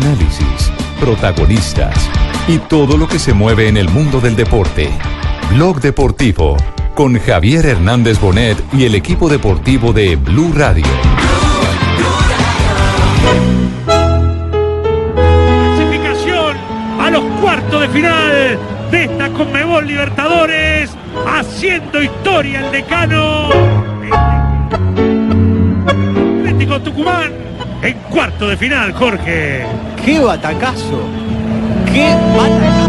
análisis, protagonistas y todo lo que se mueve en el mundo del deporte. Blog Deportivo con Javier Hernández Bonet y el equipo deportivo de Blue Radio. Clasificación a los cuartos de final de esta Conmebol Libertadores, haciendo historia el decano. Atlético Tucumán en cuarto de final, Jorge. ¡Qué batacazo! ¡Qué batacazo!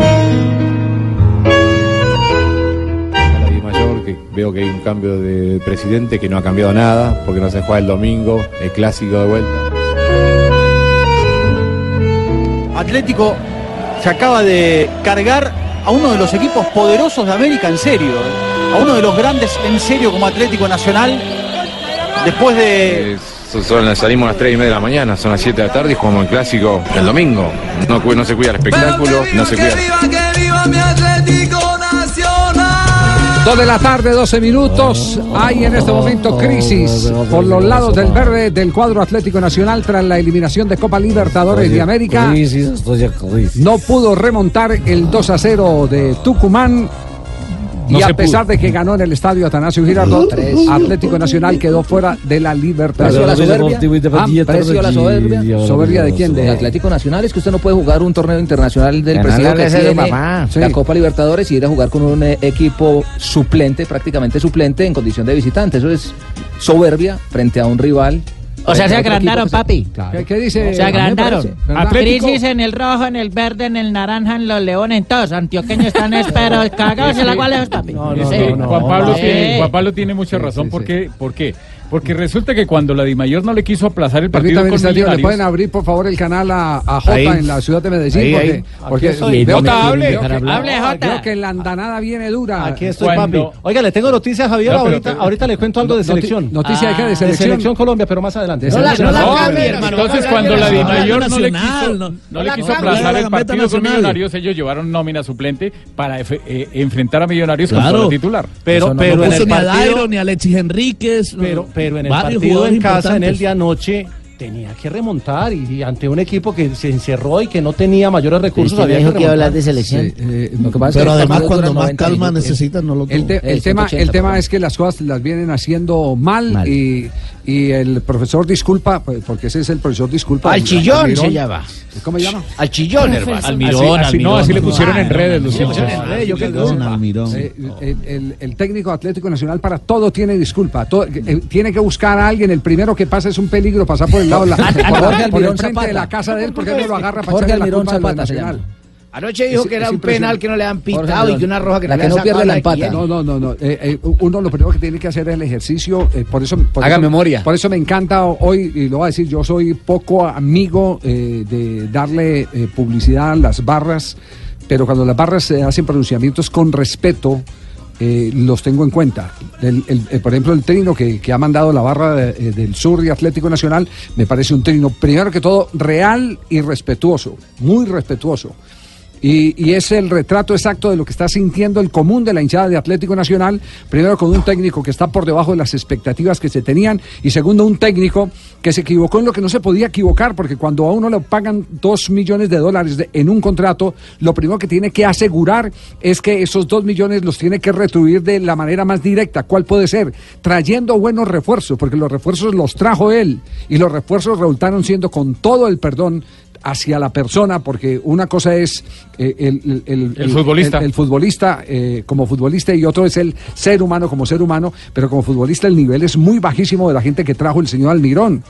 la Mayor, que veo que hay un cambio de presidente que no ha cambiado nada, porque no se juega el domingo, el clásico de vuelta. Atlético se acaba de cargar a uno de los equipos poderosos de América en serio, ¿eh? a uno de los grandes en serio como Atlético Nacional, después de... son- salimos a las 3 y media de la mañana, son las 7 de la tarde y jugamos el clásico el domingo. No, no se cuida el espectáculo, no se cuida. Dos de la tarde, 12 minutos. Hay en este momento crisis por los lados del verde del cuadro Atlético Nacional tras la eliminación de Copa Libertadores de América. No pudo remontar el 2 a 0 de Tucumán. Y a pesar de que ganó en el estadio Atanasio Girardot, Atlético Nacional quedó fuera de la Libertadores. Precio a la soberbia. Ah, Precio a la soberbia. ¿Soberbia de quién? De Atlético Nacional es que usted no puede jugar un torneo internacional del le que tiene la. Copa Libertadores y ir a jugar con un eh, equipo suplente, prácticamente suplente, en condición de visitante. Eso es soberbia frente a un rival. O sea, se agrandaron, papi. ¿Qué, qué dice? Se agrandaron. Crisis en el rojo, en el verde, en el naranja, en los leones, en todos. Antioqueños están esperos, cagados en la cual lejos, papi. Es Sí. que Juan, Pablo Sí. tiene, Juan Pablo tiene mucha razón. ¿Por qué? ¿Por qué? Porque resulta que cuando la Dimayor no le quiso aplazar el partido con Estadio, ¿le Millonarios... pueden abrir por favor el canal a, a Jota Ahí. en la ciudad de Medellín? Ahí, porque ahí. porque veo Jota, que- hable. que- Hable, Jota. Creo que la andanada viene dura. Aquí estoy, Cuando- papi. Oiga, le tengo noticias, Javier. No, ahorita, pero- ahorita le cuento algo de Noti- selección. ¿noticia de qué? ¿De selección? Colombia, pero más adelante. De selección. No, No, mire, hermano, entonces no, cuando no, la Dimayor no, le quiso, no. le La quiso aplazar la el partido con. Millonarios, ellos llevaron nómina suplente para eh, enfrentar a Millonarios solo titular. Pero, pero ni a partido, Dairo, ni a Alexis Enríquez, pero, pero en el partido en casa, en el de anoche, tenía que remontar y, y ante un equipo que se encerró y que no tenía mayores recursos. usted había que que iba a hablar de selección. Sí, eh, Lo que pasa es que Pero además cuando más 90 calma minutos. necesitan no lo El, te- el tema, el 180, tema es que las cosas las vienen haciendo mal, Y, y el profesor disculpa, pues, porque ese es el profesor disculpa. Al chillón Almirón. se llama. ¿Cómo se llama? Al chillón, hermano. Almirón, así, no, así le pusieron en redes los hinchas. Eh, el, técnico Atlético Nacional para todo tiene disculpa. todo- eh, tiene que buscar a alguien. El primero que pasa es un peligro pasar por el Jorge Almirón frente Zapata. de la casa de él porque no lo agarra para Jorge Almirón Zapata se llama. Anoche dijo Es- que era un penal que no le han pitado y que una roja que La no que le no pierde la empata. No, no, no, no. Eh, eh, uno lo primero que tiene que hacer es el ejercicio. eh, por eso, por Haga eso- memoria. Por eso me encanta hoy, y lo voy a decir, yo soy poco amigo eh, de darle eh, publicidad a las barras, pero cuando las barras se hacen pronunciamientos con respeto, eh, los tengo en cuenta. El- eh, por ejemplo, el trino que, que ha mandado la barra eh, del sur y Atlético Nacional me parece un trino, primero que todo, real y respetuoso, muy respetuoso. Y, y es el retrato exacto de lo que está sintiendo el común de la hinchada de Atlético Nacional. Primero con un técnico que está por debajo de las expectativas que se tenían y segundo un técnico que se equivocó en lo que no se podía equivocar porque cuando a uno le pagan dos millones de dólares en un contrato, lo primero que tiene que asegurar es que esos dos millones los tiene que retribuir de la manera más directa. ¿Cuál puede ser? Trayendo buenos refuerzos, porque los refuerzos los trajo él y los refuerzos resultaron siendo con todo el perdón hacia la persona, porque una cosa es eh, el, el- El futbolista. el- el futbolista eh, como futbolista y otro es el ser humano como ser humano, pero como futbolista el nivel es muy bajísimo de la gente que trajo el señor Almirón.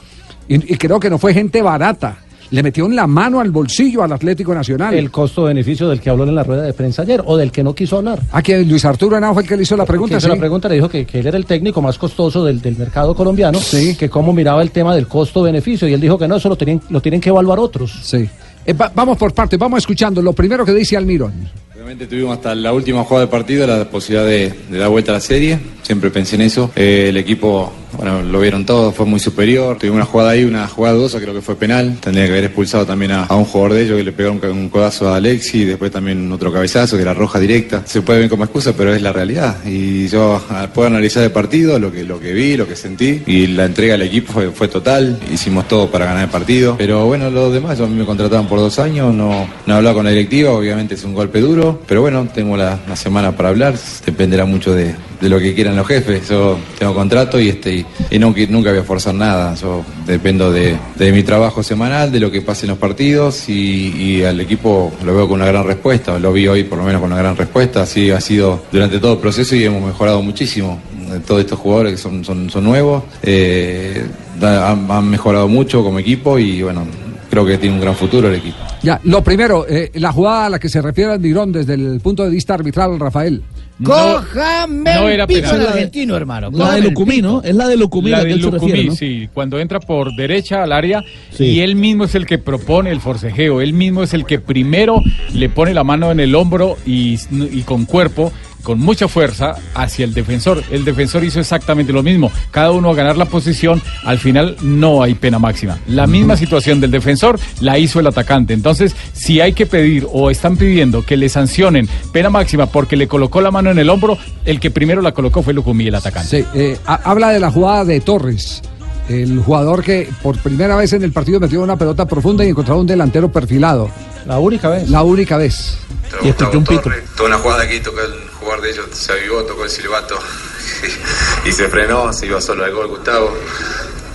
Y, y creo que no fue gente barata. Le metieron la mano al bolsillo al Atlético Nacional. El costo-beneficio del que habló en la rueda de prensa ayer o del que no quiso hablar. ¿A que Luis Arturo Henao fue el que le hizo la pregunta? Hizo sí. la pregunta le dijo que, que él era el técnico más costoso del, del mercado colombiano, que cómo miraba el tema del costo-beneficio y él dijo que no, eso lo tienen, lo tienen que evaluar otros. Sí. Eh, va- vamos por parte, vamos escuchando lo primero que dice Almirón. Realmente tuvimos hasta la última jugada del partido la posibilidad de, dar vuelta a la serie. Siempre pensé en eso. Eh, el equipo bueno, lo vieron todos, fue muy superior. Tuvimos una jugada ahí, una jugada dudosa, creo que fue penal. Tendría que haber expulsado también a, un jugador de ellos que le pegó un, codazo a Alexi después también otro cabezazo que era roja directa. Se puede ver como excusa, pero es la realidad. Y yo puedo analizar el partido, lo que, lo que vi, lo que sentí. Y la entrega al equipo fue, total. Hicimos todo para ganar el partido. Pero bueno, lo demás, yo a mí me contrataron por dos años, no, no he hablado con la directiva, obviamente es un golpe duro. Pero bueno, tengo la, la semana para hablar, dependerá mucho de, de lo que quieran los jefes. Yo tengo contrato y este y, y nunca voy a forzar nada. Yo dependo de, de mi trabajo semanal, de lo que pase en los partidos y, y al equipo lo veo con una gran respuesta. Lo vi hoy por lo menos con una gran respuesta. Así ha sido durante todo el proceso y hemos mejorado muchísimo. Eh, Todos estos jugadores que son, son, son nuevos eh, han mejorado mucho como equipo y bueno, creo que tiene un gran futuro el equipo. Ya, lo primero, eh, la jugada a la que se refiere Almirón desde el punto de vista arbitral, Rafael. Cójame no el argentino, hermano. La de Lucumí, ¿no? Es la de Lucumí La de Lucumí, refiere, ¿no? sí, cuando entra por derecha al área Sí. y él mismo es el que propone el forcejeo, él mismo es el que primero le pone la mano en el hombro y, y con cuerpo, con mucha fuerza hacia el defensor. El defensor hizo exactamente lo mismo, cada uno a ganar la posición, al final no hay pena máxima. La misma situación del defensor la hizo el atacante. Entonces, si hay que pedir o están pidiendo que le sancionen pena máxima porque le colocó la mano en el hombro, el que primero la colocó fue Lucumí, el atacante. Sí, eh, ha- habla de la jugada de Torres, el jugador que por primera vez en el partido metió una pelota profunda y encontró un delantero perfilado. La única vez. La única vez. Y escuchó un pito. Toda una jugada aquí, tocó el jugador de ellos, se avivó, tocó el silbato y se frenó, se iba solo al gol Gustavo.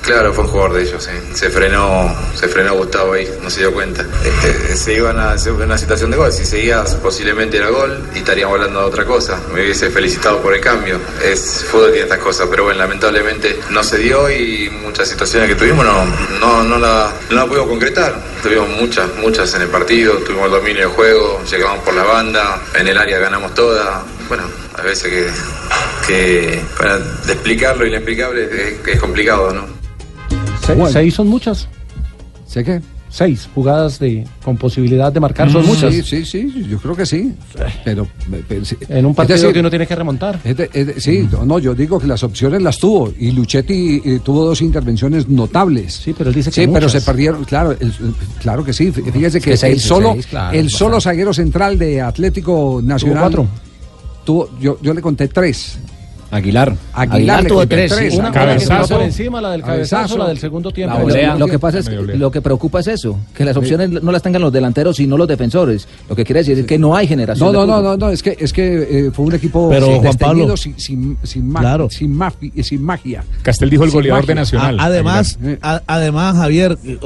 Claro, fue un jugador de ellos, sí. se frenó, se frenó Gustavo ahí, no se dio cuenta. Eh, se iba a una, situación de gol, si seguía posiblemente era gol y estaríamos hablando de otra cosa. Me hubiese felicitado por el cambio. Es fútbol tiene estas cosas, pero bueno, lamentablemente no se dio y muchas situaciones que tuvimos no, no, no la, no la pudimos concretar. Tuvimos muchas, muchas en el partido, tuvimos el dominio del juego, llegamos por la banda, en el área ganamos toda. Bueno, a veces que, que para explicarlo inexplicable es, es complicado, ¿no? Se- Bueno. Seis son muchas. ¿Sé qué? Seis jugadas de, con posibilidad de marcar son Mm, muchas. Sí, sí, sí, yo creo que sí. Pero, pero sí. En un partido decir, que uno tiene que remontar. es de- es de- sí, no, no, yo digo que las opciones las tuvo y Luchetti eh, tuvo dos intervenciones notables. Sí, pero él dice que Sí, pero se perdieron, claro, el- claro que sí. Fíjese que que seis, el solo, seis, claro, el solo zaguero central de Atlético Nacional cuatro. tuvo- yo, yo le conté tres. Aguilar. Aguilar, tuvo tres. Una, Cabezazo. por encima, la del cabezazo, Cabezazo. la del segundo tiempo. Lo que pasa es que lo que preocupa es eso, que las opciones no las tengan los delanteros sino los defensores. Lo que quiere decir es que no hay generación. No, de no, no, no, no, es que, es que eh, fue un equipo Pero, Juan Pablo. sin, sin, sin, ma- Claro. sin, mafi- sin magia. Castel dijo el Sin goleador de. Nacional. A- además, a- además, Javier, y-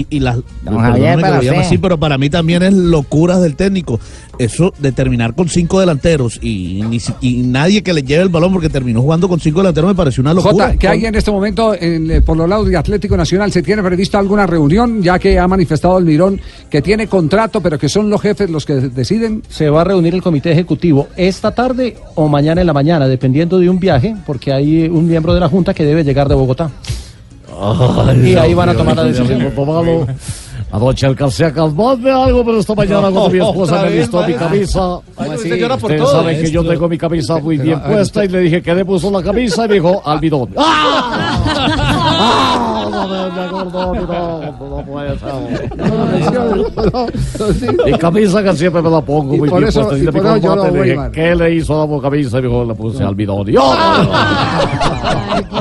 y, y las. Que lo así, pero para mí también es locuras del técnico. Eso de terminar con cinco delanteros y, ni si- y nadie que le lleve el balón porque terminó jugando con cinco delanteros me pareció una locura. Jota, ¿qué hay en este momento en, eh, por los lados de Atlético Nacional? ¿Se tiene previsto alguna reunión? Ya que ha manifestado el Mirón que tiene contrato, pero que son los jefes los que deciden. Se va a reunir el comité ejecutivo esta tarde o mañana en la mañana, dependiendo de un viaje, porque hay un miembro de la Junta que debe llegar de Bogotá. y ahí van a tomar la decisión. Anoche alcancé a calmarme algo, pero esta mañana cuando mi esposa me vistió mi camisa. Por todo saben que yo tengo mi camisa muy bien puesta y le dije que le puso la camisa y me dijo almidón. ¡Ah! ¡Ah! Mi camisa que siempre me la pongo Y muy por bien eso- puesta. y por eso yo lo le voy, dije. ¿qué le hizo a la camisa? Y me dijo, le puse almidón. Y yo,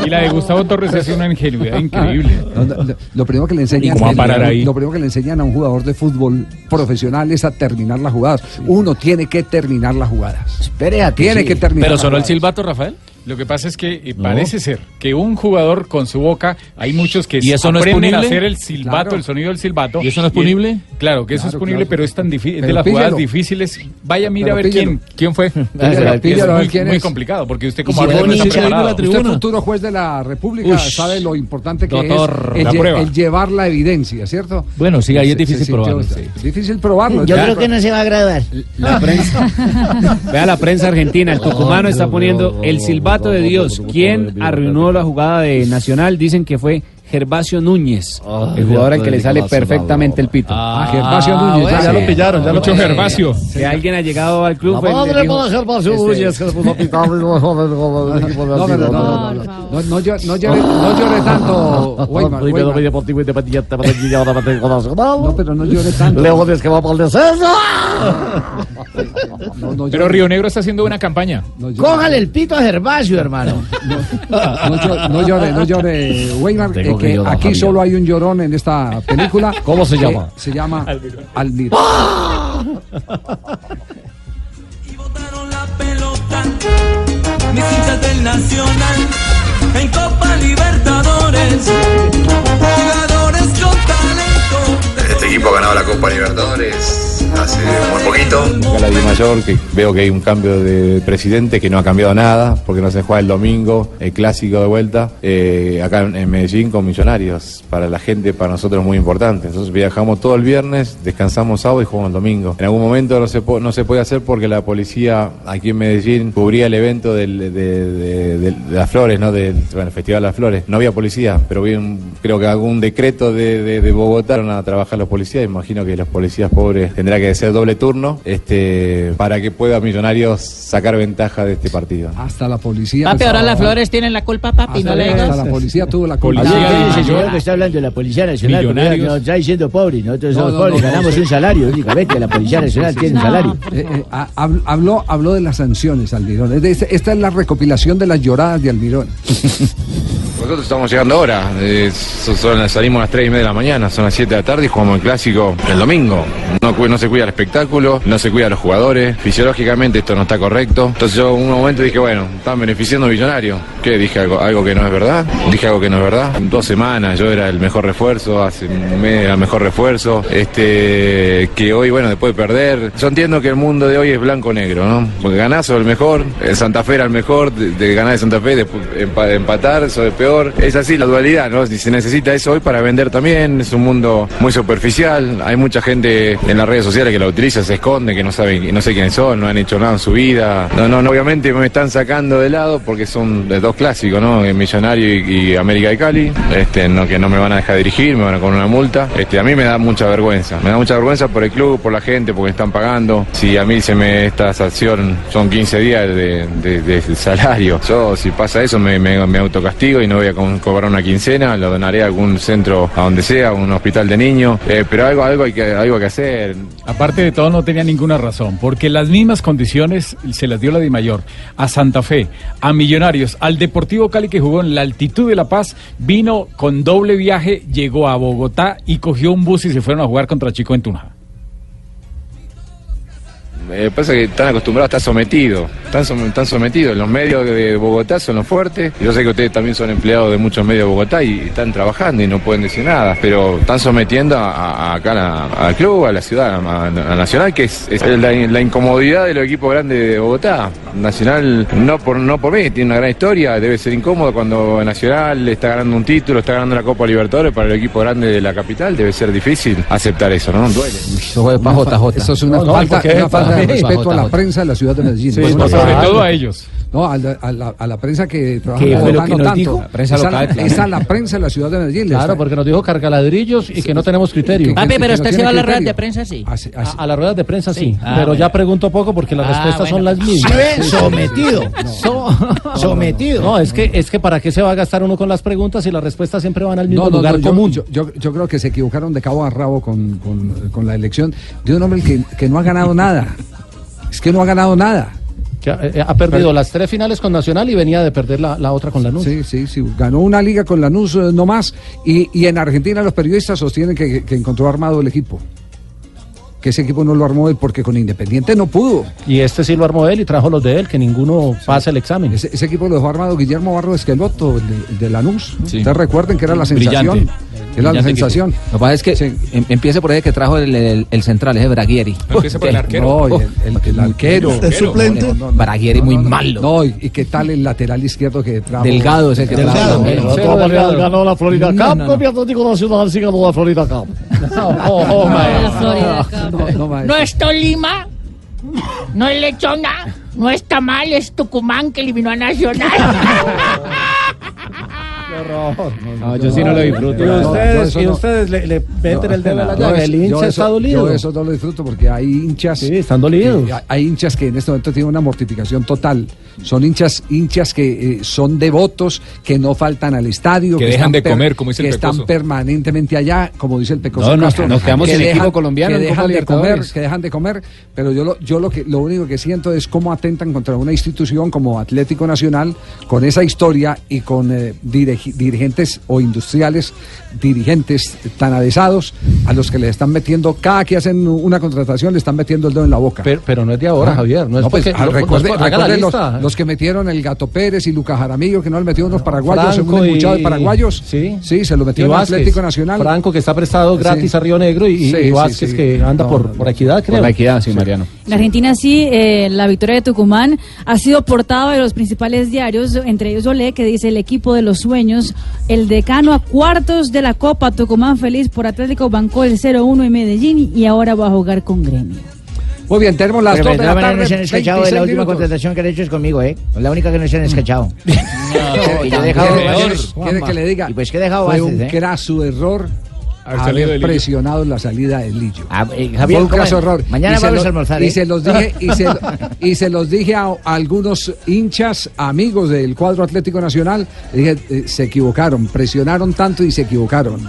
Y la de Gustavo Torres es una ingenuidad increíble. No, no, no, Lo primero que le enseñan, ¿Y cómo va a parar ahí? lo primero que le enseñan a un jugador de fútbol profesional es a terminar las jugadas. Uno tiene que terminar las jugadas. Espere a Tiene que terminar. ¿Pero sonó el silbato, Rafael? Lo que pasa es que eh, parece ser que un jugador con su boca, hay muchos que ¿Y eso no es a hacer el silbato, Claro. el sonido del silbato. ¿Y eso no es punible? claro, que eso Claro, es punible, claro. pero es tan difícil, de las jugadas difíciles. Vaya, mire Pero a ver quién, quién fue. Píllelo, es muy, quién muy es. complicado, porque usted como si árbitro no está preparado. Usted futuro juez de la República Ush. sabe lo importante que Doctor, es el, la lle- prueba. el llevar la evidencia, ¿cierto? Bueno, sí, ahí es difícil probarlo, difícil probarlo. Yo creo que no se va a graduar. La prensa. Vea la prensa argentina. El tucumano está poniendo el silbato de Dios. ¿Quién arruinó la jugada de Nacional? Dicen que fue Gervasio Núñez, Ay, el jugador al que le sale perfectamente el pito. Ah, Gervasio Núñez, ya- ya lo pillaron, ya lo Mucho pillaron. Gervasio. Que alguien ha llegado al club. La pues, le madre dijo, para Gervasio este, Núñez, que se puso a pitar, no, No, no, no, no, llore, no llore, tanto. No, pero no llore tanto. Leones que va para el descenso. Pero Río Negro está haciendo una campaña. Cójale el pito a Gervasio, hermano. No llore, no llore, Weimar, Aquí Javier. solo hay un llorón en esta película. ¿Cómo se llama? Se llama Almirón. Mis hinchas del Nacional en Copa Libertadores. Jugadores con talento. Este equipo ha ganado la Copa Libertadores hace muy poquito. Acá la Di Mayor, que veo que hay un cambio de presidente que no ha cambiado nada, porque no se juega el domingo, el clásico de vuelta, eh, acá en Medellín con Millonarios. Para la gente, para nosotros es muy importante. Nosotros viajamos todo el viernes, descansamos sábado y jugamos el domingo. En algún momento no se, puede hacer porque la policía aquí en Medellín cubría el evento de, las flores, ¿no? Del bueno, Festival de las Flores. No había policía, pero vi un- creo que algún decreto de, de- Bogotá a trabajar los policías. Imagino que los policías pobres tendrá que ser doble turno este, para que pueda Millonarios sacar ventaja de este partido. Hasta la policía. Papi, ahora pensaba- las flores tienen la culpa, papi, no le Hasta la policía tuvo la culpa. Ah, ese señor que está hablando de la Policía Nacional, nos está diciendo pobre, nosotros No, somos no, pobres, no, ganamos no. un salario únicamente, la Policía Nacional tiene un salario. Eh, eh, hab- habló, habló de las sanciones, Almirón. Esta es la recopilación de las lloradas de Almirón. Nosotros estamos llegando ahora, eh, salimos a las 3 y media de la mañana, son las 7 de la tarde y jugamos el clásico el domingo. No, se cuida el espectáculo, no se cuida a los jugadores, fisiológicamente esto no está correcto. Entonces yo en un momento dije, bueno, están beneficiando Millonarios. ¿Qué? Dije algo, algo que no es verdad, dije algo que no es verdad. Dos semanas yo era el mejor refuerzo, hace un mes era el mejor refuerzo, este, que hoy, bueno, después de perder, yo entiendo que el mundo de hoy es blanco-negro, ¿no? Porque ganás sos el mejor, el Santa Fe era el mejor, de, de ganar de Santa Fe, empa- empatar, sos el peor. Es así la dualidad, ¿no? Si se necesita eso hoy para vender también, es un mundo muy superficial. Hay mucha gente en las redes sociales que la utiliza, se esconde, que no saben, no sé quiénes son, no han hecho nada en su vida. No, no, no, obviamente me están sacando de lado porque son de dos clásicos, ¿no? Millonario y, América de Cali, este, no, que no me van a dejar dirigir, me van a con una multa. Este, a mí me da mucha vergüenza, me da mucha vergüenza por el club, por la gente, porque están pagando. Si a mí se me esta sanción son 15 días de- de salario, yo si pasa eso me, me, me autocastigo y no voy a co- cobrar una quincena, lo donaré a algún centro, a donde sea, a un hospital de niños, Eh, pero algo, algo hay que, algo hay que hacer. Aparte de todo, no tenía ninguna razón, porque las mismas condiciones se las dio la Di Mayor a Santa Fe, a Millonarios, al Deportivo Cali que jugó en la altitud de La Paz, vino con doble viaje, llegó a Bogotá y cogió un bus y se fueron a jugar contra Chico en Tunja. Me pasa que están acostumbrados a estar sometidos, están, som- están sometidos. Los medios de Bogotá son los fuertes. Yo sé que ustedes también son empleados de muchos medios de Bogotá y están trabajando y no pueden decir nada, pero están sometiendo a, a- acá al club, a la ciudad, a, a Nacional, que es, es la, la incomodidad de los equipos grandes de Bogotá. Nacional, no por, no por mí, tiene una gran historia, debe ser incómodo cuando Nacional está ganando un título, está ganando la Copa Libertadores para el equipo grande de la capital, debe ser difícil aceptar eso, ¿no? Duele. Eso es para JJ. Eso es una No, no, falta, respeto a la prensa de la ciudad de Medellín. Sí, Pues, sobre una- todo a ellos. No, a la, a la- a la prensa que trabaja ¿Qué en Bogotá, que no nos tanto. dijo? La prensa esa, local, claro. esa es la prensa de la ciudad de Medellín. le Claro, está- porque nos dijo cargaladrillos y que no tenemos criterio. Papi, pero que no usted se va a las ruedas de prensa, sí. Así- así- A, a las ruedas de prensa sí, Sí. Ah, pero bueno. ya pregunto poco porque las Ah, respuestas son las mismas. Sometido. So- sometido. No, es que es que para qué se va a gastar uno con las preguntas y las respuestas siempre van al mismo No, no, lugar no, yo- común. Yo, yo- yo creo que se equivocaron de cabo a rabo con, con- con la elección de un hombre que, que no ha ganado nada. Es que no ha ganado nada. Que, eh, ha perdido las tres finales con Nacional y venía de perder la, la otra con Lanús. Sí, sí, sí. Ganó una liga con Lanús eh, no más. Y, y en Argentina los periodistas sostienen que, que encontró armado el equipo. Que ese equipo no lo armó él porque con Independiente no pudo. Y este sí lo armó él y trajo los de él, que ninguno pasa el examen. Ese, ese equipo lo dejó armado Guillermo Barro Esqueloto, el de, el de Lanús. Sí. Ustedes recuerden que era la sensación. Brillante. Era la sensación. equipo. Lo que pasa es que em- empiece por ahí que trajo el, el- el central, ese Braguieri. Empiece por el arquero. No, el, el- el arquero. ¿Es suplente? Braguieri muy malo. No, y, y qué tal el lateral izquierdo que trajo. Delgado es el que trajo Delgado. El Delgado. ganó la Florida No, Cup, no, no. y Atlético Nacional sí ganó la Florida Cup. Oh, No, no. No es Tolima, no es Lechona, no está mal, es Tucumán que eliminó a Nacional. No, yo sí no lo disfruto. Y ustedes, y le, le meten el dedo en la El hincha eso- está dolido. Yo eso no lo disfruto porque hay hinchas. Sí, están dolidos. que- hay hinchas que en este momento tienen una mortificación total. Son hinchas, hinchas que eh, son devotos, que no faltan al estadio, Que dejan de comer, como dice el que están permanentemente allá, como dice el Pecoso. No, no, Castro, nos quedamos que sin equipo colombiano que dejan de comer, que dejan de comer. Pero yo lo, yo lo que lo único que siento es cómo atentan contra una institución como Atlético Nacional con esa historia y con eh, dirigi- dirigentes o industriales dirigentes tan avesados a los que le están metiendo cada que hacen una contratación le están metiendo el dedo en la boca. Pero, pero no es de ahora, Ah, Javier. No es pues, porque, ah, no- no recuerde los, que metieron el Gato Pérez y Lucas Jaramillo, que no le metieron unos paraguayos, Franco un embuchado de y- paraguayos. Sí, sí, se lo al Vázquez. Atlético Nacional. Franco que está prestado gratis Sí. a Río Negro y, Sí, Vázquez sí. que anda No, por, no, por equidad, creo. Por la equidad, sí, Mariano. En Argentina sí, eh, la victoria de Tucumán ha sido portada de los principales diarios, entre ellos Olé, que dice el equipo de los sueños, el decano a cuartos de la Copa, Tucumán feliz por Atlético, bancó el 0-1 en Medellín y ahora va a jugar con Gremio. Muy bien, tenemos las Pero 2 de la tarde. no se han escachado de 26 la última minutos. contratación que han hecho es conmigo, ¿eh? La única que no se han escachado. ¿Quiere- y yo he dejado quiere- que le diga? Y pues que he dejado Fue bases, un ¿eh? craso error Haber de presionado la salida del Lillo. Ah, eh, Fue un ¿cómo craso es? error. Mañana Y se vamos lo- a almorzar, Y ¿eh? se los dije, y se, y se los dije a, a algunos hinchas, amigos del cuadro Atlético Nacional, dije, eh, se equivocaron, presionaron tanto y se equivocaron.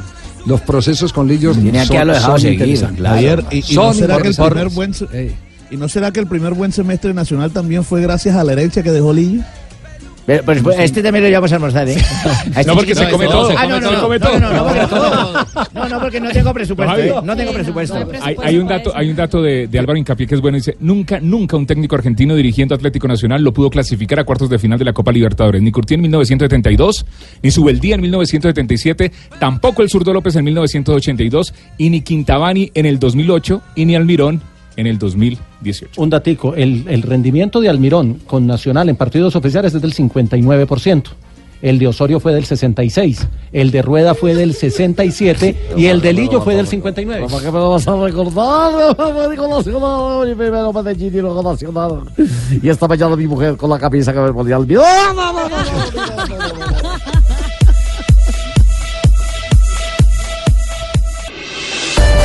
Los procesos con Lillo Tenía que son, haberlo dejado son seguir, interesantes. claro. Javier, y, y no será que el primer buen y no será que el primer buen semestre nacional también fue gracias a la herencia que dejó Lillo. Pero, pues, pues, este también lo llevamos a almorzar, ¿eh? Este No, porque chiquito- se come todo, se Ah, no, come no, todo, no, come no, todo. no, no, porque- no, no, porque no tengo presupuesto. ¿eh? No tengo presupuesto. Hay, hay un dato, hay un dato de, de Álvaro Incapié que es bueno. Dice, nunca, nunca un técnico argentino dirigiendo Atlético Nacional lo pudo clasificar a cuartos de final de la Copa Libertadores. Ni Curti en 1972, ni Subeldía en 1977, tampoco el Zurdo López en 1982, y ni Quintabani en el 2008, y ni Almirón en el 2018. Un datico, el, el rendimiento de Almirón con Nacional en partidos oficiales es del 59%. El de Osorio fue del 66, el de Rueda fue del 67 y el de Lillo fue del 59. ¿Para qué me lo vas a recordar? Y primero Medellín y luego Nacional. Y esta mañana mi mujer con la camisa que me ponía al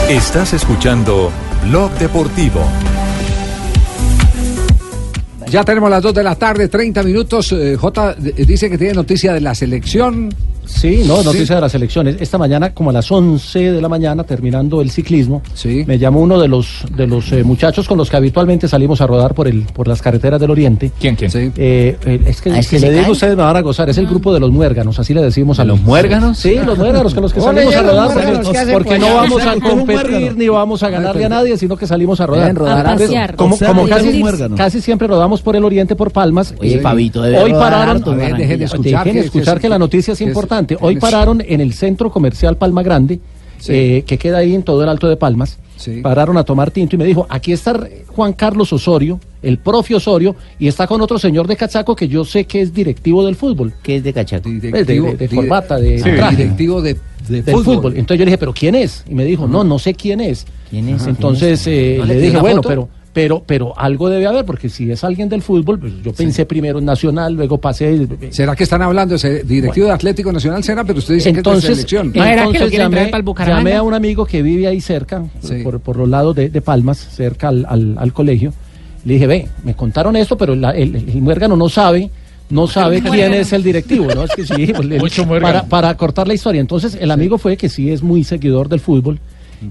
Estás escuchando Blog Deportivo. Ya tenemos las 2 de la tarde, 30 minutos. Eh, J eh, dice que tiene noticia de la selección. Sí, no, noticia de las elecciones. Esta mañana, como a las 11 de la mañana, terminando el ciclismo, me llamó uno de los de los eh, muchachos con los que habitualmente salimos a rodar por el por las carreteras del Oriente. ¿Quién, quién? Eh, eh, es que, Ah, ¿es si que le digo a ustedes me van a gozar, es el grupo de los muérganos, así le decimos a los muérganos? Sí, los muérganos, que los que salimos a rodar porque, ¿qué hacen porque por no vamos a ¿Qué hacen con competir ni vamos a ganarle a nadie, sino que salimos a rodar. Entonces, antes. como O sea, como casi, casi siempre rodamos por el Oriente, por Palmas. Oye, eh, Fabito, debe hoy pararon, dejen escuchar, Dejen que, escuchar que la noticia es es- importante. Hoy pararon en el centro comercial Palma Grande, eh, que queda ahí en todo el Alto de Palmas. Pararon a tomar tinto y me dijo, aquí está Juan Carlos Osorio, el profe Osorio, y está con otro señor de Cachaco que yo sé que es directivo del fútbol. ¿Qué es de Cachaco? de, de- de corbata, de Sí, traje. directivo de, de del fútbol. fútbol. Entonces yo le dije, ¿pero quién es? Y me dijo, no, no sé quién es. ¿Quién es? Entonces ¿Quién es? eh, ¿No le le dije, bueno, foto? pero, pero, pero algo debe haber, porque si es alguien del fútbol, pues yo pensé primero en Nacional, luego pasé. ¿Será que están hablando? ese directivo de Atlético Nacional será, pero usted dice que es de Entonces, selección. entonces llamé, llamé a un amigo que vive ahí cerca, por, por los lados de, de Palmas, cerca al, al- al colegio. Le dije, ve, me contaron esto, pero la- el, el muérgano no sabe, no sabe el quién es el directivo, ¿no? Es que sí, pues, le- Mucho muérgano. para, para cortar la historia. Entonces, el amigo fue que sí es muy seguidor del fútbol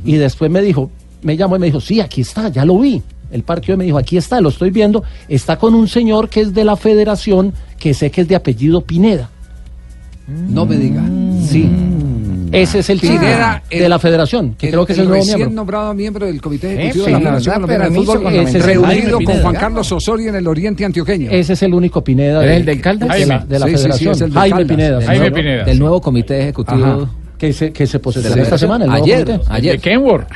y después me dijo, me llamó y me dijo, sí, aquí está, ya lo vi. El parque me dijo, aquí está, lo estoy viendo. Está con un señor que es de la federación, que sé que es de apellido Pineda. No me diga. Sí. Ese es el chico Pineda, de la federación, que creo que es el nuevo recién miembro. nombrado miembro del Comité Ejecutivo sí, de la Federación. Colombiana de Fútbol, es reunido Jaime con Juan Pineda. Carlos Osorio en el Oriente Antioqueño. Ese es el único Pineda. ¿Era de- el del Caldas? De la, de la Sí, sí, sí, federación. el del Jaime Caldas. Pineda. Nuevo- Pineda. Del nuevo comité ejecutivo. Ajá. Que se, que se la esta semana. el Ayer, ayer. ¿De Kenworth?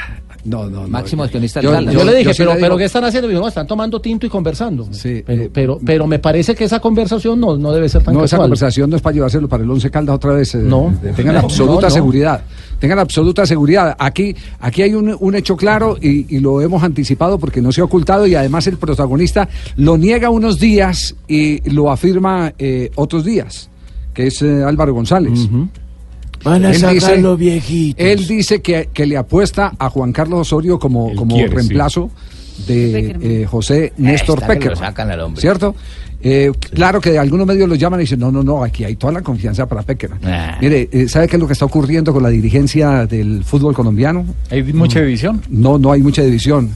No, no, Máximo accionista Yo, del Caldas. yo le dije, yo sí pero, le pero digo- ¿qué están haciendo? No, están tomando tinto y conversando. Sí, pero, pero, pero me parece que esa conversación no, no debe ser tan No, esa conversación no es para llevárselo para el Once Caldas otra vez. eh, No. eh, Tengan No, absoluta no. seguridad. Tengan absoluta seguridad. Aquí, aquí hay un, un hecho claro y, y lo hemos anticipado porque no se ha ocultado y además el protagonista lo niega unos días y lo afirma eh, otros días. que es eh, Álvaro González. Van a Él sacar dice- los viejitos. Él dice que, que le apuesta a Juan Carlos Osorio como, como quiere, sí. reemplazo de eh, José Néstor hombre. ¿Cierto? Eh, Claro que algunos medios lo llaman y dicen, no, no, no, aquí hay toda la confianza para Peckerman. Ah. Mire, eh, ¿sabe qué es lo que está ocurriendo con la dirigencia del fútbol colombiano? ¿Hay mucha división? No, no hay mucha división.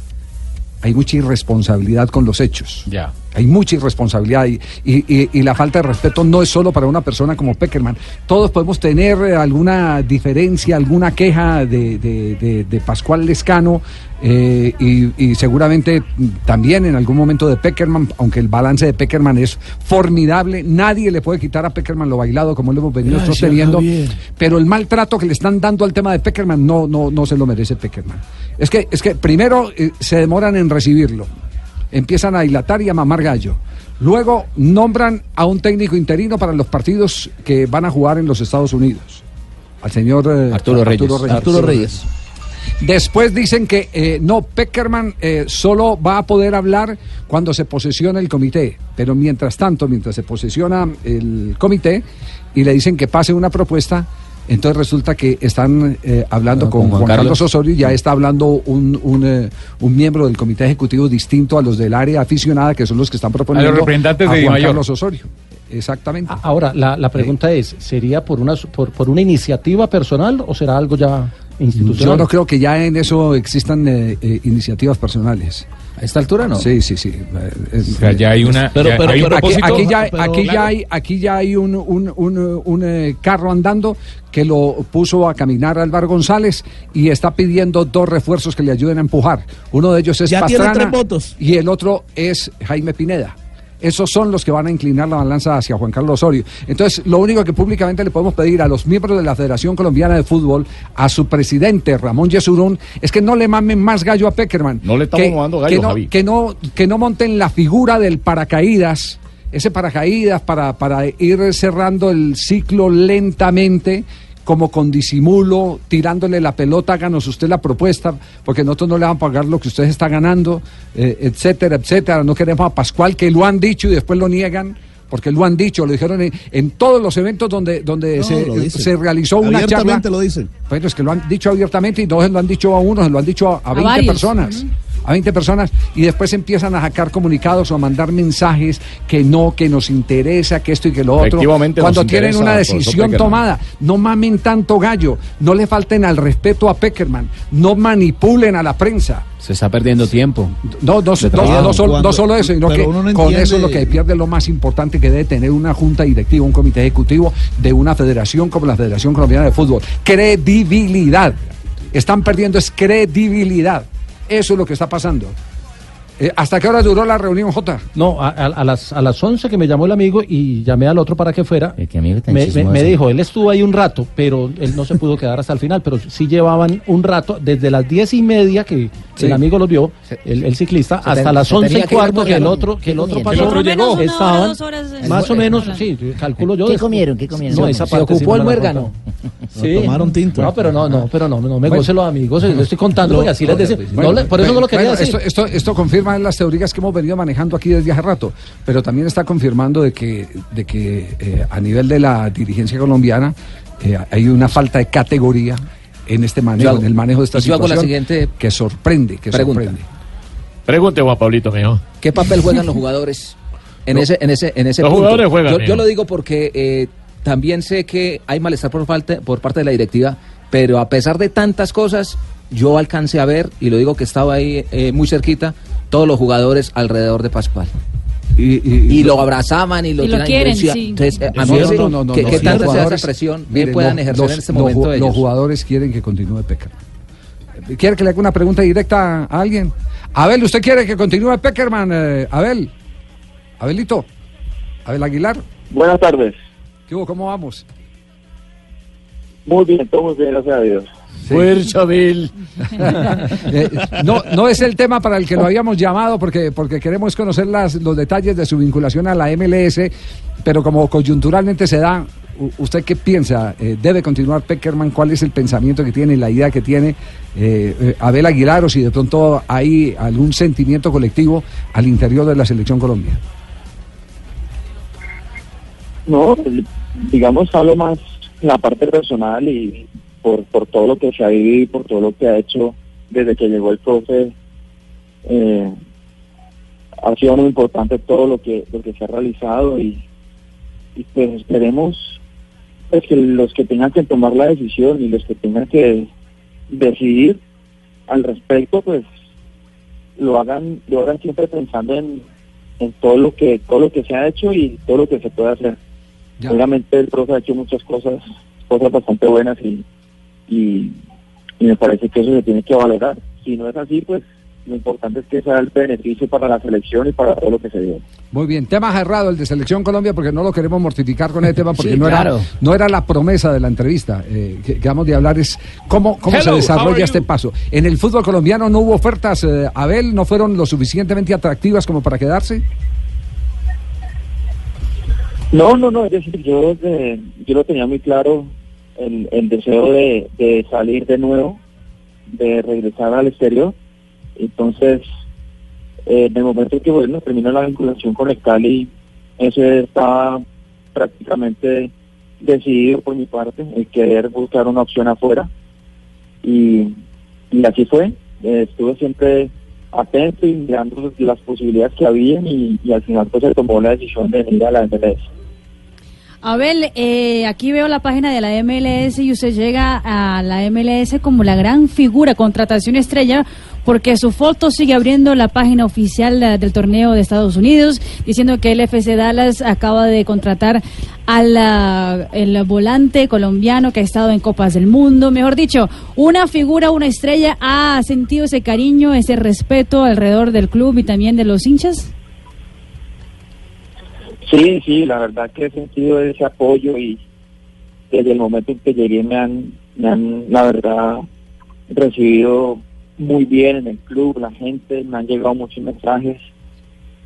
Hay mucha irresponsabilidad con los hechos. Ya. Hay mucha irresponsabilidad y, y- y- y la falta de respeto no es solo para una persona como Peckerman. Todos podemos tener alguna diferencia, alguna queja de, de- de- de Pascual Lescano eh, y, y seguramente también en algún momento de Peckerman, aunque el balance de Peckerman es formidable. Nadie le puede quitar a Peckerman lo bailado como lo hemos venido Gracias, sosteniendo. Javier. Pero el maltrato que le están dando al tema de Peckerman no, no, no se lo merece Peckerman. Es que, es que primero eh, se demoran en recibirlo empiezan a dilatar y a mamar gallo. Luego nombran a un técnico interino para los partidos que van a jugar en los Estados Unidos. Al señor eh, Arturo Reyes. Arturo Reyes. Después dicen que eh, no, Peckerman eh, solo va a poder hablar cuando se posesiona el comité. Pero mientras tanto, mientras se posesiona el comité y le dicen que pase una propuesta, entonces resulta que están eh, hablando Ah, con, con Juan Juan Carlos. Carlos. Osorio y ya está hablando un, un, eh, un miembro del comité ejecutivo distinto a los del área aficionada, que son los que están proponiendo representantes a de Juan Dimayor. Carlos Osorio. Exactamente. Ahora, la, la pregunta es, ¿sería por una, por, por una iniciativa personal o será algo ya institucional? Yo no creo que ya en eso existan eh, eh, iniciativas personales. ¿A esta altura no? Sí, sí, sí. Eh, eh, O sea, ya hay una- Pero, ya pero- hay un pero aquí, propósito. aquí ya, Pero- aquí ya hay, aquí ya hay un, un, un, un, eh, carro andando que lo puso a caminar Álvaro González y está pidiendo dos refuerzos que le ayuden a empujar. Uno de ellos es Ya tiene Pastrana tres votos. y el otro es Jaime Pineda. Esos son los que van a inclinar la balanza hacia Juan Carlos Osorio. Entonces, lo único que públicamente le podemos pedir a los miembros de la Federación Colombiana de Fútbol, a su presidente Ramón Yesurún, es que no le mamen más gallo a Peckerman. No le estamos que, mamando gallo, que no, Javi. que no, que no monten la figura del paracaídas, ese paracaídas para, para ir cerrando el ciclo lentamente, como con disimulo, tirándole la pelota, háganos usted la propuesta, porque nosotros no le vamos a pagar lo que usted está ganando, eh, etcétera, etcétera. No queremos a Pascual, que lo han dicho y después lo niegan. Porque lo han dicho, lo dijeron en, en todos los eventos donde, donde No, se, realizó una charla. Abiertamente lo dicen. Bueno, es que lo han dicho abiertamente y no se lo han dicho a uno, se lo han dicho a, a 20 varios. personas. A 20 personas y después empiezan a sacar comunicados o a mandar mensajes que no, que nos interesa, que esto y que lo otro. Cuando tienen interesa, una decisión tomada, no mamen tanto gallo, no le falten al respeto a Peckerman, no manipulen a la prensa. Se está perdiendo tiempo. No, no, no, trabajo. no solo, Cuando- no solo eso, sino que no con eso es lo que pierde lo más importante que debe tener una junta directiva, un comité ejecutivo de una federación como la Federación Colombiana de Fútbol. Credibilidad. Están perdiendo es credibilidad. Eso es lo que está pasando. Eh, ¿Hasta qué hora duró la reunión, Jota? No, a, a- a las, a las 11 que me llamó el amigo y llamé al otro para que fuera. tan me, me- chismoso. me dijo, él estuvo ahí un rato, pero él no se pudo quedar hasta el final, pero sí llevaban un rato, desde las diez y media que Sí. el amigo los vio, el, el ciclista, se hasta ten- las se once tenía y que ir cuarto que el otro, que el ¿Qué otro pasó. Menos una hora, Estaban, es- más o menos, sí, calculo yo. ¿Qué después- comieron? ¿Qué comieron? No, Se- esa se parte sí ocupó el muérgano. Lo tomaron tinto. No, pero no, no, pero no, no me Bueno. goce los amigos, yo estoy contando porque así les decía. Le- por eso no lo quería decir. Esto, esto, esto confirma las teorías que hemos venido manejando aquí desde hace rato, pero también está confirmando de que, de que eh, a nivel de la dirigencia colombiana eh, hay una falta de categoría en este manejo, hago- en el manejo de esta y yo hago la situación siguiente que sorprende, que pregunta. sorprende. Pregunte, Juan Pablito, mío. ¿Qué papel juegan los jugadores en No. ese en ese en ese Los punto? jugadores juegan, Yo, mijo. yo lo digo porque eh, también sé que hay malestar por parte por parte de la directiva, pero a pesar de tantas cosas, yo alcancé a ver y lo digo que estaba ahí eh, muy cerquita todos los jugadores alrededor de Pascual. Y, lo abrazaban y lo, Y lo tenían- quieren, sí. Entonces, eh, a mí no, sí, no, no, no, que, que sí, tanta los sea esa presión mire, bien puedan los- ejercer los- en este los momento ellos. Los jugadores quieren que continúe Peckerman. ¿Quiere que le haga una pregunta directa a alguien? Abel, ¿usted quiere que continúe Peckerman? eh, Abel. Abelito. Abel Aguilar. Buenas tardes. ¿Qué hubo? ¿Cómo vamos? Muy bien, todo muy bien, gracias a Dios. Fuerza, Bill. Eh, no, no es el tema para el que lo habíamos llamado porque, porque queremos conocer las, los detalles de su vinculación a la MLS, pero como coyunturalmente se da, ¿usted qué piensa? Eh, ¿Debe continuar Peckerman? ¿Cuál es el pensamiento que tiene, la idea que tiene eh, eh, Abel Aguilar o si de pronto hay algún sentimiento colectivo al interior de la selección Colombia? No, digamos, hablo más la parte personal y por, por todo lo que se ha vivido y por todo lo que ha hecho desde que llegó el profe. eh, ha sido muy importante todo lo que lo que se ha realizado y, y pues esperemos pues, que los que tengan que tomar la decisión y los que tengan que decidir al respecto pues lo hagan lo hagan siempre pensando en, en todo lo que todo lo que se ha hecho y todo lo que se puede hacer obviamente el profe ha hecho muchas cosas cosas bastante buenas y, y y me parece que eso se tiene que valorar si no es así pues lo importante es que sea el beneficio para la selección y para todo lo que se dio. Muy bien, tema cerrado el de Selección Colombia porque no lo queremos mortificar con ese tema porque Sí, no, claro. era, no era la promesa de la entrevista. Eh, que, que vamos de hablar es cómo, cómo se Hello, desarrolla este paso. En el fútbol colombiano no hubo ofertas, eh, Abel, no fueron lo suficientemente atractivas como para quedarse. No, no, no, es decir, yo, yo lo tenía muy claro, el, deseo de, salir de nuevo, de regresar al exterior. Entonces, eh, en el momento que bueno, terminó la vinculación con el Cali, eso estaba prácticamente decidido por mi parte, el querer buscar una opción afuera. Y, y así fue. Eh, estuve siempre atento y mirando las posibilidades que habían y, y al final pues se tomó la decisión de venir a la MLS. Abel, eh, aquí veo la página de la MLS y usted llega a la MLS como la gran figura, contratación estrella, porque su foto sigue abriendo la página oficial del torneo de Estados Unidos, diciendo que el FC Dallas acaba de contratar al ah, el volante colombiano que ha estado en Copas del Mundo. Mejor dicho, una figura, una estrella, ha sentido ese cariño, ese respeto alrededor del club y también de los hinchas. Sí, sí, la verdad que he sentido ese apoyo y desde el momento en que llegué me han, me han la verdad, recibido muy bien en el club, la gente, me han llegado muchos mensajes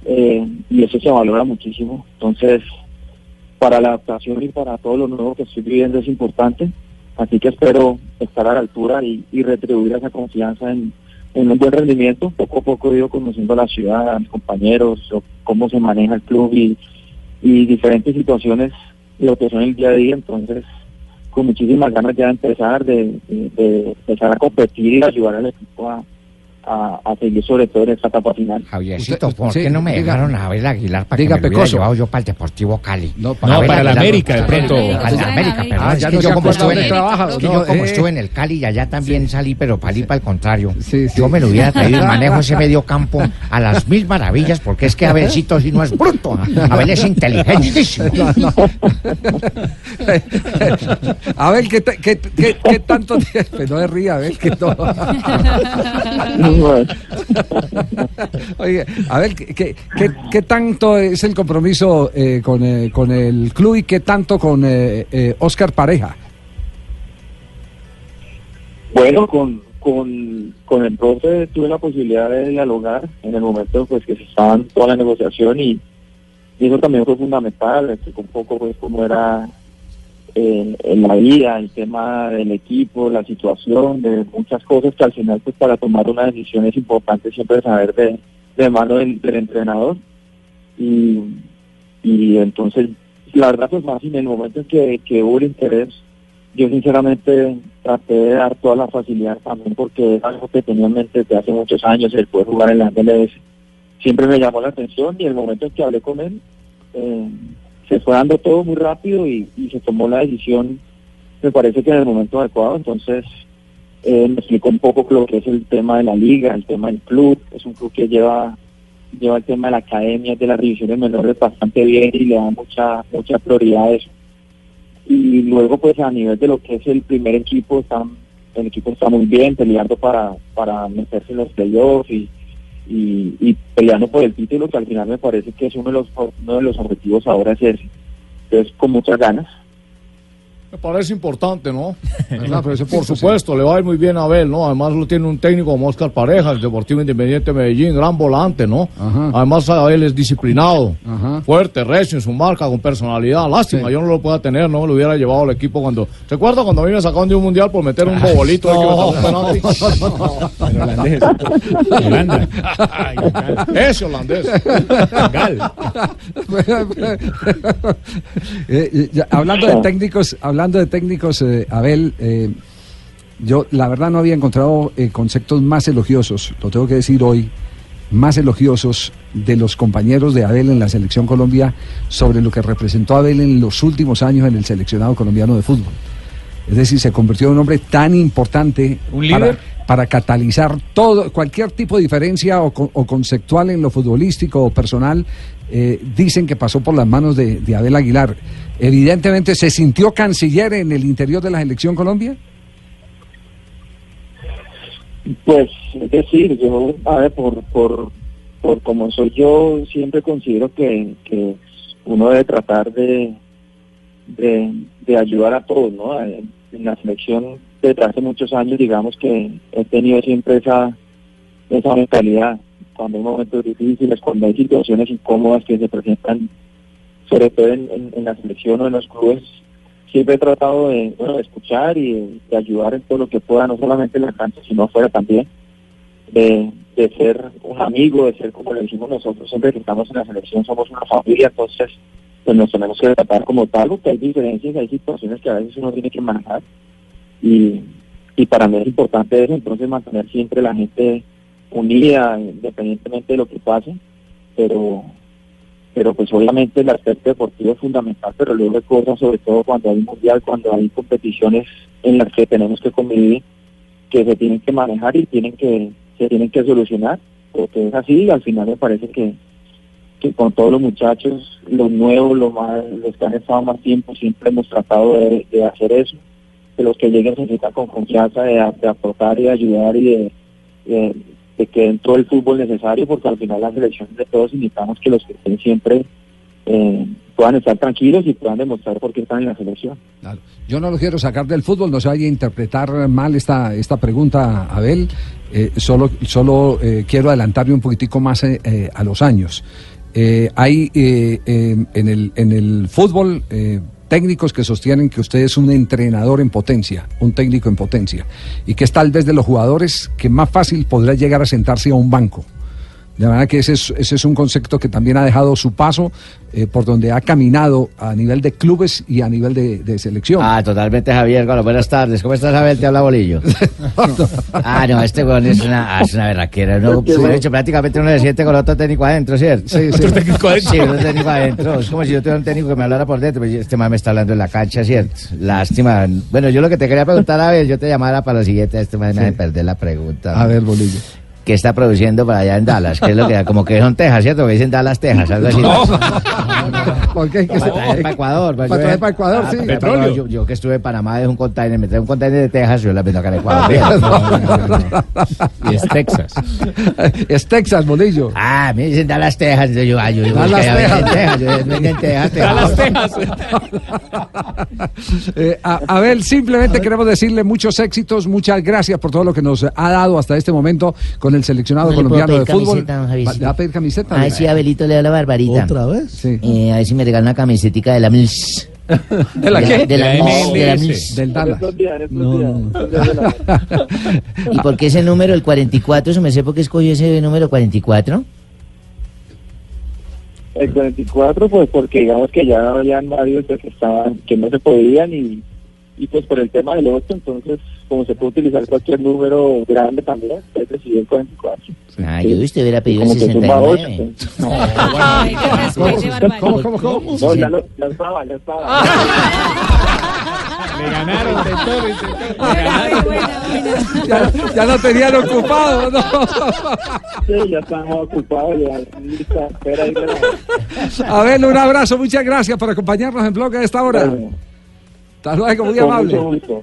eh, y eso se valora muchísimo. Entonces, para la adaptación y para todo lo nuevo que estoy viviendo es importante, así que espero estar a la altura y, retribuir esa confianza en, un buen rendimiento. Poco a poco he ido conociendo la ciudad, a mis compañeros, cómo se maneja el club y, y diferentes situaciones, lo que son el día a día, entonces con muchísimas ganas ya de empezar, de, de- de empezar a competir y ayudar al equipo a, a, a seguir sobre todo en esta etapa final. Javiercito, ¿por sí, qué no me diga. dejaron a Abel Aguilar para Diga, que me lo hubiera llevado yo para el Deportivo Cali? No, para la América, de pronto. Para la América, pero Ah, es que no yo como acuerda estuve en dónde el, trabaja, es que no, yo como eh. estuve en el Cali y allá también salí, pero salí para el contrario. Yo me lo hubiera traído y manejo ese medio campo a las mil maravillas, porque es que Abelcito sí no es bruto, Abel es inteligentísimo. A ver, ¿qué, qué, qué- qué tanto tiempo? No se ría, a ver, que no. Oye, a ver, ¿qué, qué, qué- tanto es el compromiso eh, con, eh, con el club y qué tanto con eh, eh, Oscar Pareja? Bueno, con, con, con el profe tuve la posibilidad de dialogar en el momento pues que se estaban toda la negociación y, y eso también fue fundamental, explicó un poco pues cómo era eh, en la vida, el tema del equipo, la situación, de muchas cosas que al final pues para tomar una decisión es importante siempre saber de, de mano del, entrenador y, y entonces la verdad pues más en el momento en que, que hubo el interés yo sinceramente traté de dar toda la facilidad también porque es algo que tenía en mente desde hace muchos años, el poder jugar en la MLS. Siempre me llamó la atención y el momento en que hablé con él, eh, se fue dando todo muy rápido y, se tomó la decisión, me parece que en el momento adecuado. Entonces, eh, me explicó un poco lo que es el tema de la liga, el tema del club. Es un club que lleva lleva el tema de la academia, de las divisiones menores bastante bien y le da mucha mucha prioridad a eso y luego pues a nivel de lo que es el primer equipo están el equipo está muy bien peleando para para meterse en los playoffs y, y, y peleando por el título que al final me parece que es uno de los uno de los objetivos ahora es ese entonces con muchas ganas Me parece importante, ¿no? ¿Verdad, profesor Por supuesto, le va a ir muy bien a Abel, ¿no? Además lo tiene un técnico como Oscar Parejas, Deportivo Independiente de Medellín, gran volante, ¿no? Además Abel es disciplinado, fuerte, recio en su marca, con personalidad. Lástima, yo no lo pueda tener, no me lo hubiera llevado al equipo cuando... ¿Se acuerda cuando a mí me sacaron de un mundial por meter un bobolito? ahí que me tapó un penalti? Pero holandés. Holanda. Ese holandés. Eh, eh, ya, hablando de técnicos, hablando de técnicos, eh, Abel, eh, yo la verdad no había encontrado eh, conceptos más elogiosos, lo tengo que decir hoy, más elogiosos de los compañeros de Abel en la selección Colombia sobre lo que representó Abel en los últimos años en el seleccionado colombiano de fútbol. Es decir, se convirtió en un hombre tan importante ¿Un para, líder? para catalizar todo, cualquier tipo de diferencia o, co- o conceptual en lo futbolístico o personal, eh, dicen que pasó por las manos de, de Abel Aguilar. Evidentemente, ¿se sintió canciller en el interior de la selección Colombia? Pues, es decir, yo, a ver, por, por, por como soy yo, siempre considero que, que uno debe tratar de, de, de ayudar a todos, ¿no? En la selección desde hace muchos años, digamos que he tenido siempre esa, esa mentalidad. Cuando hay momentos difíciles, cuando hay situaciones incómodas que se presentan, sobre todo en, en- la selección o en los clubes, siempre he tratado de, escuchar y de, de ayudar en todo lo que pueda, no solamente en la cancha, sino afuera también, de, de ser un amigo, de ser como le decimos nosotros, siempre que estamos en la selección somos una familia, entonces pues nos tenemos que tratar como tal, porque hay diferencias, hay situaciones que a veces uno tiene que manejar y, y para mí es importante eso, entonces mantener siempre la gente unida, independientemente de lo que pase, pero pero pues obviamente el aspecto deportivo es fundamental, pero luego hay cosas, sobre todo cuando hay mundial, cuando hay competiciones en las que tenemos que convivir, que se tienen que manejar y tienen que se tienen que solucionar, porque es así y al final me parece que, que con todos los muchachos, los nuevos, los más, los que han estado más tiempo, siempre hemos tratado de, de hacer eso, que los que lleguen se sientan con confianza de, aportar y de ayudar y de, de que todo el fútbol necesario, porque al final la selección de todos invitamos que los que estén siempre eh, puedan estar tranquilos y puedan demostrar por qué están en la selección. Yo no lo quiero sacar del fútbol, no se vaya a interpretar mal esta, esta pregunta, Abel. Eh, solo solo eh, quiero adelantarme un poquitico más eh, eh, a los años. Hay en, el, en el fútbol técnicos que sostienen que usted es un entrenador en potencia, un técnico en potencia, y que es tal vez de los jugadores que más fácil podrá llegar a sentarse a un banco. De manera que ese es, ese es un concepto que también ha dejado su paso eh, por donde ha caminado a nivel de clubes y a nivel de, de selección. Ah, totalmente, Javier. Bueno, buenas tardes. ¿Cómo estás, Abel? Te habla Bolillo. ah, no, este weón es una, ah, es una berraquera. No, bueno. hecho, prácticamente uno se siente con otro técnico adentro, ¿cierto? Sí, sí. ¿Otro técnico adentro? Sí, otro técnico adentro. Es como si yo tuviera un técnico que me hablara por dentro. Pues este man me está hablando en la cancha, ¿cierto? Lástima. Bueno, yo lo que te quería preguntar, Abel, yo te llamara para la siguiente. Este man me hace perder la pregunta. A ver, Bolillo. ¿Qué está produciendo para allá en Dallas? ¿Qué es lo que como que son Texas, ¿cierto? Que dicen Dallas, Texas, algo así. ¿Por qué? ¿Qué Para traer para Ecuador. Para traer para Ecuador, sí. Petróleo. no, Yo, yo que estuve en Panamá es un container, me trae un container de Texas, yo la vendo acá en Ecuador. Y es Texas. es Texas, Bolillo. Ah, me dicen Dallas, Texas. Entonces yo, ah, yo digo, Dallas, que Texas. Texas. Yo venden Texas, Texas. Eh, a- Abel, simplemente queremos decirle muchos éxitos, muchas gracias por todo lo que nos ha dado hasta este momento con el seleccionado ¿No colombiano de pedir fútbol. va a pedir camiseta? Ay, sí, Abelito le da la barbarita. ¿Otra vez? Eh, a ver si me regala una camisetica de la MILS. ¿De la qué? De la MILS. De la. MILS. Del Dallas. ¿Y por qué ese número, el 44? ¿Se me sé por qué escogió ese número 44? El 44, pues porque digamos que ya habían varios que estaban, que no se podían y, y pues por el tema del 8, entonces como se puede uticizar cualquier número grande también, decidí el 44. Ah, yo usted hubiera Y pedido el como que suma 8, 69. Ay, qué respete, barbaridad. ¿Cómo, cómo, cómo? No, ya, lo, ya estaba, ya estaba. Le ganaron, intentó, intentó. Ya, ya lo tenían ocupado, ¿no? Sí, ya estamos ocupados, ya lista, espera ahí. pero- Abel, un abrazo, muchas gracias por acompañarnos en Blog a esta hora. Hasta luego, muy amable.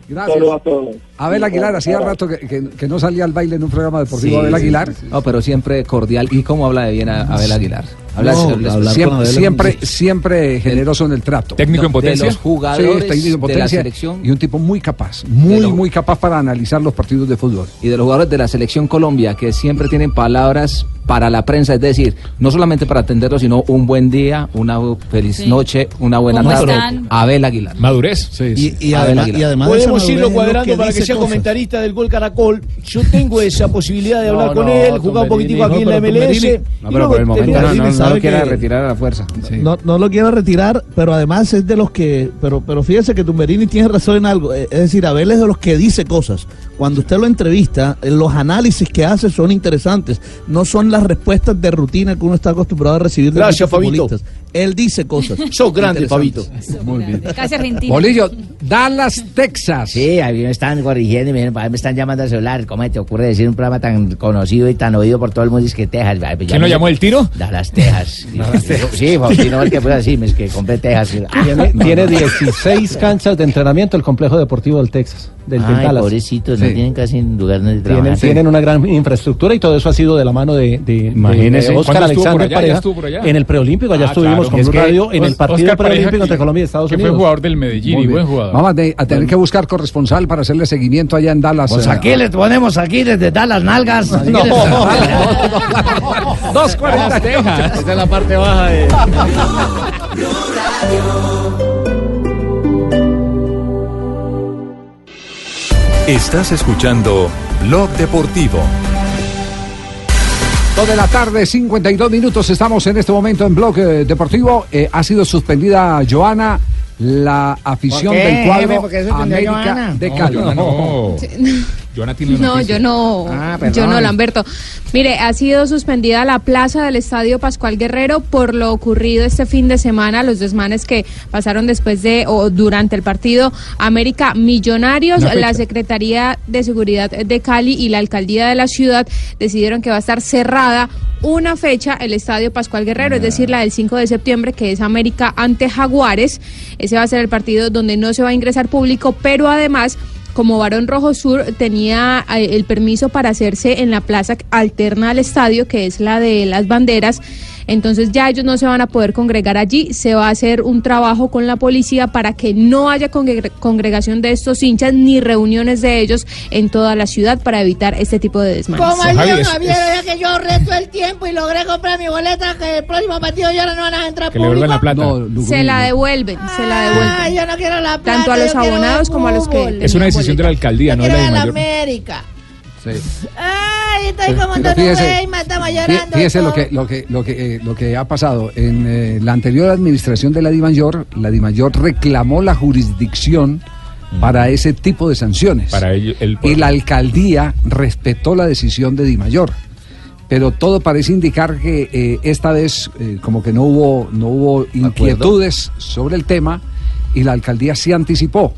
Gracias. Saludos a todos. Abel Aguilar, hacía rato que, que- que no salía al baile en un programa deportivo. Sí, Abel sí, Aguilar. No, pero siempre cordial. ¿Y cómo habla de bien a Abel Aguilar? Habla No, habla- hablar siempre, siempre, siempre generoso en el trato. ¿Técnico en potencia? de los jugadores Sí, técnico en de la potencia selección. y un tipo muy capaz, muy, muy capaz para analizar los partidos de fútbol. y de los jugadores de la selección Colombia que siempre tienen palabras para la prensa, es decir, no solamente para atenderlo, sino un buen día, una feliz Sí. noche, una buena ¿Cómo tarde. están? Abel Aguilar. Madurez. Y, y Abel además, Aguilar. y además Podemos irlo cuadrando para que dice sea cosas. comentarista del Gol Caracol. Yo tengo esa posibilidad de hablar No, con no, él, jugar un poquitico aquí en la pero MLS. Tumberini- y luego terminar. Tumberini sabe que- retirar a la fuerza. No, no lo quiero retirar, pero además es de los que. Pero, pero fíjese que Tumberini tiene razón en algo. Es decir, Abel es de los que dice cosas. Cuando usted lo entrevista, eh, los análisis que hace son interesantes. No son las respuestas de rutina que uno está acostumbrado a recibir de Gracias, Fabito. futbolistas. Él dice cosas. Sos grande, interesantes. Muy bien. Casi argentino. Bolillo, Dallas, Texas. Sí, a mí me están corrigiendo y me, me están llamando al celular. ¿Cómo te ocurre decir un programa tan conocido y tan oído por todo el mundo? Es que Texas. ¿Quién lo llamó el tiro? Dallas, Texas. Sí, Faustino, el que puede decirme es que compré Texas. Tiene, tiene 16 canchas de entrenamiento el complejo deportivo del Texas, del, Ay, pobrecitos, no Sí. tienen casi lugar donde Tienen, trabajar. tienen una gran infraestructura y todo eso ha sido de la mano de, de, Imagínese. de Oscar ¿Cuándo estuvo por Alexander allá? Pareja ¿Ya estuvo por allá? en el preolímpico. Allá Ah, estuvimos claro. con Es Blue que Radio en el partido preolímpico entre que- Colombia y Estados que Unidos. fue jugador del Medellín y buen jugador. Vamos a, te- a tener que buscar corresponsal para hacerle seguimiento allá en Dallas. Pues eh, aquí le ponemos aquí desde Dallas Nalgas. No. Dos cuarenta Texas. Esta es la parte baja de. Estás escuchando Blog Deportivo. Dos de la tarde, 52 minutos. Estamos en este momento en Blog eh, Deportivo. Eh, ha sido suspendida Joana, la afición ¿Por qué, del cuadro ¿Por qué suspendió a América de No, Cali. Joana no. Joana tiene una No, noticia. yo no, Ah, yo no, Lamberto. Mire, ha sido suspendida la plaza del Estadio Pascual Guerrero por lo ocurrido este fin de semana, los desmanes que pasaron después de o durante el partido América Millonarios. La Secretaría de Seguridad de Cali y la Alcaldía de la ciudad decidieron que va a estar cerrada una fecha el Estadio Pascual Guerrero, es decir, la del 5 de septiembre, que es América ante Jaguares. Ese va a ser el partido donde no se va a ingresar público, pero además como Barón Rojo Sur tenía eh, el permiso para hacerse en la plaza alterna al estadio, que es la de las banderas. Entonces ya ellos no se van a poder congregar allí. Se va a hacer un trabajo con la policía para que no haya congre- congregación de estos hinchas ni reuniones de ellos en toda la ciudad para evitar este tipo de desmanes. Como el Javier, Javier, ya que yo reto el tiempo y logré comprar mi boleta, que el próximo partido ya no van a entrar Que público. la plata. Se la devuelven, se la devuelven. Ah, yo no quiero la plata. Tanto a los abonados como a los que. Es una decisión de la alcaldía, no de la ver de la mayor. América. Sí. Ay, estoy como Antonio fíjese, Weima, estamos Fí- llorando. Fíjese lo que, lo que, lo que, eh, lo que ha pasado. En eh, la anterior administración de la DIMAYOR, la DIMAYOR reclamó la jurisdicción para ese tipo de sanciones. Para ello, el y la alcaldía respetó la decisión de DIMAYOR. Pero todo parece indicar que eh, esta vez eh, como que no hubo, no hubo inquietudes sobre el tema y la alcaldía se anticipó.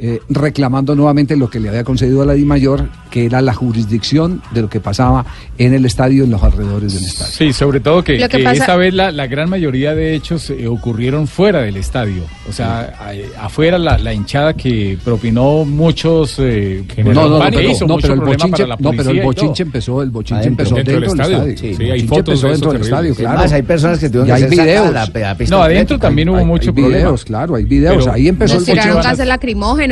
Eh, reclamando nuevamente lo que le había concedido a la DIMAYOR, que era la jurisdicción de lo que pasaba en el estadio y en los alrededores del estadio. Sí, sobre todo que, que que pasa- esta vez la, la gran mayoría de hechos eh, ocurrieron fuera del estadio. O sea, a- afuera la, la hinchada que propinó muchos... eh, No, no, no, pero, hizo no, mucho pero el problema bochinche, para la no, pero el bochinche empezó, el bochinche Adentro. empezó Dentro dentro, del estadio. estadio. Sí, El hay fotos empezó de dentro del estadio, claro. Además, hay personas que tuvieron Y que hay ser videos. a la pista No, adentro también hubo Hay- mucho hay problema. videos, claro, hay videos. Ahí empezó el tiraron bochinche.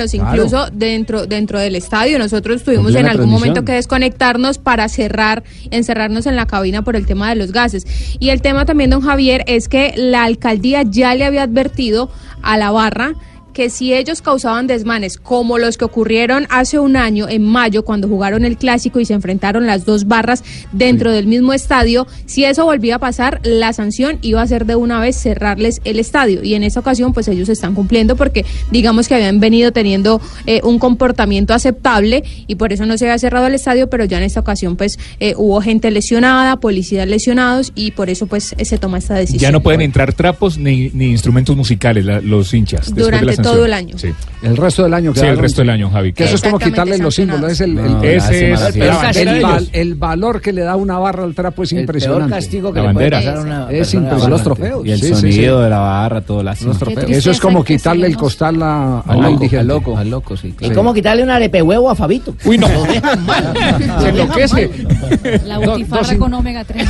Claro. incluso dentro dentro del estadio. Nosotros tuvimos en algún momento que desconectarnos para cerrar, encerrarnos en la cabina por el tema de los gases. Y el tema también, don Javier, es que la alcaldía ya le había advertido a la barra que si ellos causaban desmanes como los que ocurrieron hace un año, en mayo, cuando jugaron el clásico y se enfrentaron las dos barras dentro del mismo estadio, si eso volvía a pasar, la sanción iba a ser de una vez cerrarles el estadio. Y en esta ocasión, pues ellos están cumpliendo porque digamos que habían venido teniendo eh, un comportamiento aceptable y por eso no se había cerrado el estadio, pero ya en esta ocasión, pues eh, hubo gente lesionada, policías lesionados y por eso, pues se toma esta decisión. Ya no pueden entrar trapos ni, ni instrumentos musicales la- los hinchas. después de la Todo el año. Sí. El resto del año. Sí, el resto del año, Javi. Que eso es como quitarle los símbolos. Es el, el- No, el- ese es el- el el valor que le da una barra al trapo es El impresionante. peor castigo que La le puede pasar una Es impresionante. los trofeos. Y el sonido sí. de la barra, todo la Los trofeos. Eso es como quitarle el costal a, a Al loco, al loco, al loco, sí. ¿Y cómo quitarle un arepe huevo a Fabito? Uy, no. Lo dejan mal. Se enloquece. La butifarra con omega 3.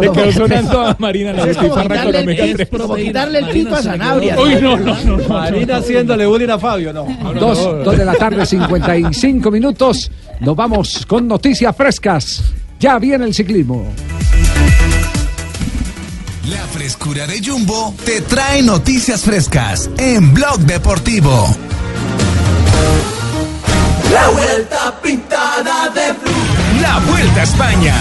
Le quedó sonando a Marina la como butifarra con quitarle, omega el, 3. como quitarle el pito a Sanabria. Uy, no, no, no. no. Marina haciéndole bullying a Fabio, no. Dos, dos de la tarde, 55 minutos. Nos vamos con noticias frescas. Ya viene el ciclismo. La frescura de Jumbo te trae noticias frescas en Blog Deportivo. La vuelta pintada de blue. La Vuelta a España.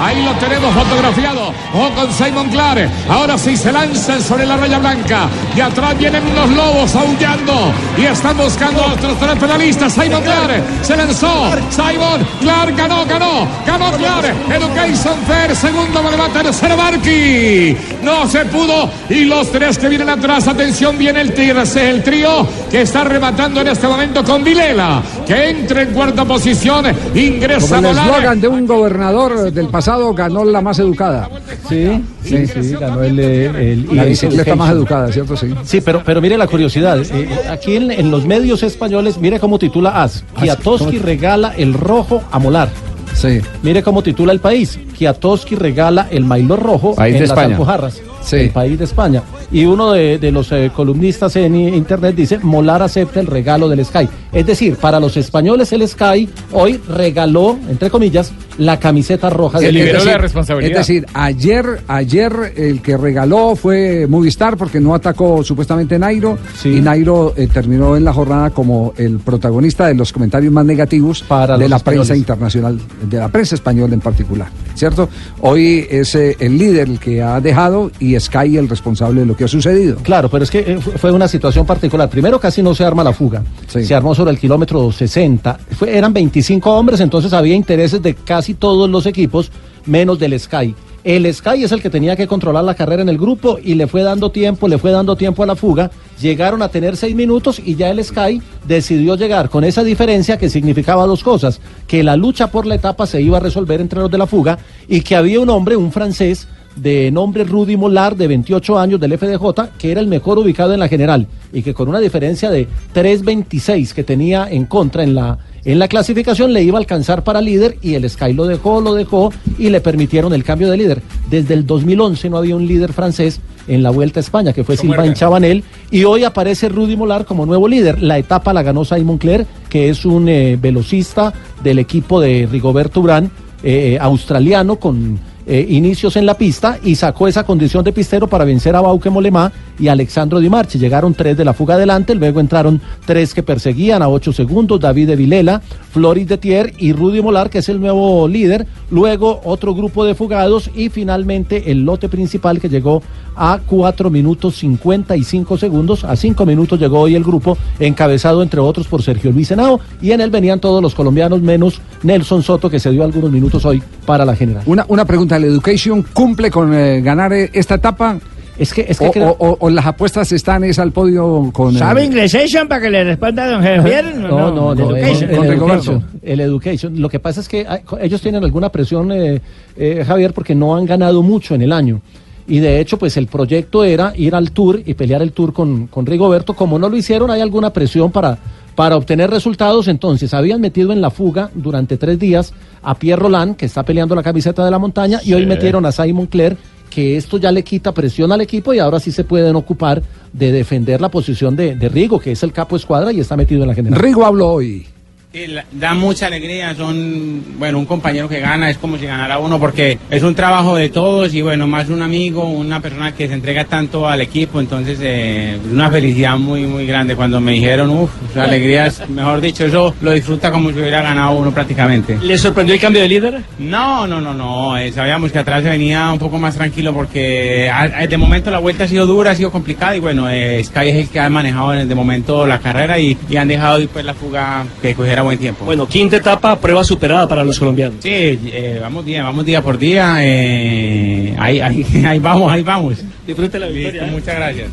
Ahí lo tenemos fotografiado. O con Simon Clark. Ahora sí se lanzan sobre la raya blanca. Y atrás vienen los lobos aullando. Y están buscando a nuestros tres penalistas. Simon Clark se lanzó. Simon Clark ganó, ganó. Ganó Clark. Education Fair. Segundo va tercero Barky. No se pudo. Y los tres que vienen atrás. Atención, viene el. El trío que está rematando en este momento con Vilela. Que entra en cuarta posición. Ingresa Como el eslogan de un gobernador del pasado, ganó la más educada. Sí, sí, sí, ganó el, eh, el La bicicleta más educada, ¿cierto? Sí. Sí, pero, pero mire la curiosidad. eh, eh, aquí en, en los medios españoles, mire cómo titula AS. Kiatowski regala el rojo a Molar. Sí. Mire cómo titula el país. Kiatowski regala el maillot rojo País en de las España. Alpujarras. Sí. El país de España. Y uno de, de los eh, columnistas en internet dice, Molar acepta el regalo del Sky. Es decir, para los españoles el Sky hoy regaló, entre comillas, la camiseta roja Se del liberó la responsabilidad. Es decir, ayer, ayer el que regaló fue Movistar porque no atacó supuestamente Nairo y Nairo eh, terminó en la jornada como el protagonista de los comentarios más negativos Para de la españoles. prensa internacional, de la prensa española en particular, ¿cierto? Hoy es eh, el líder el que ha dejado y Sky el responsable de lo que ha sucedido. Claro, pero es que eh, fu- fue una situación particular. Primero casi no se arma la fuga. Sí. Se armó sobre el kilómetro 60. Fue- eran 25 hombres, entonces había intereses de casi todos los equipos, menos del Sky. El Sky es el que tenía que controlar la carrera en el grupo y le fue dando tiempo, le fue dando tiempo a la fuga. Llegaron a tener seis minutos y ya el Sky decidió llegar con esa diferencia que significaba dos cosas, que la lucha por la etapa se iba a resolver entre los de la fuga y que había un hombre, un francés, de nombre Rudy Molar, de 28 años del FDJ, que era el mejor ubicado en la general y que con una diferencia de 3.26 que tenía en contra en la, en la clasificación le iba a alcanzar para líder y el Sky lo dejó, lo dejó y le permitieron el cambio de líder. Desde el 2011 no había un líder francés en la Vuelta a España, que fue Sylvain Chabanel, y hoy aparece Rudy Molar como nuevo líder. La etapa la ganó Simon Clerc, que es un eh, velocista del equipo de Rigoberto Urán, eh, australiano, con eh, inicios en la pista y sacó esa condición de pistero para vencer a Bauke Molemá y Alexandro Di Marchi. Llegaron tres de la fuga adelante, luego entraron tres que perseguían a ocho segundos, David de Vilela, Floris de Tier y Rudy Molar, que es el nuevo líder, luego otro grupo de fugados y finalmente el lote principal que llegó a 4 minutos 55 segundos, a 5 minutos llegó hoy el grupo encabezado entre otros por Sergio Luis y en él venían todos los colombianos menos Nelson Soto que se dio algunos minutos hoy para la general. Una, una pregunta, ¿la Education cumple con eh, ganar eh, esta etapa? Es que, es que o, creo- o- o- o las apuestas están es al podio con... eh, ¿Sabe inglesation para que le responda a don Javier? No, no, no, Education. el, Con el Rigoberto. education, el education. Lo que pasa es que hay- ellos tienen alguna presión, eh, eh, Javier, porque no han ganado mucho en el año. Y de hecho, pues el proyecto era ir al Tour y pelear el Tour con, con Rigoberto. Como no lo hicieron, hay alguna presión para, para obtener resultados. Entonces, habían metido en la fuga durante tres días a Pierre Roland, que está peleando la camiseta de la montaña, y hoy metieron a Simon Clerc, que esto ya le quita presión al equipo y ahora sí se pueden ocupar de defender la posición de, de Rigo, que es el capo escuadra y está metido en la general. Rigo habló hoy. Sí, da mucha alegría, son, bueno, un compañero que gana es como si ganara uno porque es un trabajo de todos y bueno, más un amigo, una persona que se entrega tanto al equipo, entonces eh, una felicidad muy, muy grande cuando me dijeron, uff, la alegría es, mejor dicho, eso lo disfruta como si hubiera ganado uno prácticamente. ¿Le sorprendió el cambio de líder? No, no, no, no. eh, sabíamos que atrás se venía un poco más tranquilo porque a- a- de momento la vuelta ha sido dura, ha sido complicada y bueno, eh, Sky es el que ha manejado de momento la carrera y, y han dejado después la fuga que cogiera da buen tiempo. Bueno, quinta etapa, prueba superada para los colombianos. Sí, eh, vamos día, vamos día por día. eh, ahí, ahí, ahí vamos, ahí vamos. Disfrute la victoria. Listo, muchas gracias.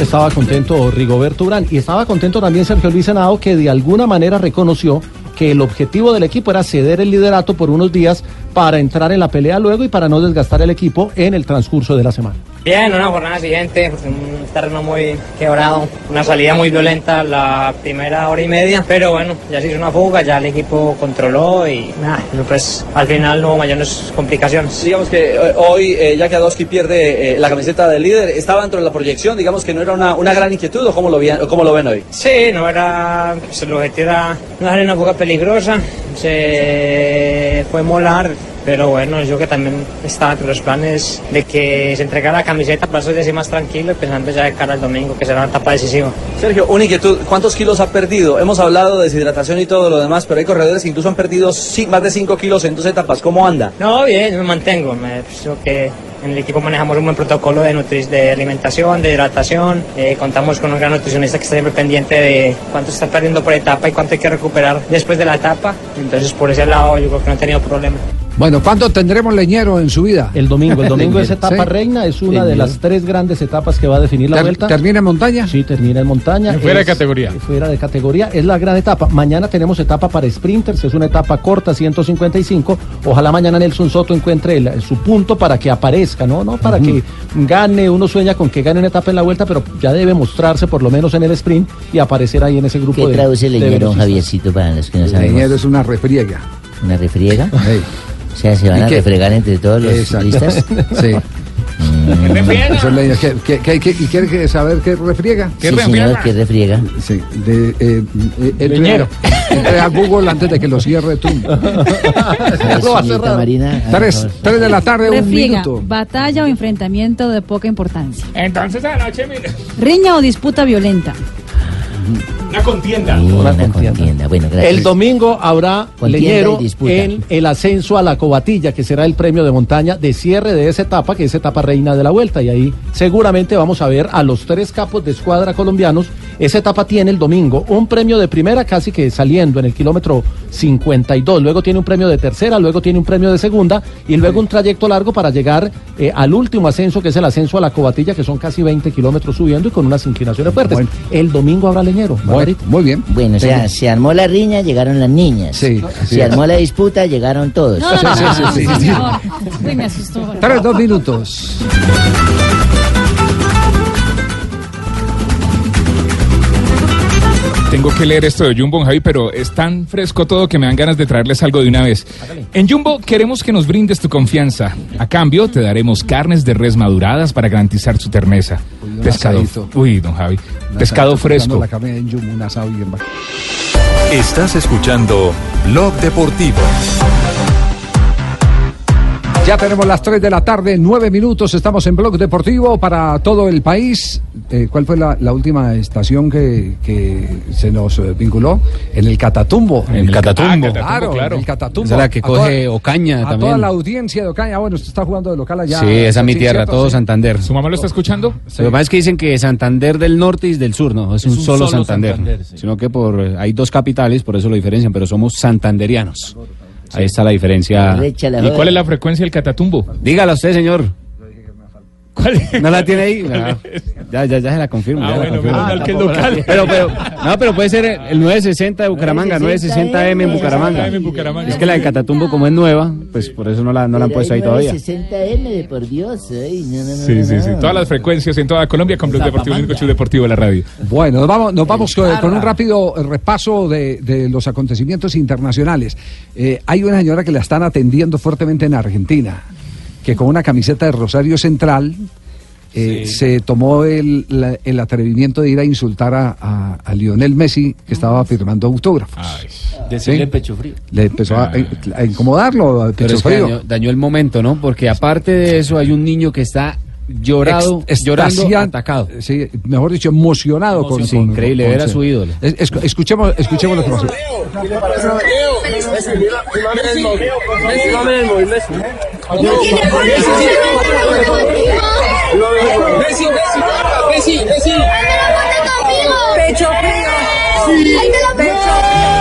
Estaba contento Rigoberto Urán y estaba contento también Sergio Luis Henao que de alguna manera reconoció que el objetivo del equipo era ceder el liderato por unos días para entrar en la pelea luego y para no desgastar el equipo en el transcurso de la semana. Bien, una jornada siguiente, un terreno muy quebrado, una salida muy violenta la primera hora y media, pero bueno, ya se hizo una fuga, ya el equipo controló y nada, pues al final no hubo mayores complicaciones. Digamos que eh, hoy eh, Jackie Adowski pierde eh, la camiseta del líder, estaba dentro de la proyección, digamos que no era una, una gran inquietud o cómo lo, vi- cómo lo ven hoy. Sí, no era, pues, el objetivo era una fuga peligrosa, se fue molar, pero bueno, yo que también estaba entre los planes de que se entregara la camiseta para eso ya así más tranquilo y pensando ya de cara al domingo, que será una etapa decisiva. Sergio, una inquietud, ¿cuántos kilos ha perdido? Hemos hablado de deshidratación y todo lo demás, pero hay corredores que incluso han perdido más de 5 kilos en dos etapas, ¿cómo anda? No, bien, me mantengo. Me, que en el equipo manejamos un buen protocolo de, nutri- de alimentación, de hidratación. eh, contamos con un gran nutricionista que está siempre pendiente de cuánto se está perdiendo por etapa y cuánto hay que recuperar después de la etapa. Entonces, por ese lado, yo creo que no he tenido problema. Bueno, ¿cuándo tendremos leñero en su vida? El domingo, el domingo es etapa Sí. reina, es una de las tres grandes etapas que va a definir la Ter- vuelta. ¿Termina en montaña? Sí, termina en montaña. Fuera de categoría. Fuera de categoría, es la gran etapa. Mañana tenemos etapa para sprinters, es una etapa corta, 155. Ojalá mañana Nelson Soto encuentre el- su punto para que aparezca, ¿no? No para que gane, uno sueña con que gane una etapa en la vuelta, pero ya debe mostrarse por lo menos en el sprint y aparecer ahí en ese grupo ¿Qué de traduce leñero. Javiercito, para los que no sabemos? Leñero es una refriega. ¿Una refriega? O sea, se van ¿Y a qué? refregar entre todos los Exacto. ciclistas. Sí. Mm. ¿Qué- ¿Y quiere saber qué refriega? Sí, señor, ¿qué refriega? Sí, de, eh, eh, entre, a, entre a Google antes de que lo cierre tú. Lo va a cerrar. Marina, Tres, tres de la tarde, un minuto. batalla o enfrentamiento de poca importancia. Entonces anoche, mire, Riña o disputa violenta. Una contienda. Una contienda. Bueno, gracias. El domingo habrá Contienda leñero en el ascenso a la cobatilla, que será el premio de montaña de cierre de esa etapa, que es etapa reina de la vuelta. Y ahí seguramente vamos a ver a los tres capos de escuadra colombianos. Esa etapa tiene el domingo un premio de primera casi que saliendo en el kilómetro 52. Luego tiene un premio de tercera, luego tiene un premio de segunda y luego un trayecto largo para llegar eh, al último ascenso, que es el ascenso a la cobatilla, que son casi 20 kilómetros subiendo y con unas inclinaciones fuertes. El domingo habrá leñero. Margarita. Muy bien. Bueno, o sea, se armó la riña, llegaron las niñas. Sí, se armó la disputa, llegaron todos. No, no, Sí, no, sí, no, sí, no, sí. Uy, me asustó. Tres, dos minutos. Tengo que leer esto de Jumbo, Javi, pero es tan fresco todo que me dan ganas de traerles algo de una vez. En Jumbo queremos que nos brindes tu confianza. A cambio, te daremos carnes de res maduradas para garantizar su terneza. un Pescado. asadito. Uy, don Javi. Pescado fresco. La carne en Yum, un asado bien bacán. Estás escuchando Blog Deportivo. Ya tenemos las 3 de la tarde, 9 minutos. Estamos en Blog Deportivo para todo el país. Eh, ¿Cuál fue la, la última estación que, que se nos eh, vinculó? En el Catatumbo. En el Catatumbo. Ah, claro, claro. en el Catatumbo. Esa es la que A coge Ocaña a también. toda la audiencia de Ocaña. Bueno, usted está jugando de local allá. sí, esa es mi Sí, tierra, ¿cierto? todo Sí. Santander. ¿Su mamá lo está escuchando? Lo que pasa es que dicen que Santander del norte y del sur, no, es, un, solo, Santander. Sino que por eh, hay dos capitales, por eso lo diferencian, pero somos santanderianos. Ahí está la diferencia. ¿Y cuál es la frecuencia del Catatumbo? Dígala usted, señor. ¿Cuál ¿No la tiene ahí? No. Ya, ya, ya se la confirmo. Ah, ya la bueno, mal que es local. Pero, pero, no, pero puede ser el 960 de Bucaramanga, 960M en Bucaramanga. 960M en Bucaramanga. Es que la de Catatumbo, como es nueva, pues por eso no la, no la han puesto ahí todavía. 60M de por Dios. ay, no, no, no, Sí, sí, sí. Todas las frecuencias en toda Colombia con Blog Deportivo, el único show deportivo de la radio. Bueno, nos vamos, nos vamos con, con un rápido repaso de, de los acontecimientos internacionales. Eh, hay una señora que la están atendiendo fuertemente en Argentina, que con una camiseta de Rosario Central eh, se tomó el, la- el atrevimiento de ir a insultar a, a- a Lionel Messi, que estaba firmando autógrafos. Decirle Sí. pecho frío. Le empezó a, a incomodarlo, a Pero pecho es que frío. dañó, dañó el momento, ¿no? Porque aparte de eso hay un niño que está llorado, Ex- llorando, atacado. Sí, mejor dicho, emocionado con, Sí, con- increíble, con ver a su ídolo. Es- es- escuchemos, escuchemos lo que pasó. Messi, Messi, Messi, Messi. Pecho frío. Sí. Pecho frío.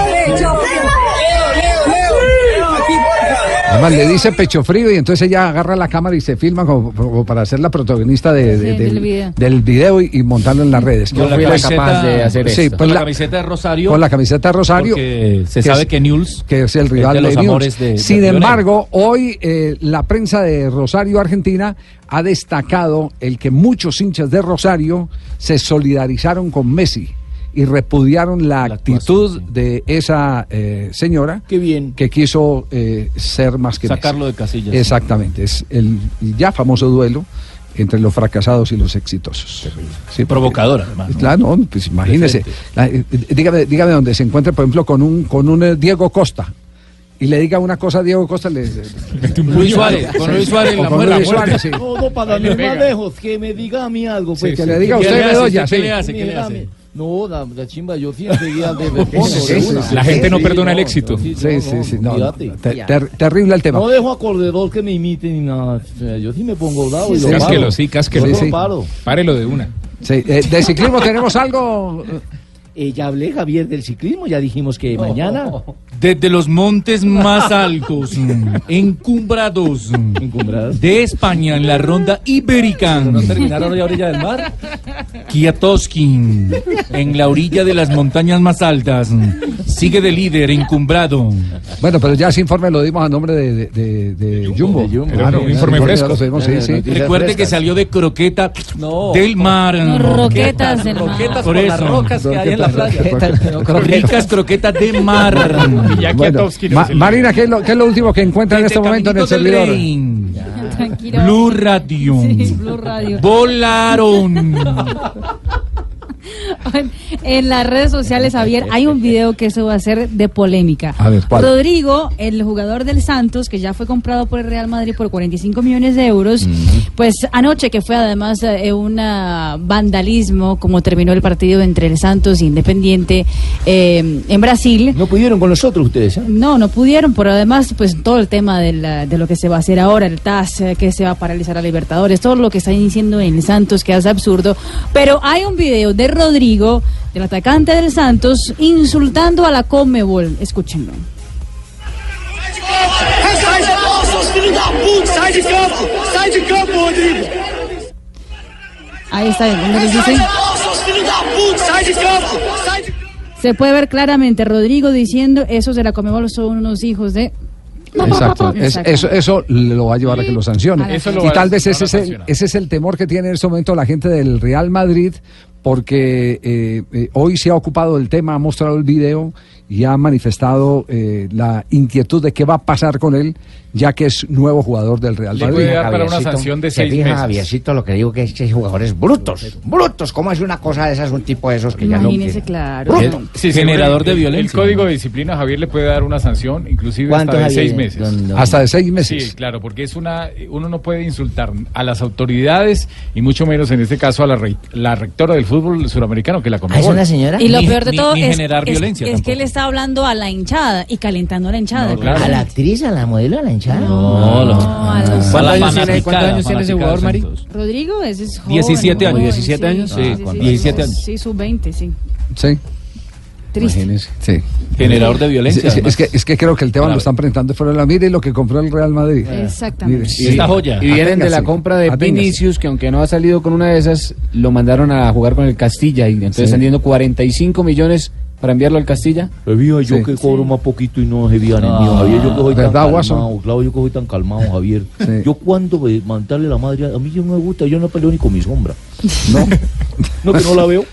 Además le dice pecho frío y entonces ella agarra la cámara y se filma como, como para ser la protagonista de- de- Sí, del, del video. del video y, y montarlo en las redes. Yo fui Pues, capaz de hacer sí, esto. pues Con la camiseta de Rosario. Con la camiseta de Rosario. porque se que sabe es- que Newell's que es el es rival de de, los amores de- de Sin Lionel. embargo, hoy eh, la prensa de Rosario, Argentina, ha destacado el que muchos hinchas de Rosario se solidarizaron con Messi y repudiaron la, actitud de esa eh, señora que quiso eh, ser más que Sacarlo Messi. de casillas. Exactamente, es el ya famoso duelo entre los fracasados y los exitosos. Sí, Provocador, además, ¿no? Claro, no, pues imagínese. La- eh, dígame, dígame donde se encuentre, por ejemplo, con un, con un eh, Diego Costa. Y le diga una cosa a Diego Costa, le, Luis Suárez, con Luis Suárez, la con muerte. Luis Suárez, sí. No, no, para le ir más lejos, que me diga a mí algo. Pues, Sí, que le diga a usted, ¿Qué le hace? Bedoya, ¿Qué sí. le hace? ¿Qué le hace? No, la, la chimba, yo sí enseguida de. La gente no Sí, perdona el no, éxito. Sí, Sí, no, sí, no, sí, no, olvídate. ter- ter- terrible el tema. No dejo a corredor que me imite ni nada. O sea, yo sí me pongo bravo y lo Cásquelo, paro. sí, cásquelo. Párelo de una. Sí, eh, de ciclismo tenemos algo. Eh, ya hablé, Javier, del ciclismo. Ya dijimos que mañana. Desde los montes más altos, mm, encumbrados, mm, de España en la ronda ibérica. ¿No terminaron ya a orilla del mar? Kiatowski, en la orilla de las montañas más altas, mm, sigue de líder, encumbrado. Bueno, pero ya ese informe lo dimos a nombre de, de, de- de Jumbo. Era un informe fresco. sí, sí. Recuerde que salió de croqueta del mar. No, roquetas del mar. Roquetas por las rocas que hay en la playa. Ricas croquetas de mar. Bueno, Ma- Marina, ¿qué es, lo, qué es lo último que encuentra en este momento en el servidor? Blue Radio. Sí, Blue Radio. Volaron. En las redes sociales, Javier, hay un video que eso va a ser de polémica. A ver, ¿cuál? Rodrigo, el jugador del Santos, que ya fue comprado por el Real Madrid por 45 millones de euros, pues anoche que fue además eh, un ah, vandalismo, como terminó el partido entre el Santos e Independiente eh, en Brasil. No pudieron con nosotros ustedes, ¿eh? No, no pudieron, pero además, pues todo el tema de, la- de lo que se va a hacer ahora, el TAS, eh, que se va a paralizar a Libertadores, todo lo que están diciendo en el Santos, que es absurdo. Pero hay un video de Rodrigo, del atacante del Santos, insultando a la Conmebol. Escúchenlo. Sai de campo! Sai de campo! Rodrigo! Ahí está, donde les dice. Sai de campo, Se puede ver claramente Rodrigo diciendo, esos de la Conmebol son unos hijos de... Exacto. Es- Exacto. eso, eso lo va a llevar a que lo sancione. Eso y tal vez ese es, el, ese es el temor que tiene en este momento la gente del Real Madrid, porque eh, eh, hoy se ha ocupado del tema, ha mostrado el video y ha manifestado eh, la inquietud de qué va a pasar con él, ya que es nuevo jugador del Real Le Madrid. puede dar para una sanción de se seis meses. Javiercito, lo que digo que es que hay jugadores brutos, brutos. ¿Cómo es una cosa de esas? Un tipo de esos que ya no... Imagínese, claro. Sí, Generador el- de violencia. El código de disciplina, Javier, le puede dar una sanción, inclusive ¿Cuánto, hasta de Javier? seis meses. Don- don- Hasta de seis meses. Sí, claro, porque es una, uno no puede insultar a las autoridades y mucho menos en este caso a la, rei- la rectora del fútbol suramericano que la Conmebol. Y lo peor de todo ni es, generar es- violencia es que él está hablando a la hinchada y calentando a la hinchada. ¿A la actriz, a la modelo, a la hinchada? No, no. a los- ¿Cuántos a la años tiene, cuántos años tiene ese jugador, Mari? Rodrigo, ese es joven. 17 años. joven, 17 años, sí, sí, cuando- 17 años. Sí, sub-20, sí. Sí. Triste. Sí. Generador de violencia, Es, es- que, es que creo que el tema lo están presentando fuera de la mira y lo que compró el Real Madrid. Exactamente. Y esta joya. Y vienen de la Aténgase, compra de aténgase. Vinicius, que aunque no ha salido con una de esas, lo mandaron a jugar con el Castilla. Y entonces Sí. están dando 45 millones para enviarlo al Castilla. Sabía yo Sí. que cobro más poquito y no se viene No. mío, Javier. Yo que soy tan calmado, claro, yo que soy tan calmado, Javier. Sí. Yo cuando mandarle la madre, a mí yo no me gusta, yo no peleo ni con mi sombra. No. No, que no la veo.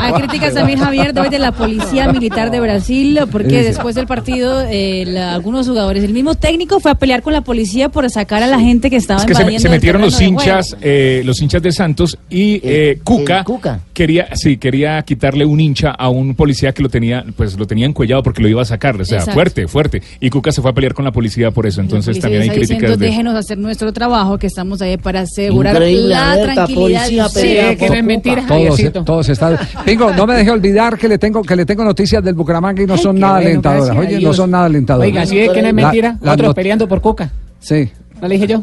Hay críticas también, Javier, de la Policía Militar de Brasil, porque después del partido, eh, la- algunos jugadores, el mismo técnico fue a pelear con la policía por sacar a la gente que estaba Es que se, invadiendo se el metieron los hinchas, eh, los hinchas de Santos y eh, Cuca, quería, sí, quería quitarle un hincha a un policía que lo tenía, pues lo tenía encuellado porque lo iba a sacar, o sea, Exacto. fuerte, fuerte. Y Cuca se fue a pelear con la policía por eso, entonces también hay está diciendo, críticas de. déjenos hacer nuestro trabajo, que estamos ahí para asegurar Increíble, la tranquilidad. Policía Sí, pelea que por no es mentira, Todos, todos están. Pingo, no me deje olvidar que le tengo que le tengo noticias del Bucaramanga y no son qué nada bueno, alentadoras. Oye, no son nada alentadoras. Oiga, si es que no es mentira, la otros peleando por Coca. Sí. ¿No le dije yo?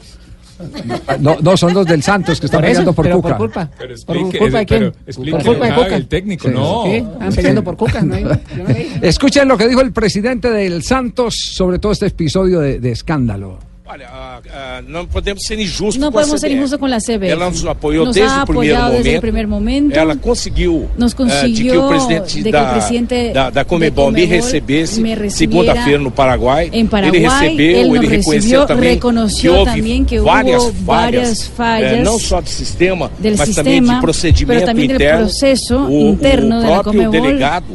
No, no, son los del Santos que están Por eso, peleando por pero Cuca. por culpa. Pero ¿Por explique, culpa de quién? pero Por culpa de Cuca. el técnico, Sí. no. ¿Qué? Están peleando por Cuca. ¿no? Yo no. Escuchen lo que dijo el presidente del Santos sobre todo este episodio de, de escándalo. Olha, ah, ah, não podemos ser injustos No com a podemos ser CBF. injustos con la CBF. Ela nos apoiou Nos desde ha o primeiro apoyado momento. desde el primer momento. Ela conseguiu, Nos ah, de que consiguió o presidente de que da, el presidente da, da Comebol de me Conmebol recebesse me recibiera segunda-feira no Paraguai. En Paraguay, ele recebeu, él nos ele reconheceu recibió, também reconoció que houve también que várias hubo falhas, varias fallas eh, não só do sistema, del mas também sistema, de procedimento pero también del interno. proceso o, interno o de la próprio Conmebol. delegado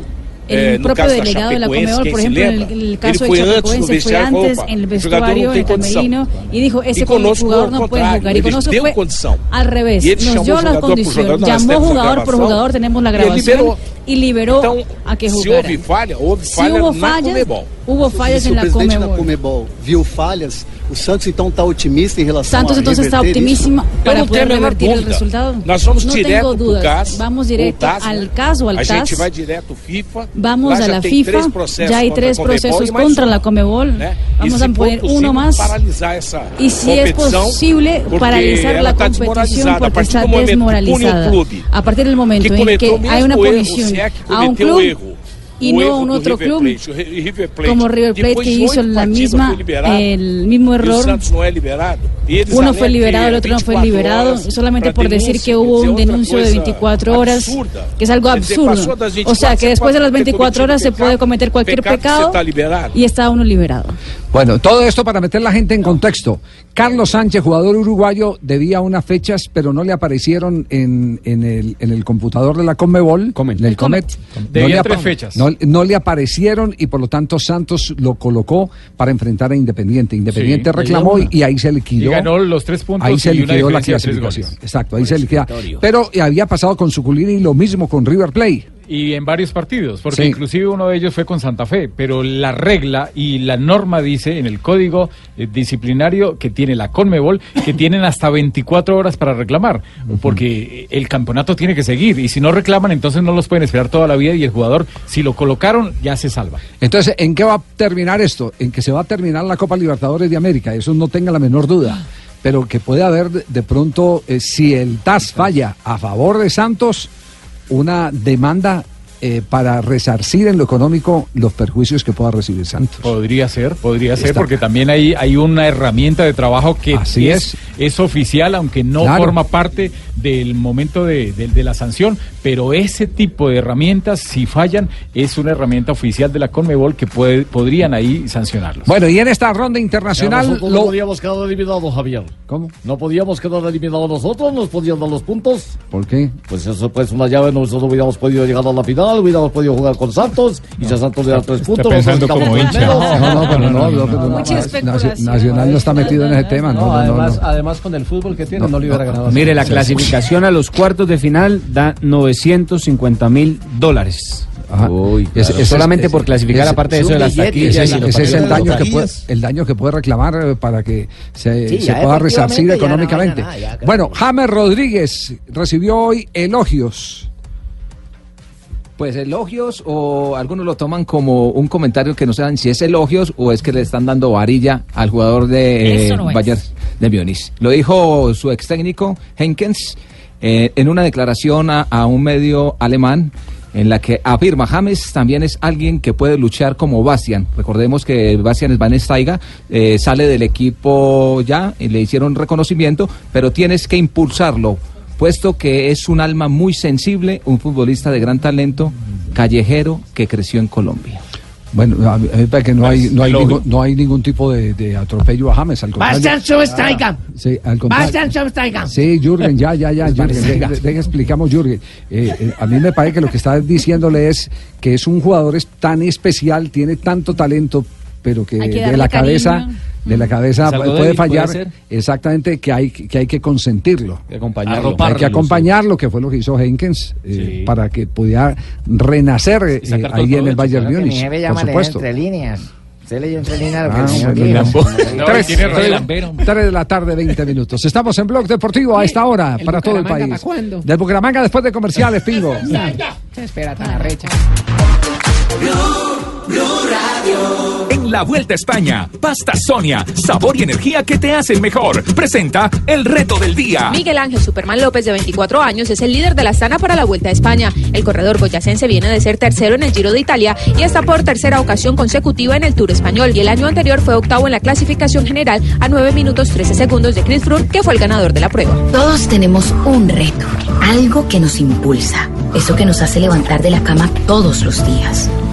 El eh, no propio delegado de la quem por ejemplo, en el, el caso de Chapecoense, fue antes "Opa, en el vestuario, en el camerino, y dijo, ese jugador no puede jugar. Y con nosotros deu fue condição. al revés. Nos dio la condición, llamó jugador por jugador, tenemos la grabación, y liberó Então, a que jugara. houve falha, houve Si falha hubo na fallas, Comebol. hubo fallas se en la Conmebol. Comebol viu falhas, o Santos então está otimista em relação Santos a entonces está reverter isso? optimísimo para não poder a revertir el dúvida. resultado. Nós vamos no direto dudas. CAS, Vamos o directo TAS, al CAS o al A CAS. gente vai direto FIFA. Vamos lá a já FIFA, três processos ya hay contra tres a Conmebol procesos e mais contra um, la Comebol. né? Vamos e se a poner possível, uno más. paralisar essa Y si es competição, posible, porque paralizar ela la está competición desmoralizada. A porque partir está do momento que pune o desmoralizada. clube A partir del momento que o se é que a un cometeu club erro. Y no un otro club Plate. Plate, como River Plate que hizo la misma liberado, el mismo error uno fue liberado, el otro no fue 24 liberado, solamente por decir que hubo un denuncio de outra 24 coisa horas, absurda. que es algo absurdo. O sea, 24, que después de las você pode ter 24 horas se puede cometer cualquier pecado, y está uno liberado. Bueno, todo esto para meter la gente en contexto. Carlos Sánchez, jugador uruguayo, debía unas fechas, pero no le aparecieron en, en el, en el computador de la Conmebol, en el Comet. No Debía le tres fechas. No, no le aparecieron y por lo tanto Santos lo colocó para enfrentar a Independiente. Independiente Sí. reclamó y, y ahí se Y liquidó. ganó los tres puntos Ahí se y una liquidó la clasificación. Exacto, ahí se liquida. Pero había pasado con Suculini lo mismo con River Plate. Y en varios partidos, porque Sí. inclusive uno de ellos fue con Santa Fe, pero la regla y la norma dice en el código eh, disciplinario que tiene la Conmebol que tienen hasta 24 horas para reclamar, porque el campeonato tiene que seguir y si no reclaman entonces no los pueden esperar toda la vida y el jugador si lo colocaron ya se salva. Entonces, ¿en qué va a terminar esto? En que se va a terminar la Copa Libertadores de América, eso no tenga la menor duda. Pero que puede haber de, de pronto, eh, si el TAS falla a favor de Santos, una demanda eh, para resarcir en lo económico los perjuicios que pueda recibir Santos. Podría ser, podría ser, porque también hay, hay una herramienta de trabajo que Así es, es oficial, aunque no Claro. forma parte del momento de, de- de la sanción, pero ese tipo de herramientas, si fallan, es una herramienta oficial de la Conmebol que puede, podrían ahí sancionarlos. Bueno, y en esta ronda internacional... Nosotros lo- no podíamos quedar eliminados, Javier. ¿Cómo? No podíamos quedar eliminados nosotros, nos podían dar los puntos. ¿Por qué? Pues eso, pues una llave, nosotros no hubiéramos podido llegar a la final, hubiéramos podido jugar con Santos, y si a Santos le da tres puntos, pensando como hincha. No, no, pero no. Nacional no está metido en ese tema, no, no, no, además, no. además con el fútbol que tiene no, le hubiera ganado. Mire, la clasificación a los cuartos de final da 950 mil dólares. Ajá. Ese- ese- Solamente por clasificar, aparte de eso de las taquillas. ese- ese es el daño, que puede, el daño que puede reclamar eh, para que se, Sí, se ya pueda resarcir ya no económicamente. nada, ya, bueno, James Rodríguez recibió hoy elogios. Pues elogios o algunos lo toman como un comentario que no saben si es elogios o es que le están dando varilla al jugador de no. Bayern de Múnich. Lo dijo su ex técnico Henkens eh, en una declaración a, a un medio alemán en la que afirma James también es alguien que puede luchar como Bastian. Recordemos que Bastian Schweinsteiger eh, sale del equipo ya y le hicieron reconocimiento, pero tienes que impulsarlo puesto que es un alma muy sensible, un futbolista de gran talento, callejero que creció en Colombia. Bueno, a mí a mí me parece que no hay, no hay, ningún, no hay ningún tipo de, de atropello a James, al contrario. Bastian Schweinsteiger. Sí, al contrario. Bastian Schweinsteiger. Sí, Jürgen, ya, ya, ya, Jürgen, deja explicamos, Jürgen. Eh, eh, a mí me parece que lo que está diciéndole es que es un jugador es tan especial, tiene tanto talento, pero que de la cabeza, cariño. De la cabeza Es algo puede débil, fallar. exactamente, que hay, que hay que consentirlo. De acompañarlo. Hay que acompañarlo, que fue lo que hizo Henkens, eh, Sí. para que pudiera renacer eh, ahí en el Bayern que Múnich, por supuesto. entre líneas. Usted leyó entre líneas lo que Ah, dijo. Lambo. No, Tres, de la tarde, 20 minutos. Estamos en Blog Deportivo a esta hora ¿el para todo el país. pa' cuándo? Del Bucaramanga después de comerciales, Pingo. Se espera tan arrecha. En la Vuelta a España. Pasta Sonia, sabor y energía que te hacen mejor. Presenta el reto del día. Miguel Ángel Superman López, de 24 años, es el líder de la Astana para la Vuelta a España. El corredor boyacense viene de ser tercero en el Giro de Italia y está por tercera ocasión consecutiva en el Tour Español. Y el año anterior fue octavo en la clasificación general a 9 minutos 13 segundos de Chris Froome, que fue el ganador de la prueba. Todos tenemos un reto, algo que nos impulsa, eso que nos hace levantar de la cama todos los días,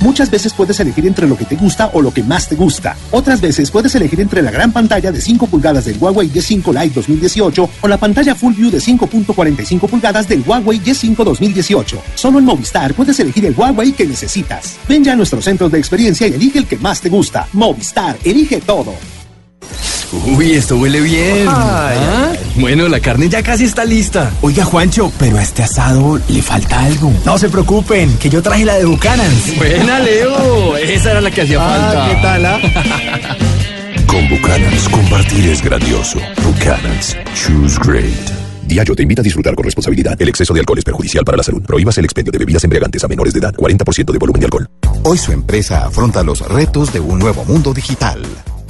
Muchas veces puedes elegir entre lo que te gusta o lo que más te gusta. Otras veces puedes elegir entre la gran pantalla de 5 pulgadas del Huawei Y5 Lite 2018 o la pantalla Full View de 5.45 pulgadas del Huawei Y5 2018. Solo en Movistar puedes elegir el Huawei que necesitas. Ven ya a nuestros centros de experiencia y elige el que más te gusta. Movistar, elige todo. Uy, esto huele bien. ¿Ah? Bueno, la carne ya casi está lista. Oiga, Juancho, pero a este asado le falta algo. No se preocupen, que yo traje la de Bucanans. Buena, Leo. Esa era la que hacía Ah, falta. ¿qué tal, ah? Con Buchanans, compartir es grandioso. Buchanans, choose great. Diallo te invita a disfrutar con responsabilidad. El exceso de alcohol es perjudicial para la salud. Prohíbas el expendio de bebidas embriagantes a menores de edad. 40% de volumen de alcohol. Hoy su empresa afronta los retos de un nuevo mundo digital.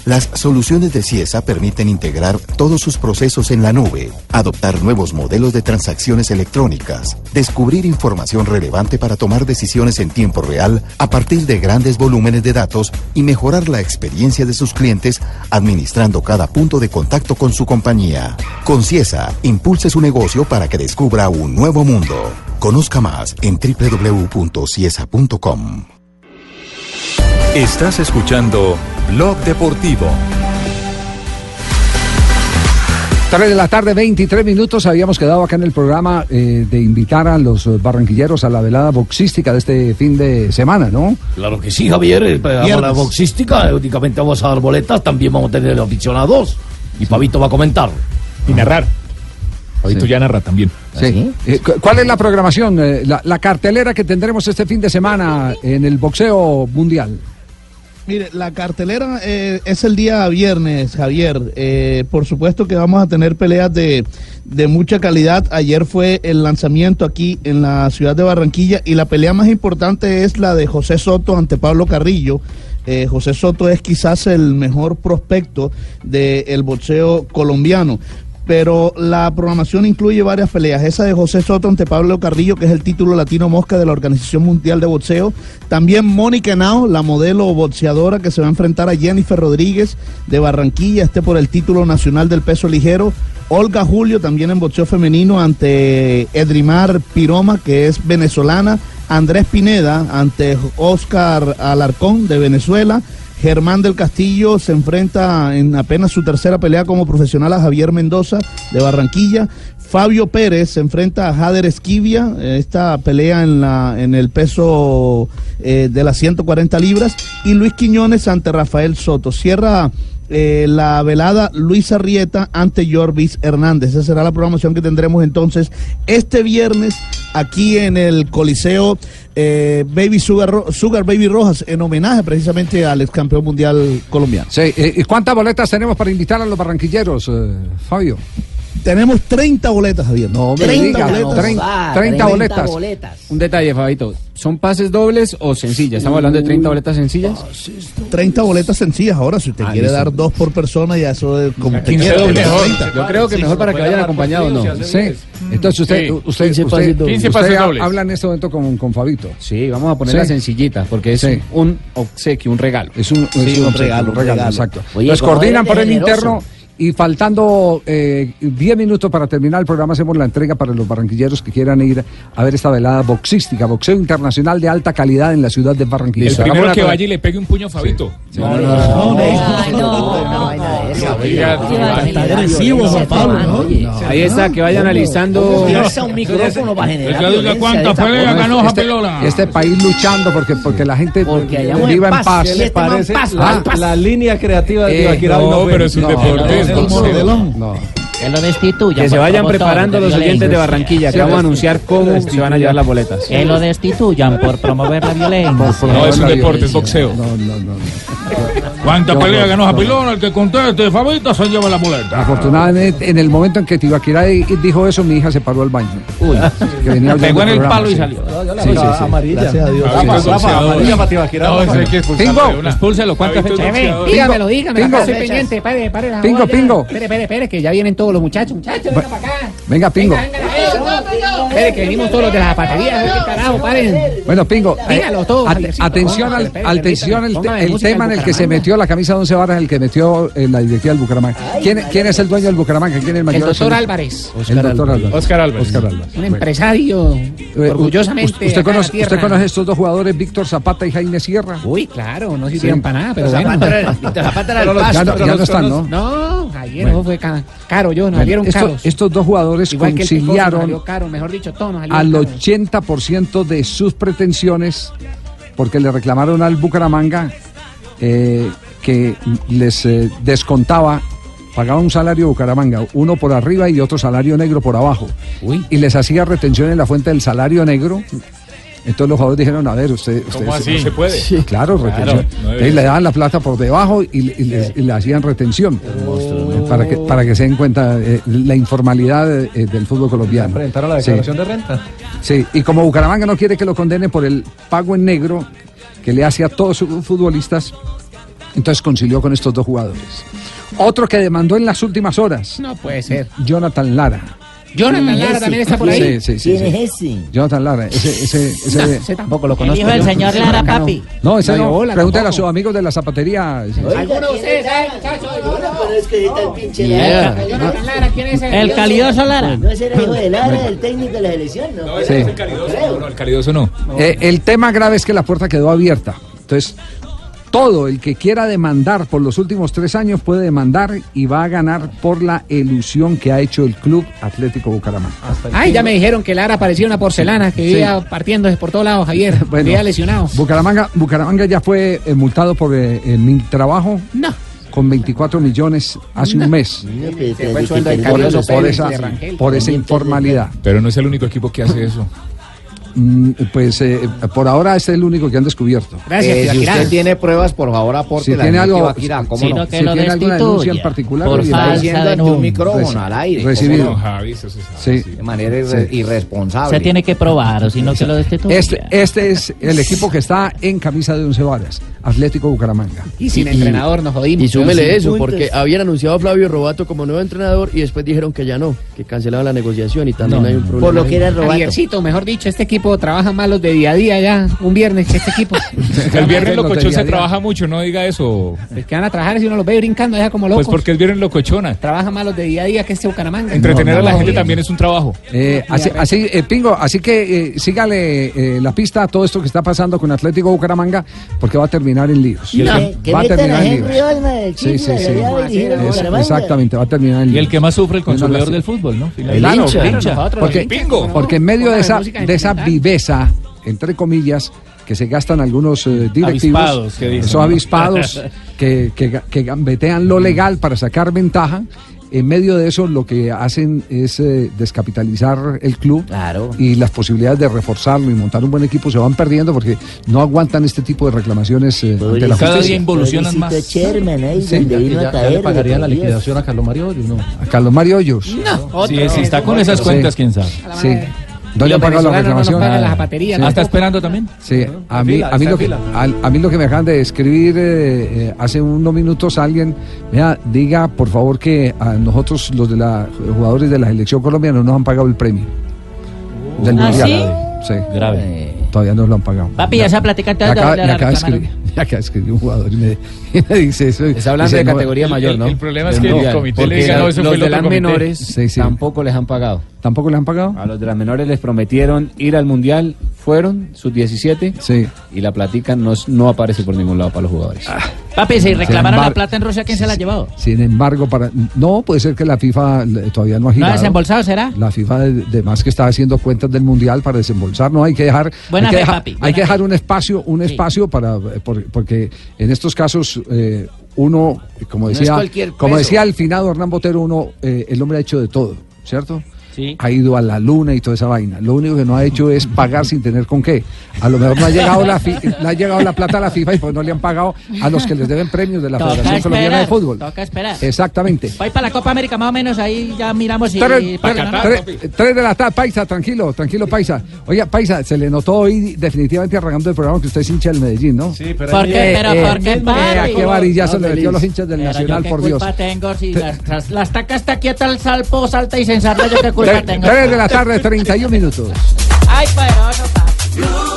Las soluciones de CIESA permiten integrar todos sus procesos en la nube, adoptar nuevos modelos de transacciones electrónicas, descubrir información relevante para tomar decisiones en tiempo real a partir de grandes volúmenes de datos y mejorar la experiencia de sus clientes administrando cada punto de contacto con su compañía. Con CIESA, impulse su negocio para que descubra un nuevo mundo. Conozca más en www.ciesa.com. Estás escuchando Blog Deportivo. 3 de la tarde, 23 minutos. Habíamos quedado acá en el programa eh, de invitar a los eh, barranquilleros a la velada boxística de este fin de semana, ¿no? Claro que sí, Javier. eh, para Viernes. la boxística, únicamente vamos a dar boletas, también vamos a tener aficionados. Y Pavito va a comentar. Y narrar. Pavito ya narra también. Sí. Eh, cu- ¿Cuál es la programación, eh, la, la cartelera que tendremos este fin de semana en el boxeo mundial? Mire, la cartelera eh, es el día viernes, Javier. Eh, por supuesto que vamos a tener peleas de, de mucha calidad. Ayer fue el lanzamiento aquí en la ciudad de Barranquilla y la pelea más importante es la de José Soto ante Pablo Carrillo. Eh, José Soto es quizás el mejor prospecto del boxeo colombiano. Pero la programación incluye varias peleas. Esa de José Soto ante Pablo Carrillo, que es el título latino mosca de la Organización Mundial de Boxeo. También Mónica Henao, la modelo boxeadora que se va a enfrentar a Jennifer Rodríguez de Barranquilla, este por el título nacional del peso ligero. Olga Julio, también en boxeo femenino, ante Edrimar Piroma, que es venezolana. Andrés Pineda, ante Oscar Alarcón de Venezuela. Germán del Castillo se enfrenta en apenas su tercera pelea como profesional a Javier Mendoza de Barranquilla. Fabio Pérez se enfrenta a Jader Esquivia, eh, esta pelea en, la, en el peso eh, de las 140 libras. Y Luis Quiñones ante Rafael Soto. Cierra eh, la velada Luis Arrieta ante Jorvis Hernández. Esa será la programación que tendremos entonces este viernes aquí en el Coliseo eh, Baby Sugar, Sugar Baby Rojas en homenaje precisamente al ex campeón mundial colombiano. Sí, eh, ¿y ¿Cuántas boletas tenemos para invitar a los barranquilleros, eh, Fabio? Tenemos 30 boletas, Javier. No me 30 diga, boletas. trein- Ah, 30 30 boletas. Un detalle, Fabito. ¿Son pases dobles o sencillas? ¿Estamos hablando de 30 boletas sencillas? 30 boletas sencillas. Ahora, si usted Ah, quiere listo. dar dos por persona, ya eso es como 15 quiera, dobles. pero Mejor. 30. Yo creo que mejor para que vayan acompañados, ¿no? Sí. Entonces usted, Sí. usted, 15 usted, pases dobles. 15 usted dobles. habla en este momento con, con Fabito. Sí, vamos a ponerla Sí. sencillita, porque es Sí. un obsequio, un regalo. Es un, Sí, es un un regalo, un un regalo. exacto. Oye, Los ¿cómo coordinan por el generoso? interno y faltando eh, 10 minutos para terminar el programa hacemos la entrega para los barranquilleros que quieran ir a ver esta velada boxística, boxeo internacional de alta calidad en la ciudad de Barranquilla. El primero que vaya y le pegue un puño a Fabito. No, no, no. Está agresivo, Juan Pablo, ¿no? Ahí está, que vayan analizando. Un micrófono para generar ganó este, Japelola. este país luchando porque, porque la gente viva en paz. ¿Qué Este parece? Ah, la línea creativa de Ibaquirá no, pero es un deporte. No. Que lo destituyan. Que se vayan preparando los oyentes de. Barranquilla, que vamos a anunciar cómo se van a llevar las boletas. Que lo destituyan por promover la violencia. No, es un deporte, es boxeo. No, no, no. ¿Cuánta pelea ganó Japilón? El que conteste, Fabita, se lleva la boleta. Afortunadamente, en el momento en que Tibaquirá di- dijo eso, mi hija se paró al baño. Uy, que venía oyendo Pegó en el palo y salió. Sí, sí, sí. amarilla. Amarilla para Tibaquirá. No, hay que expulsarlo. Expúlselo, ¿cuántas fechas? Dígamelo, dígamelo, Pingo. pingo. Espere, espere, espere, que ya vienen todos los muchachos, muchachos, venga para acá. Venga, Pingo. Venga, venga, espere, que venimos todos los de las zapaterías, ¿qué carajo, paren. Bueno, Pingo, eh, Dígalo todo, atención al, atención el, tema en el que se metió la camisa de once varas, el que metió en la directiva del Bucaramanga. ¿Quién, quién es el dueño del Bucaramanga? ¿Quién es el mayor El doctor? Álvarez, El doctor Álvarez. Oscar Álvarez. Oscar Álvarez. un empresario, Eh, orgullosamente. ¿Usted, la conoce. ¿Usted conoce estos dos jugadores, Víctor Zapata y Jaime Sierra? Uy, claro, no sirvieron Sí. para nada, pero Zapata bueno. Zapata era el pasto. Ya no- ya no están, ¿no? No, ayer Bueno. no fue ca- caro yo, nos esto- caros. estos dos jugadores conciliaron salió caro, mejor dicho, todo nos salió al caro. 80% de sus pretensiones porque le reclamaron al Bucaramanga eh, que les eh, descontaba, pagaba un salario Bucaramanga, uno por arriba y otro salario negro por abajo. Y les hacía retención en la fuente del salario negro. Entonces los jugadores dijeron, a ver, usted... usted ¿Cómo así? ¿No se puede? Sí, claro, Claro, retención. no le daban la plata por debajo y, y le, y le hacían retención. Para que, para que se den cuenta eh, la informalidad eh, del fútbol colombiano. Presentaron la Sí. declaración de renta. Sí, y como Bucaramanga no quiere que lo condene por el pago en negro que le hace a todos sus futbolistas, entonces concilió con estos dos jugadores. Otro que demandó en las últimas horas, No puede ser. Jonathan Lara. Jonathan Lara también está por ahí. Sí, sí, sí. ¿Quién sí. es ese? Jonathan Lara, ese, ese, ese- No, ese tampoco lo El conozco. hijo del señor Lara, no. papi. No, ese No, no. Pregúntale a sus amigos de la zapatería. ¿Alguno de ustedes sabe, muchachos? pero es que ahorita el pinche. Lara. Jonathan Lara, ¿quién es El calidoso Lara. No será hijo de Lara, el técnico de la selección, ¿no? ese es el calidoso, no, el calidoso no. Eh, el tema grave es que la puerta quedó abierta. Entonces, todo el que quiera demandar por los últimos tres años puede demandar y va a ganar por la ilusión que ha hecho el Club Atlético Bucaramanga. Ay, ya me dijeron que Lara parecía una porcelana que Sí. vivía partiéndose por todos lados, Javier. Bueno, lesionado. Bucaramanga, Bucaramanga ya fue eh, multado por eh, eh, mi trabajo. No. Con 24 millones hace un mes. Se fue el sueldo de Por, eso, esa, por esa informalidad. Pero no es el único equipo que hace eso. Mm, Pues eh, por ahora este es el único que han descubierto. Eh, si usted tiene pruebas, por favor, aporte Si la tiene algo, Tibaquirá, ¿cómo si, no? si tiene alguna denuncia en particular, Por está diciendo denuncia. un micrófono Reci- al aire. ¿cómo Recibido. no? Javi, eso se sabe. Sí. De manera irre- Sí. irresponsable. Se tiene que probar, o si no que lo destituya. Este, este es el equipo que está en camisa de once varas, Atlético Bucaramanga. Y sin entrenador nos jodimos. Y súmele eso, puntos. porque habían anunciado a Flavio Robato como nuevo entrenador y después dijeron que ya no, que cancelaban la negociación y también hay un problema. Por lo que era Javiercito, mejor dicho, este equipo trabaja más los de día a día ya. Un viernes, este equipo. El viernes locochón se día. trabaja mucho, no diga eso. Pues que van a trabajar si uno los ve brincando ya como locos. Pues porque es viernes locochona. Trabaja más los de día a día que este Bucaramanga. Entretener No, a la no, gente también es un trabajo. Eh, así, así, eh, Pingo, así que eh, sígale eh, la pista a todo esto que está pasando con Atlético Bucaramanga, porque va a terminar en líos. Que va a terminar en líos. Sí, sí, sí. Es- exactamente, va a terminar en líos. Y el que más sufre el consumidor del fútbol, ¿no? Claro, hincha. porque en medio de esa, viveza, entre comillas, que se gastan algunos eh, directivos, Avispados, que dicen, esos avispados que, que, que gambetean lo legal para sacar ventaja, en medio de eso lo que hacen es eh, descapitalizar el club y las posibilidades de reforzarlo y montar un buen equipo se van perdiendo porque no aguantan este tipo de reclamaciones eh, ante la justicia. Pobrecito Sherman ahí, Sí. donde vino a caer. pagarían la liquidación a Carlos Mario Hoyos, ¿no? A Carlos Mario Hoyos. No, Sí, si está con esas cuentas, quién sabe. Sí. No le han pagado la reclamación. zapatería. Ah, está esperando también. Sí, a mí, a, mí está lo que, a, a mí lo que me acaban de escribir eh, eh, hace unos minutos alguien, vea, diga por favor que a nosotros los de la jugadores de la selección colombiana no nos han pagado el premio del ¿Ah, mundial. Sí, Grave. todavía no lo han pagado. Papi, esa plática Le entonces acaba, le le la acaba de escribir, de escribir un jugador y me, dice eso. Está hablando Dice, de no, categoría mayor, el- ¿no? el problema es que el comité le diga, no, eso los fue el de las comité. menores Sí, sí. tampoco les han pagado. ¿Tampoco le han pagado? A los de las menores les prometieron ir al mundial, fueron sus 17 Sí. y la platica no, no aparece por ningún lado para los jugadores. Papi, si reclamaron la plata en Rusia, ¿quién se la ha llevado? Sin embargo, para no puede ser que la FIFA eh, todavía no ha ¿No girado. ha desembolsado, será? La FIFA de, de más que está haciendo cuentas del mundial para desembolsar, no hay que dejar, Buena hay que fe, dejar, papi, hay que dejar fe. un espacio, un espacio para eh, por- porque en estos casos eh, uno, como decía, como decía el finado Hernán Botero, uno, eh, el hombre ha hecho de todo, ¿cierto? Sí. Ha ido a la luna y toda esa vaina. Lo único que no ha hecho es pagar sin tener con qué. A lo mejor no ha llegado la, fi- no ha llegado la plata a la FIFA y pues no le han pagado a los que les deben premios de la Toca Federación Colombiana de esperar, Fútbol. Toca esperar. Exactamente. Voy para la Copa América más o menos, ahí ya miramos si... Tres, para tres- tres- tres de la tarde, Paisa, tranquilo, tranquilo, Paisa. Oiga, Paisa, se le notó hoy definitivamente arrancando el programa que usted es hincha del Medellín, ¿no? Sí, pero ¿Por qué? Pero ¿por qué, papi? ¿A qué varillazo le No, metió a los hinchas del Pero Nacional, yo qué por Dios? culpa tengo si las, las, las tacas está quieta el salpo, salta y se ensarta, yo qué culpa Tres, tengo. tres de la tarde, 31 minutos. Ay, poderoso, papi.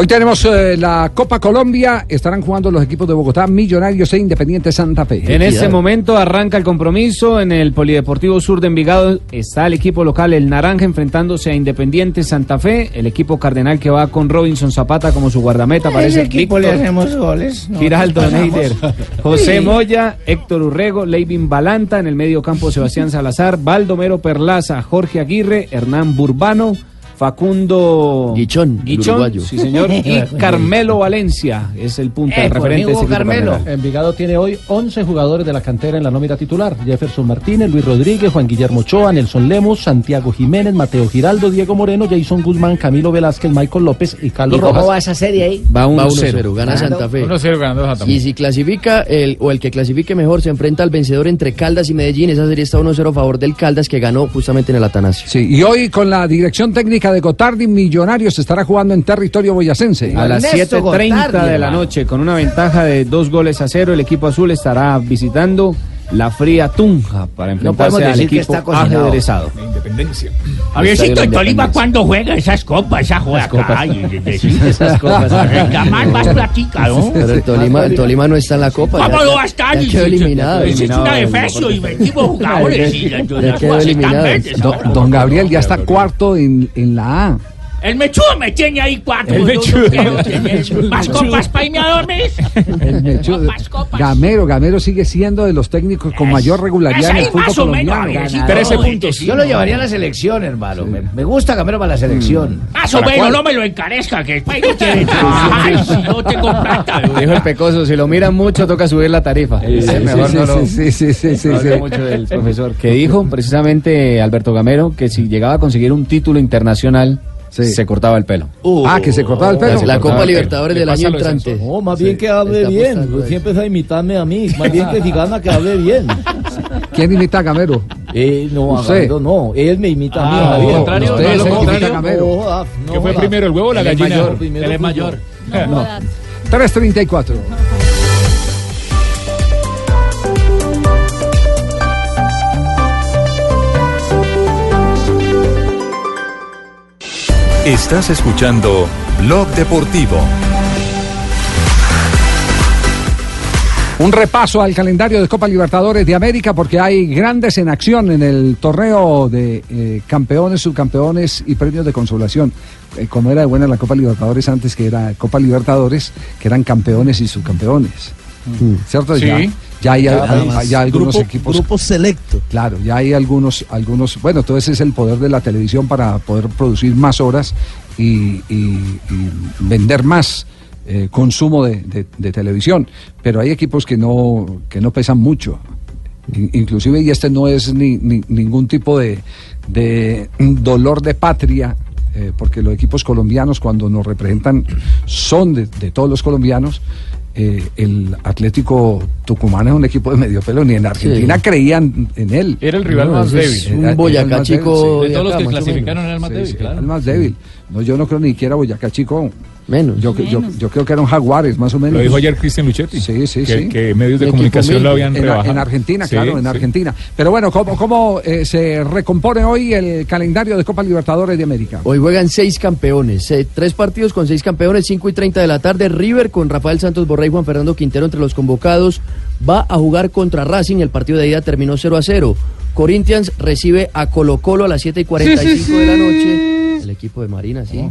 Hoy tenemos eh, la Copa Colombia. Estarán jugando los equipos de Bogotá, Millonarios e Independiente Santa Fe. En este momento arranca el compromiso en el Polideportivo Sur de Envigado. Está el equipo local, el Naranja, enfrentándose a Independiente Santa Fe. El equipo cardenal que va con Robinson Zapata como su guardameta. Parece ese equipo le hacemos goles. No, Giraldo. Neider, José Sí. Moya, Héctor Urrego, Leivin Balanta. En el medio campo, Sebastián Salazar, Baldomero Perlaza, Jorge Aguirre, Hernán Burbano. Facundo Guichón, uruguayo. sí señor, y Carmelo Valencia es el Eh, referente mí, de este Hugo equipo Carmelo. cardenal. Envigado tiene hoy 11 jugadores de la cantera en la nómina titular. Jefferson Martínez, Luis Rodríguez, Juan Guillermo Ochoa, Nelson Lemos, Santiago Jiménez, Mateo Giraldo, Diego Moreno, Jason Guzmán, Camilo Velázquez, Michael López y Carlos ¿Y cómo Rojas. va esa serie ahí? Va 1-0. 1-0, gana Santa Fe. 1-0 ganando Santa Fe. Y si clasifica, el, o el que clasifique mejor, se enfrenta al vencedor entre Caldas y Medellín. Esa serie está 1-0 a favor del Caldas, que ganó justamente en el Atanasio. Sí, y hoy con la dirección técnica de Gotardi, Millonarios estará jugando en territorio boyacense. A las Ernesto 7.30 Gotardi, de la noche, con una ventaja de dos goles a cero, el equipo azul estará visitando la fría Tunja para enfrentarse al decir que equipo está cocinado. ajedrezado. Independencia. Javiercito, en Tolima cuando juega esas copas, esa joda acá. y- y- y- Esas copas. La más, platica, ¿no? Pero el Tolima, el Tolima no está en la Copa. ¿Cómo no va a estar? Eliminado. Es una defecio y vendimos jugadores. y las- Ya las están eliminado. Don, Gabriel ya está cuarto en, en la A. El mechudo me tiene ahí cuatro. El mechudo. Más copas para irme a dormir. El mechudo. Gamero, Gamero sigue siendo de los técnicos con mayor regularidad en el fútbol más o menos, colombiano. Javiercito. Trece No, puntos. sí, Yo lo llevaría a la selección, hermano. Me, me gusta Camero para la selección. Más o menos, no me lo encarezca, que después no quiere trabajar si no tengo plata. Dijo el pecoso, si lo miran mucho toca subir la tarifa. Sí, sí, Mejor sí, no lo- sí, sí, sí, sí, no mucho del profesor. Que dijo precisamente Alberto Gamero que si llegaba a conseguir un título internacional, se cortaba el pelo. ah, que se cortaba el pelo. La Copa Libertadores del año entrante. No, más bien que hable está bien. Usted empieza a imitarme a mí. Más bien que si gana, que hable bien. ¿Quién imita a Gamero? Eh, no. Gamero, no. Él me imita a mí. Ah, al contrario, Usted no, es imita a Gamero. No, no ¿Qué fue primero, el huevo o la Él es gallina? mayor, es mayor. No. 334. Estás escuchando Blog Deportivo. Un repaso al calendario de Copa Libertadores de América porque hay grandes en acción en el torneo de eh, campeones, subcampeones y premios de consolación. Eh, como era de buena la Copa Libertadores antes que era Copa Libertadores, que eran campeones y subcampeones. ¿Cierto? Sí. Ya, ya hay, ya algunos Grupo- equipos. Grupo selecto. Claro, ya hay algunos, algunos, bueno, todo ese es el poder de la televisión para poder producir más horas y, y- y vender más eh, consumo de, de- de televisión. Pero hay equipos que no, que no pesan mucho. In- Inclusive, y este no es ni, ni- ningún tipo de, de dolor de patria, eh, porque los equipos colombianos cuando nos representan son de, de todos los colombianos. Eh, el Atlético Tucumán es un equipo de medio pelo, ni en Argentina Sí. creían en él. Era el rival No, más débil. era- Un Boyacá Chico débil, De todos los que clasificaron era el más Sí, débil, sí, claro. el más débil. No, yo no creo ni siquiera Boyacá Chico. Menos. Yo, yo, yo creo que eran Jaguares, más o menos. Lo dijo ayer Cristian Luchetti. Sí, sí, que, sí. que medios de comunicación lo habían En, rebajado. en Argentina, Sí, claro, en sí. Argentina. Pero bueno, ¿cómo, cómo eh, se recompone hoy el calendario de Copa Libertadores de América? Hoy juegan seis campeones, eh, tres partidos con seis campeones, 5 y 30 de la tarde. River con Rafael Santos Borré y Juan Fernando Quintero entre los convocados va a jugar contra Racing. El partido de ida terminó 0 a 0. Corinthians recibe a Colo Colo a las 7 y 45 de la noche. El equipo de Marina, sí.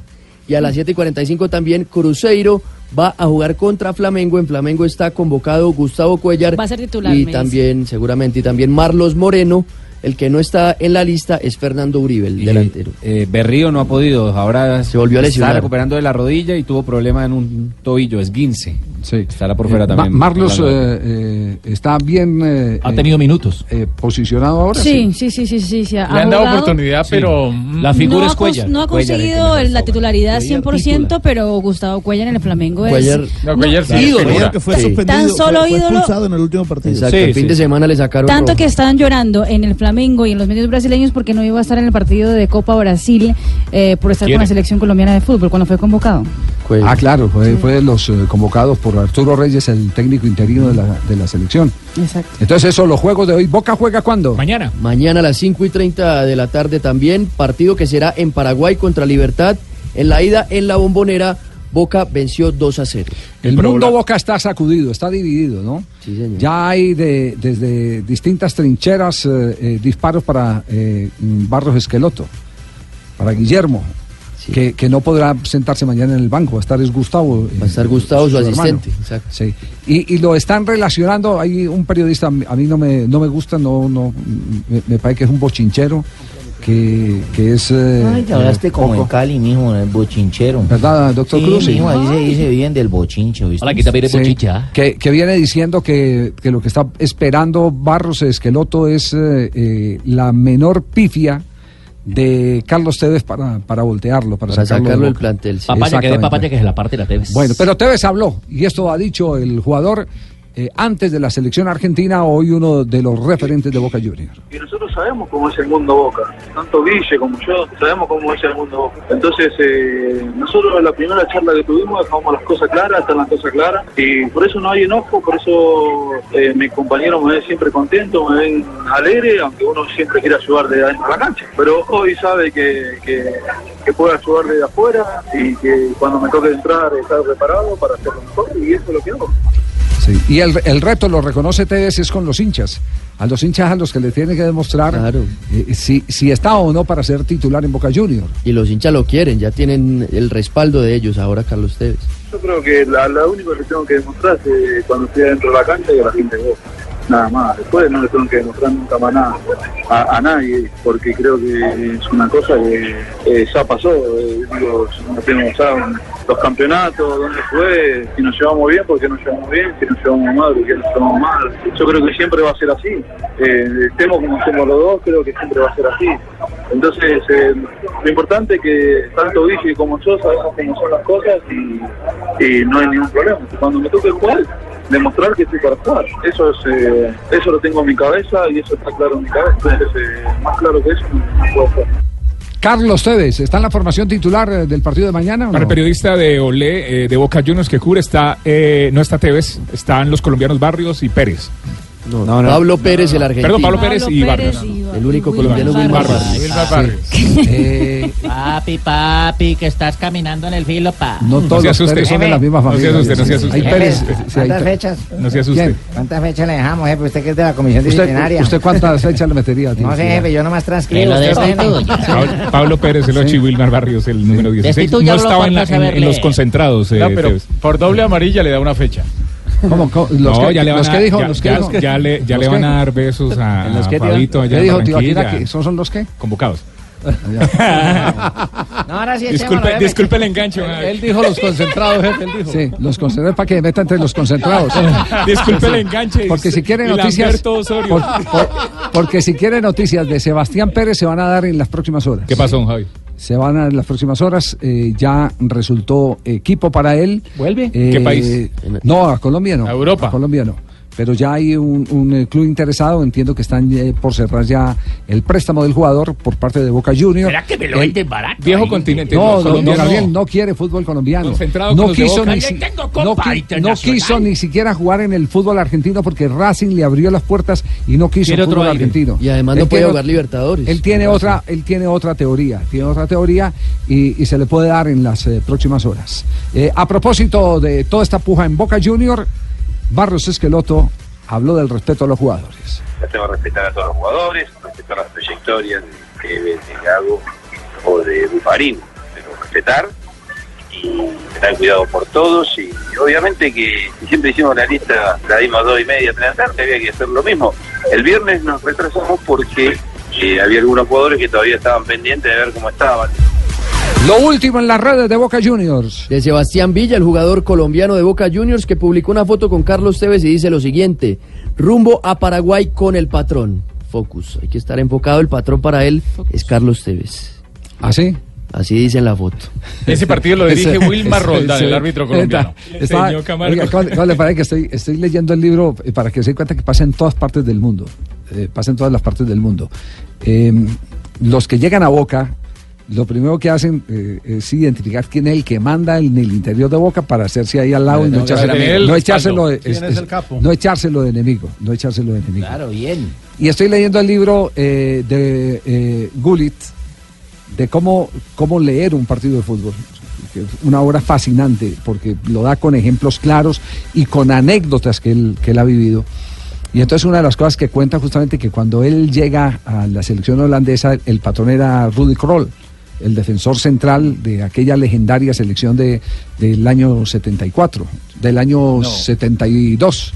Y a las 7 y 45 también Cruzeiro va a jugar contra Flamengo. En Flamengo está convocado Gustavo Cuellar. Va a ser titular, Y también, seguramente, y también Marlos Moreno. El que no está en la lista es Fernando Uribe, el delantero. Eh, Berrío no ha podido, ahora se volvió a Está lesionar. recuperando de la rodilla y tuvo problema en un tobillo, esguince. Sí. Estará por fuera Eh, también. Ma- Marlos eh, eh, está bien. eh, Ha eh, tenido minutos. eh, posicionado ahora. Sí, sí, sí, sí, sí. sí, ha Le han dado oportunidad, pero mm, la figura no es Cuellar. No ha conseguido la titularidad 100%, pero Gustavo Cuellar en el Flamengo es... Cuellar- No, Cuellar sí, Ídolo, que fue Sí. suspendido, Tan solo fue, fue ídolo- en el último partido. Exacto, Sí, el fin sí. de semana le sacaron Tanto roja. que estaban llorando en el Flamengo y en los medios brasileños porque no iba a estar en el partido de Copa Brasil eh, por estar ¿Quiere? con la selección colombiana de fútbol cuando fue convocado. Ah, claro, fue, fue de los eh, convocados por Arturo Reyes, el técnico interino de la, de la selección. Exacto. Entonces, eso, los juegos de hoy. ¿Boca juega cuándo? Mañana. Mañana a las 5 y 30 de la tarde también, partido que será en Paraguay contra Libertad. En la ida en la bombonera, Boca venció 2 a 0. El mundo Boca está sacudido, está dividido, ¿no? Sí, señor. Ya hay de- desde distintas trincheras eh, eh, disparos para eh, Barros Esqueloto, para Guillermo, que, que no podrá sentarse mañana en el banco, va a estar es Gustavo. Va a estar Gustavo, su hermano. asistente. Exacto. Sí. Y, y lo están relacionando, hay un periodista, a mí no me, no me gusta, no, no, me, me parece que es un bochinchero, que, que es... eh, Ay, te hablaste eh, como en Cali, mijo, el bochinchero. ¿Verdad, doctor sí, Cruz? mijo, ahí se dice viven del bochinche, ¿viste? Hola, aquí también es Sí, bochicha. que, que viene diciendo que, que lo que está esperando Barros Esqueloto es eh, eh, la menor pifia de Carlos Tevez para, para voltearlo, para, Para sacarlo, sacarlo de del plantel, sí. Papaya que Exactamente. papaya que se la parte la Tevez. Bueno, pero Tevez habló, y esto ha dicho el jugador eh, antes de la selección argentina, hoy uno de los referentes de Boca Juniors. y nosotros sabemos cómo es el mundo Boca, tanto Guille como yo sabemos cómo es el mundo Boca. Entonces, eh, nosotros en la primera charla que tuvimos dejamos las cosas claras, están las cosas claras, y por eso no hay enojo, por eso eh, mis compañeros me ven siempre contento, me ven alegre, aunque uno siempre quiere ayudar de adentro de la cancha. Pero hoy sabe que, que, que ayudar desde afuera y que cuando me toque entrar estar preparado para hacerlo mejor, y eso es lo que hago. Sí, Y el, el reto, lo reconoce Tevez, es con los hinchas. A los hinchas a los que le tiene que demostrar eh, si, si está o no para ser titular en Boca Juniors. Y los hinchas lo quieren, ya tienen el respaldo de ellos ahora, Carlos Tevez. Yo creo que la, la única que tengo que demostrar es eh, cuando estoy dentro de la cancha y a la gente de Boca. Nada más. Después no le tengo que demostrar nunca más nada a, nadie, porque creo que es una cosa que eh, ya pasó. Eh, digo, no tenemos los campeonatos, dónde fue, si nos llevamos bien, porque nos llevamos bien, si nos llevamos mal, porque nos llevamos mal. Yo creo que siempre va a ser así. Eh, estemos como somos los dos, creo que siempre va a ser así. Entonces, eh, lo importante es que tanto Guille como yo sabemos cómo son las cosas y, no hay ningún problema. Cuando me toque jugar, demostrar que estoy para jugar. Eso es, eh, eso lo tengo en mi cabeza y eso está claro en mi cabeza. Entonces, eh, más claro que eso no, no puedo ser. Carlos Tevez, ¿está en la formación titular eh, del partido de mañana o Para el no? periodista de Olé, eh, de Boca Juniors que cubre, está, eh, no está Tevez, están los colombianos Barrios y Pérez. No, Pablo Pérez, el argentino. Perdón, Pablo Pérez y Barrios. El único colombiano, Wilmar Barrios. Barrios. Eh, Papi, papi, que estás caminando en el filo, pa. no todos se los asuste. Pérez son de la misma No se familia. asuste, no se asuste. Hay Pérez. ¿Cuántas fechas? No se asuste. ¿Cuántas fechas le dejamos, jefe? Usted que es de la comisión ¿Usted, disciplinaria. ¿Usted cuántas fechas le metería? tío? No sé, jefe, yo nomás transcribo. Que. Pablo, Pérez, el 8 y Wilmar Barrios, el número 16. No estaba en, los concentrados. eh, No, pero Tevez. por doble amarilla le da una fecha. ¿Cómo, cómo? Los no, que, ya le van los a, que dijo, ya, los que ya- dijo. ya le, ya los le van que- a dar besos a, ¿En los a que? Fabito allá ¿Qué en dijo que ¿Esos son los qué? Convocados. No, ahora sí, echémoslo, Disculpe, jefe. disculpe el enganche. Javi. Él dijo los concentrados, jefe, él dijo. Sí, los concentrados para que meta entre los concentrados. Disculpe el enganche. Porque si quiere noticias, por- por- porque si quiere noticias de Sebastián Pérez se van a dar en las próximas horas. ¿Qué pasó, Javi? Se van a dar en las próximas horas. eh, ya resultó equipo para él. ¿Vuelve? Eh, ¿Qué país? No, a Colombia no. A Europa. A Colombia no. Pero ya hay un, un, eh, club interesado. Entiendo que están eh, por cerrar ya el préstamo del jugador por parte de Boca Juniors. ¿Será que me lo venden barato? Viejo ahí? continente. No, no. Gabriel no quiere fútbol colombiano. Concentrado no con quiso ni si- tengo no, quiso ni siquiera jugar en el fútbol argentino porque Racing le abrió las puertas y no quiso Quiere el otro fútbol argentino. Y además no puede tiene- jugar Libertadores. Él tiene otra, él tiene otra teoría, tiene otra teoría y, y se le puede dar en las eh, próximas horas. Eh, a propósito de toda esta puja en Boca Junior, Barros Esqueloto habló del respeto a los jugadores. Tengo que respetar a todos los jugadores, respetar las trayectorias de, de, de o de Bufarín, pero respetar y tener cuidado por todos y, obviamente que si siempre hicimos la lista, la dimos dos y media, tres de la tarde, había que hacer lo mismo. El viernes nos retrasamos porque eh, había algunos jugadores que todavía estaban pendientes de ver cómo estaban. Lo último en las redes de Boca Juniors. De Sebastián Villa, el jugador colombiano de Boca Juniors, que publicó una foto con Carlos Tevez y dice lo siguiente: rumbo a Paraguay con el patrón. Focus. Hay que estar enfocado. El patrón para él es Carlos Tevez. ¿Ah, sí? Así dice en la foto. Ese partido lo dirige Wilmar Roldán, el árbitro colombiano. Está- está- Señor Camargo. oiga, ¿cómo- cómo le parece que estoy, estoy leyendo el libro eh, para que se den cuenta que pasa en todas partes del mundo. eh, pasa en todas las partes del mundo. Eh, los que llegan a Boca, lo primero que hacen eh, es identificar quién es el que manda en el interior de Boca para hacerse ahí al lado y no, No, no, echárselo, no echárselo de, ¿Quién es- es es- el capo? no echárselo de enemigo. No echárselo de enemigo. Claro, bien. Y estoy leyendo el libro eh, de eh, Gullit de cómo, cómo leer un partido de fútbol. Una obra fascinante porque lo da con ejemplos claros y con anécdotas que él, que él ha vivido. Y entonces una de las cosas que cuenta justamente que cuando él llega a la selección holandesa, el patrón era Rudy Kroll, el defensor central de aquella legendaria selección de, del año 74, del año 72.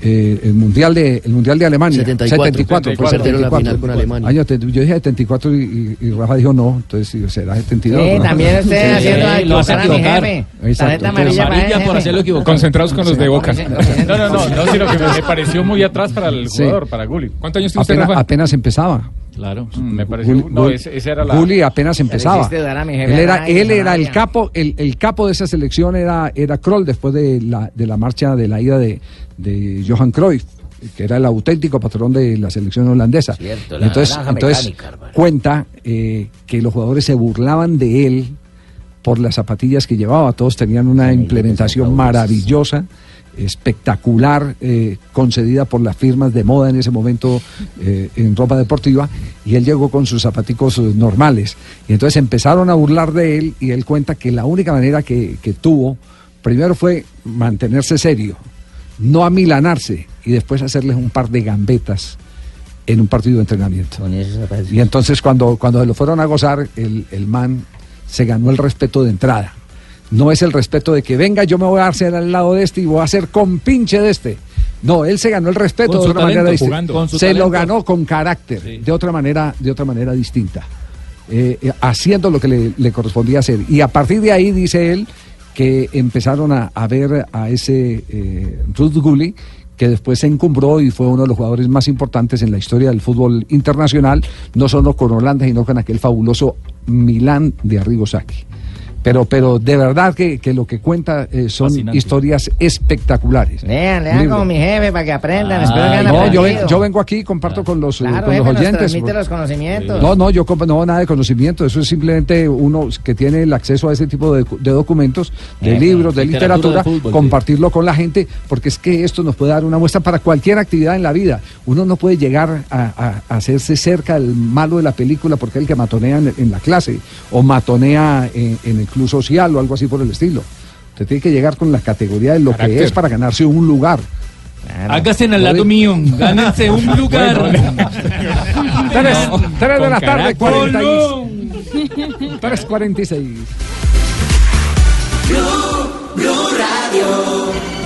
Eh, el mundial de el mundial de Alemania 74, 74, fue 74, perdieron la 74. final con Alemania. Año yo dije 74 y, y- y Rafa dijo no entonces sí, será 72 Sí, ¿no? también usted Sí, haciendo sí, lo jefe. Exacto. Amarilla para Amarilla por hacerlo equivocar. Concentrados con los de Boca. No, No, no, no, no, sino que me, pareció muy atrás para el Sí. jugador, para Gulli. ¿Cuántos años tiene usted, apenas, Rafa? apenas empezaba Claro, mm, me pareció. Gulli- no, ese- esa era la. Gulli apenas empezaba. Él era, él era el capo, el, el capo de esa selección era, era Kroll después de la, de la marcha de la ida de, de Johan Cruyff, que era el auténtico patrón de la selección holandesa. Cierto, la entonces, entonces mecánica, cuenta eh, que los jugadores se burlaban de él por las zapatillas que llevaba. Todos tenían una implementación maravillosa, espectacular, eh, concedida por las firmas de moda en ese momento eh, en ropa deportiva, y él llegó con sus zapaticos eh, normales. Y entonces empezaron a burlar de él, y él cuenta que la única manera que, que tuvo, primero fue mantenerse serio, no amilanarse, y después hacerles un par de gambetas en un partido de entrenamiento. Y entonces cuando, cuando lo fueron a gozar, el, el man se ganó el respeto de entrada. No es el respeto de que venga, yo me voy a hacer al lado de este y voy a hacer compinche de este. No, él se ganó el respeto de su otra talento, manera distinta. Se lo ganó con carácter, de otra manera, de otra manera distinta. Eh, eh, haciendo lo que le, le correspondía hacer. Y a partir de ahí, dice él, que empezaron a, a ver a ese eh, Ruth Gulli, que después se encumbró y fue uno de los jugadores más importantes en la historia del fútbol internacional, no solo con Holanda, sino con aquel fabuloso Milán de Arrigo Sacchi. Pero, pero de verdad que, que lo que cuenta eh, son Fascinante. historias espectaculares. Lean, lean como mi jefe para que aprendan. Espero que hayan no, yo, ven- yo vengo aquí y comparto con los, eh, Claro, con los jefe, nos oyentes. por- los conocimientos. no, no, yo comp- no nada de conocimiento. Eso es simplemente uno que tiene el acceso a ese tipo de, de documentos, de libros, de literatura literatura, de fútbol, compartirlo con la gente, porque es que esto nos puede dar una muestra para cualquier actividad en la vida. Uno no puede llegar a, a- a hacerse cerca del malo de la película porque es el que matonea en, en la clase o matonea en, en el club club social o algo así por el estilo. Usted tiene que llegar con la categoría de lo que es para ganarse un lugar. Claro. Hágase en el lado mío, gánense un lugar. tres, de la tarde, 46. 3.46. Blue, Blue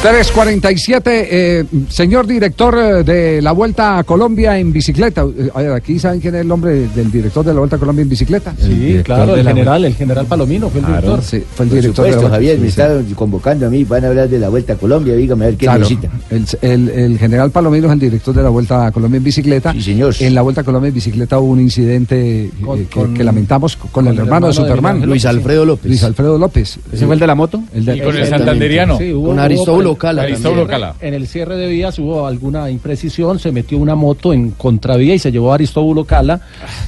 347, eh, señor director eh, de la Vuelta a Colombia en bicicleta. Eh, aquí saben quién es el nombre del director de la Vuelta a Colombia en bicicleta. Sí, claro, el general, el general Palomino fue el director. Sí, fue el Supuesto, Javier, me sí. convocando a mí, van a hablar de la Vuelta a Colombia, dígame a ver qué claro, necesita. El, general Palomino es el director de la Vuelta a Colombia en bicicleta. Sí, señor. En la Vuelta a Colombia en bicicleta hubo un incidente eh, que, lamentamos con, el, hermano, de Superman. Luis Alfredo López. Luis Alfredo López. ¿Ese fue el de la moto? El de, y con el santanderiano. Sí, hubo, Aristóbulo. Aristóbulo Cala Aristóbulo también. Cala. En el cierre de vías hubo alguna imprecisión, se metió una moto en contravía y se llevó a Aristóbulo Cala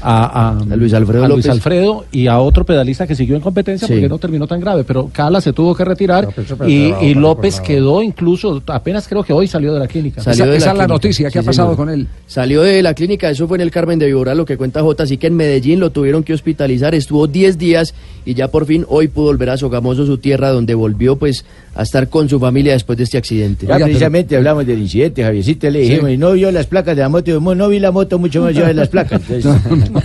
a, a- Luis Alfredo a Luis López. Alfredo y a otro pedalista que siguió en competencia Sí. porque no terminó tan grave, pero Cala se tuvo que retirar No, y, López quedó incluso, apenas creo que hoy salió de la clínica. Salió Esa- de esa es la noticia, ¿qué ha pasado con él? Salió de la clínica, eso fue en el Carmen de Viboral, lo que cuenta J, así que en Medellín lo tuvieron que hospitalizar, estuvo 10 días y ya por fin hoy pudo volver a Sogamoso, su tierra, donde volvió pues a estar con su familia después después de este accidente. Ya precisamente hablamos del incidente, Javiercito, le dijimos, y no vio las placas de la moto, y no vi la moto mucho más allá de las placas. Entonces,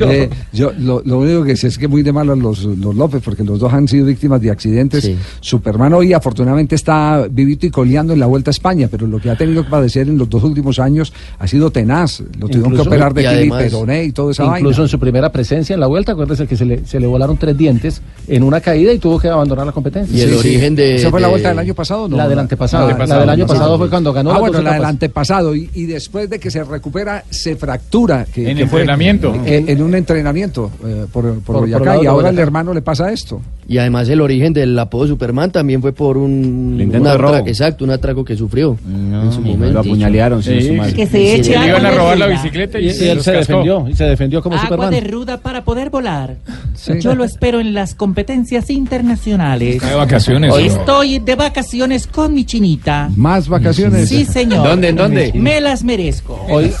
Eh, yo lo, lo único que sé es que muy de malo los, los López, porque los dos han sido víctimas de accidentes. Superman hoy afortunadamente está vivito y coleando en la Vuelta a España, pero lo que ha tenido que padecer en los dos últimos años ha sido tenaz. Lo tuvieron que Incluso- operar de y Peroné y toda esa Incluso vaina. en su primera presencia en la vuelta, acuérdese que se le, se le volaron tres dientes en una caída y tuvo que abandonar la competencia. Y el Sí, sí. origen de- ¿Esa fue la de- vuelta del año pasado, no? La del antepasado. La- La, del año pasado fue cuando ganó Ah, bueno, 12 la del antepasado. Y, y después de que se recupera, se fractura. Que, En que fue entrenamiento. En, en un entrenamiento eh, por, por, por Boyacá. y ahora Boyacá. el hermano le pasa esto. Y además el origen del apodo Superman también fue por un, un de robo. atra- exacto, un atraco que sufrió en su y momento. lo apuñalearon, no estoy mal. Que se eche Le iban a robar la bicicleta y, y él se defendió. Y se defendió como Agua Superman. de ruda para poder volar. Sí. Yo lo espero en las competencias internacionales. Está de vacaciones, Hoy ¿no? estoy de vacaciones con mi chinita. Más vacaciones. Sí, señor. ¿Dónde, en dónde? Me las merezco. Hoy.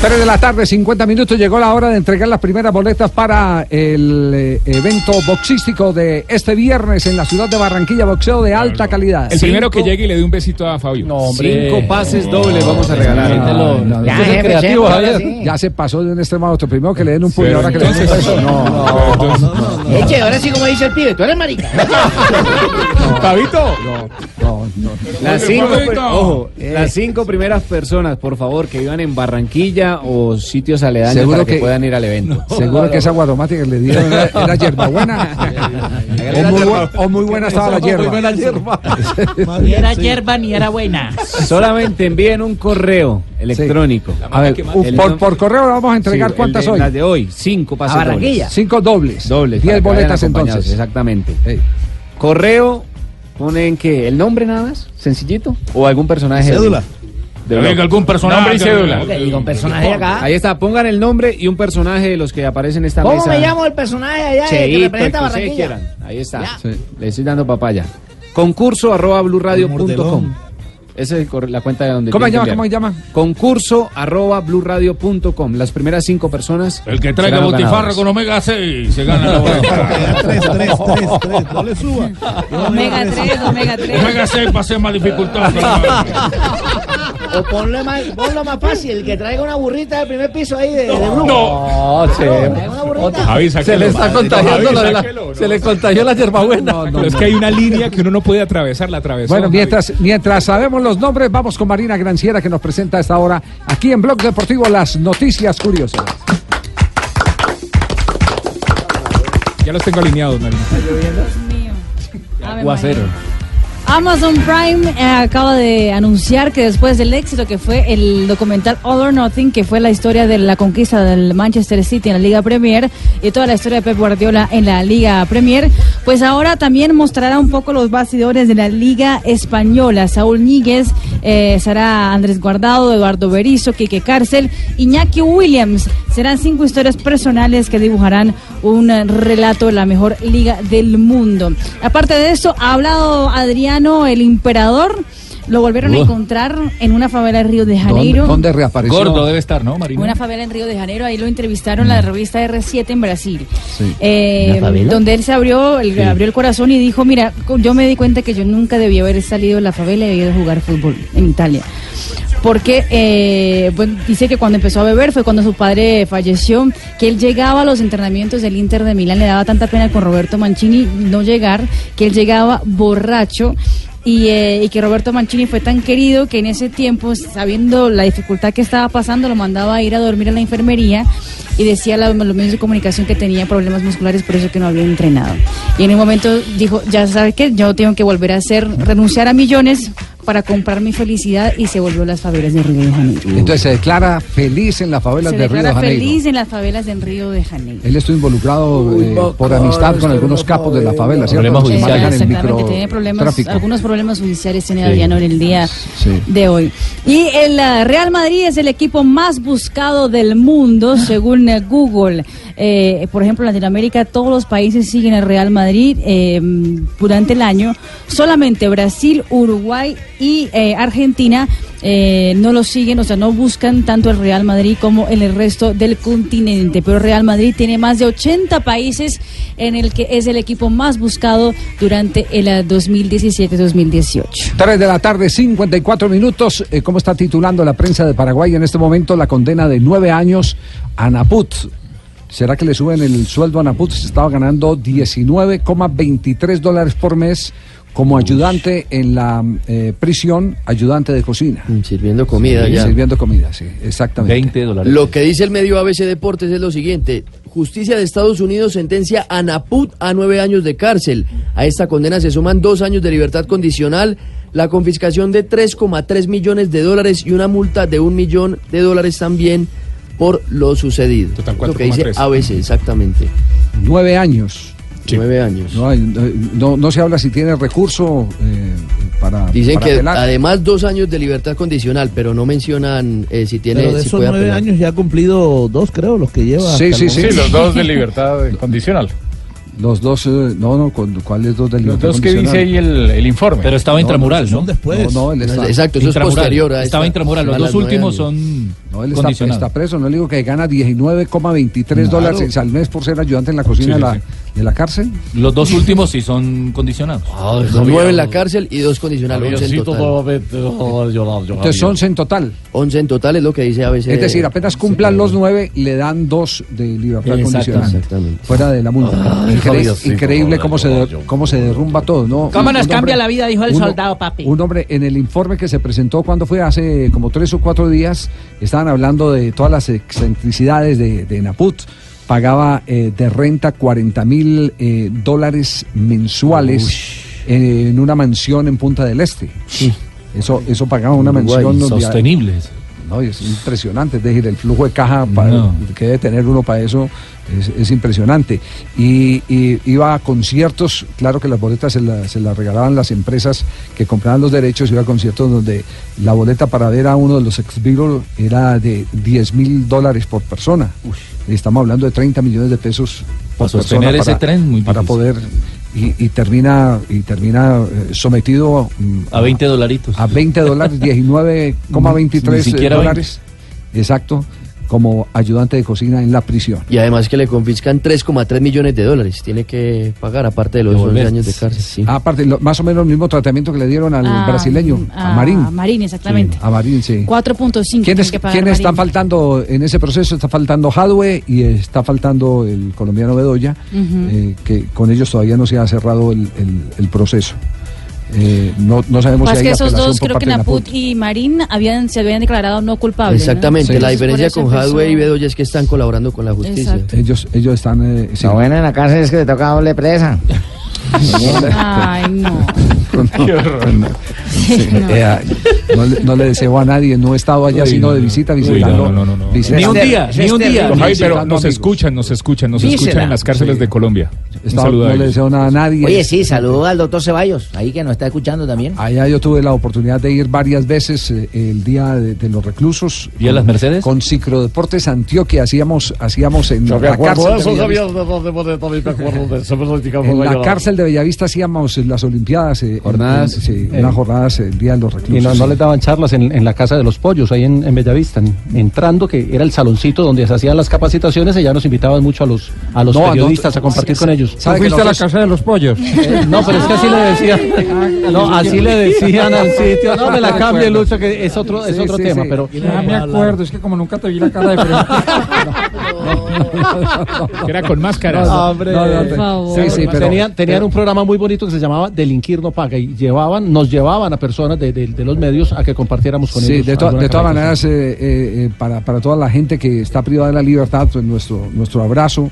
3 de la tarde, 50 minutos, llegó la hora de entregar las primeras boletas para el eh, evento boxístico de este viernes en la ciudad de Barranquilla, boxeo de alta calidad. El primero que llegue y le dé un besito a Fabio. Cinco pases dobles vamos a regalar. No, no, Ya, no, jefe, creativo, jefe, Javier. ahora sí. Ya se pasó de un extremo a otro. Primero que le den un puño, ahora que le den un beso. No, no, no, no. Eche, ahora sí como dice el pibe, tú eres marica. Fabito. No, no. Las Oye, cinco, Fabito. ojo, las cinco primeras personas, por favor, que vivan en Barranquilla o sitios aledaños Seguro para que, que- puedan ir al evento. Seguro que esa guadomática que le dieron era, era hierbabuena. o, muy o muy buena estaba la hierba. Ni era hierba ni era buena. Solamente envíen un correo electrónico. A ver, por, por correo le vamos a entregar Sí, cuántas de- hoy. Las de hoy, cinco pases dobles. Cinco dobles. Dobles. Diez boletas entonces. Exactamente. Correo, ponen que el nombre nada más, sencillito, o algún personaje. Cédula. De Venga, algún personaje. Nombre y cédula. Ok, y con personaje acá. Ahí está, pongan el nombre y un personaje de los que aparecen en esta ¿Cómo mesa. me llamo el personaje allá que Cheito, representa que a ustedes Barranquilla? quieran. Ahí está. Sí. Le estoy dando papaya. Concurso arroba blurradio.com. Esa es la cuenta de donde ¿Cómo se llama? ¿Cómo se llama? Concurso arroba blurradio.com. Las primeras cinco personas. El que traiga botifarra con omega 6 se gana la boleta. Tres, tres, tres, tres. No le suba. Omega 3, omega 3. omega 6 para ser más dificultoso. O ponlo más, ponlo más fácil, el que traiga una burrita del primer piso ahí de, de grupo. No. No, Se le está contagiando la la- no. Se le contagió la hierbabuena. Pero es que hay una línea que uno no puede atravesar, la atravesó. Bueno, mientras, mientras sabemos los nombres, vamos con Marina Granciera que nos presenta a esta hora aquí en Blog Deportivo las noticias curiosas. Ya los tengo alineados, Marina. Ave Aguacero. María. Amazon Prime eh, acaba de anunciar que después del éxito que fue el documental All or Nothing, que fue la historia de la conquista del Manchester City en la Liga Premier y toda la historia de Pep Guardiola en la Liga Premier, pues ahora también mostrará un poco los bastidores de la Liga Española. Saúl Níguez, eh, será Andrés Guardado, Eduardo Berizo, Quique Cárcel, Iñaki Williams. Serán cinco historias personales que dibujarán un relato de la mejor liga del mundo. Aparte de eso, ha hablado Adriano, el emperador. Lo volvieron a encontrar en una favela de Río de ¿Dónde, Janeiro. dónde reapareció? Gordo debe estar, ¿no, Marina? Una favela en Río de Janeiro, ahí lo entrevistaron la revista R7 en Brasil. Sí. Eh, donde él se abrió, el, abrió el corazón y dijo, mira, yo me di cuenta que yo nunca debía haber salido de la favela y debía de jugar fútbol en Italia. Porque eh, dice que cuando empezó a beber fue cuando su padre falleció, que él llegaba a los entrenamientos del Inter de Milán, le daba tanta pena con Roberto Mancini no llegar, que él llegaba borracho y, eh, y que Roberto Mancini fue tan querido que en ese tiempo, sabiendo la dificultad que estaba pasando, lo mandaba a ir a dormir a la enfermería y decía a los medios de comunicación que tenía problemas musculares, por eso que no había entrenado. Y en un momento dijo, ya sabes qué, yo tengo que volver a hacer, renunciar a millones para comprar mi felicidad y se volvió las favelas de Río de Janeiro. Entonces se declara feliz en las favelas Se de Río de declara Janeiro. feliz en las favelas de Río de Janeiro. Él estuvo involucrado eh, por amistad con algunos capos de la favela. Problemas el Exactamente, tiene problemas, algunos problemas judiciales tiene Sí. Adriano en el día Sí. de hoy. Y el eh, Real Madrid es el equipo más buscado del mundo según eh, Google. Eh, por ejemplo, en Latinoamérica todos los países siguen al Real Madrid eh, durante el año. Solamente Brasil, Uruguay y eh, Argentina eh, no lo siguen, o sea, no buscan tanto el Real Madrid como en el resto del continente. Pero Real Madrid tiene más de 80 países en el que es el equipo más buscado durante el eh, 2017-2018. 3 de la tarde, 54 minutos. Eh, ¿Cómo está titulando la prensa de Paraguay en este momento la condena de nueve años a Naput? ¿Será que le suben el sueldo a Naput? Se estaba ganando 19,23 dólares por mes como ayudante en la eh, prisión, ayudante de cocina. Sirviendo comida Sí, ya. Sirviendo comida, sí, exactamente. 20 dólares. Lo que dice el medio ABC Deportes es lo siguiente. Justicia de Estados Unidos sentencia a Naput a nueve años de cárcel. A esta condena se suman dos años de libertad condicional, la confiscación de 3,3 millones de dólares y una multa de un millón de dólares también por lo sucedido. Total, lo que dice 4,3. ABC, exactamente. Nueve años. Nueve años. No, hay- no, no se habla si tiene recurso eh, para. Dicen para que apelar. además dos años de libertad condicional, pero no mencionan eh, si tiene Pero de si esos puede nueve apelar. años ya ha cumplido dos, creo, los que lleva. Sí, sí, sí. los dos de libertad condicional. Los dos, eh, no, no, ¿cuáles dos del Los dos que dice ahí el, el informe. Pero estaba intramural, ¿no? son después. No, no, él está, Exacto, eso es Intramural. posterior a Estaba esta- intramural. Los dos últimos años. son No, él está, condicionados. está preso. No le digo que gana 19,23 dólares al mes por ser ayudante en la cocina Sí, de, la, sí. de la cárcel. Los dos últimos sí son condicionados. Son nueve en la cárcel y dos condicionales, once en total. Entonces son 11 en total. 11 en total es lo que dice ABC. Es decir, apenas cumplan los nueve, le dan dos de libertad Exacto, condicional. exactamente. Fuera de la multa. Increíble cómo se, de- cómo se derrumba todo, ¿no? ¿Cómo nos cambia hombre- la vida? Dijo el uno- soldado, papi. Un hombre, en el informe que se presentó cuando fue hace como tres o cuatro días, estaban hablando de todas las excentricidades de, de Naput. Pagaba eh, de renta 40 mil eh, dólares mensuales en una mansión en Punta del Este. Eso, eso pagaba una Uruguay, mansión sostenibles. No, y es impresionante, es decir, el flujo de caja No. que debe tener uno para eso es, es impresionante. Y, y iba a conciertos, claro que las boletas se, la- se las regalaban las empresas que compraban los derechos, iba a conciertos donde la boleta para ver a uno de los ex Beatles era de 10 mil dólares por persona. Estamos hablando de 30 millones de pesos por Para sostener persona ese tren, muy para poder y, y termina y termina eh, sometido mm, A 20 dolaritos. a 20 dólares, 19,23 Ni siquiera dólares. Exacto, como ayudante de cocina en la prisión. Y además que le confiscan 3,3 millones de dólares. Tiene que pagar aparte de los 11 Devolver. años de cárcel. sí. Aparte, lo- más o menos el mismo tratamiento que le dieron al Ah, brasileño, a, Marín. A Marín, exactamente. A Marín, sí. 4.5. ¿Quiénes, tiene que pagar quiénes están faltando en ese proceso? Está faltando Hadwe y está faltando el colombiano Bedoya, eh, que con ellos todavía no se ha cerrado el, el- el proceso. Eh, no, no sabemos Pues si que hay esos dos, creo que Naput y Marín habían, se habían declarado no culpables. ¿no? Exactamente, la diferencia con Hadwe y Bedoya es que están colaborando con la justicia. Exacto. Ellos, ellos están... eh, sí. Lo bueno en la cárcel es que te toca doble presa. Ay, no. Qué horror. Sí, eh, no, le- no le deseo a nadie, no he estado allá Uy, sino no, de visita visitando. no, no, no, no. visitando- Ni un día, ni un día. visitando Javi, pero nos escuchan, nos escuchan, nos Dísela. escuchan en las cárceles Sí. de Colombia. Estaba- a no le deseo nada a nadie. Oye, sí, saludo al doctor Ceballos, ahí que nos está escuchando también. Allá yo tuve la oportunidad de ir varias veces eh, el día de, de los reclusos. ¿Día de las Mercedes? Con Cicrodeportes Antioquia hacíamos, hacíamos en la acuerdo cárcel de eso, de sabía Bellavista. En la cárcel de Bellavista hacíamos eh, las Olimpiadas. Jornadas. en- sí, Eh. unas jornadas el día de los reclusos. Y no, no les daban charlas en, en la Casa de los Pollos, ahí en, en Bellavista, en- entrando, que era el saloncito donde se hacían las capacitaciones y ya nos invitaban mucho a los, a los No, no, periodistas a compartir con ellos. ¿Sabe que nosotros- de los pollos? Eh, no, pero es que así le decían. No, así le decían al sitio. No me la cambie, Lucho, que es otro, es Sí, otro sí, tema, sí. pero. Ya me acuerdo, es que como nunca te vi la cara de frente. Que era con máscaras. Hombre. No, no, Por favor. Sí, sí, pero- tenían, tenían pero- un programa muy bonito que se llamaba Delinquir no paga y llevaban, nos llevaban a personas de, de- de los medios a que compartiéramos con Sí, ellos. de, to- alguna de todas maneras, eh, eh, eh, para, para toda la gente que está privada de la libertad, pues nuestro, nuestro abrazo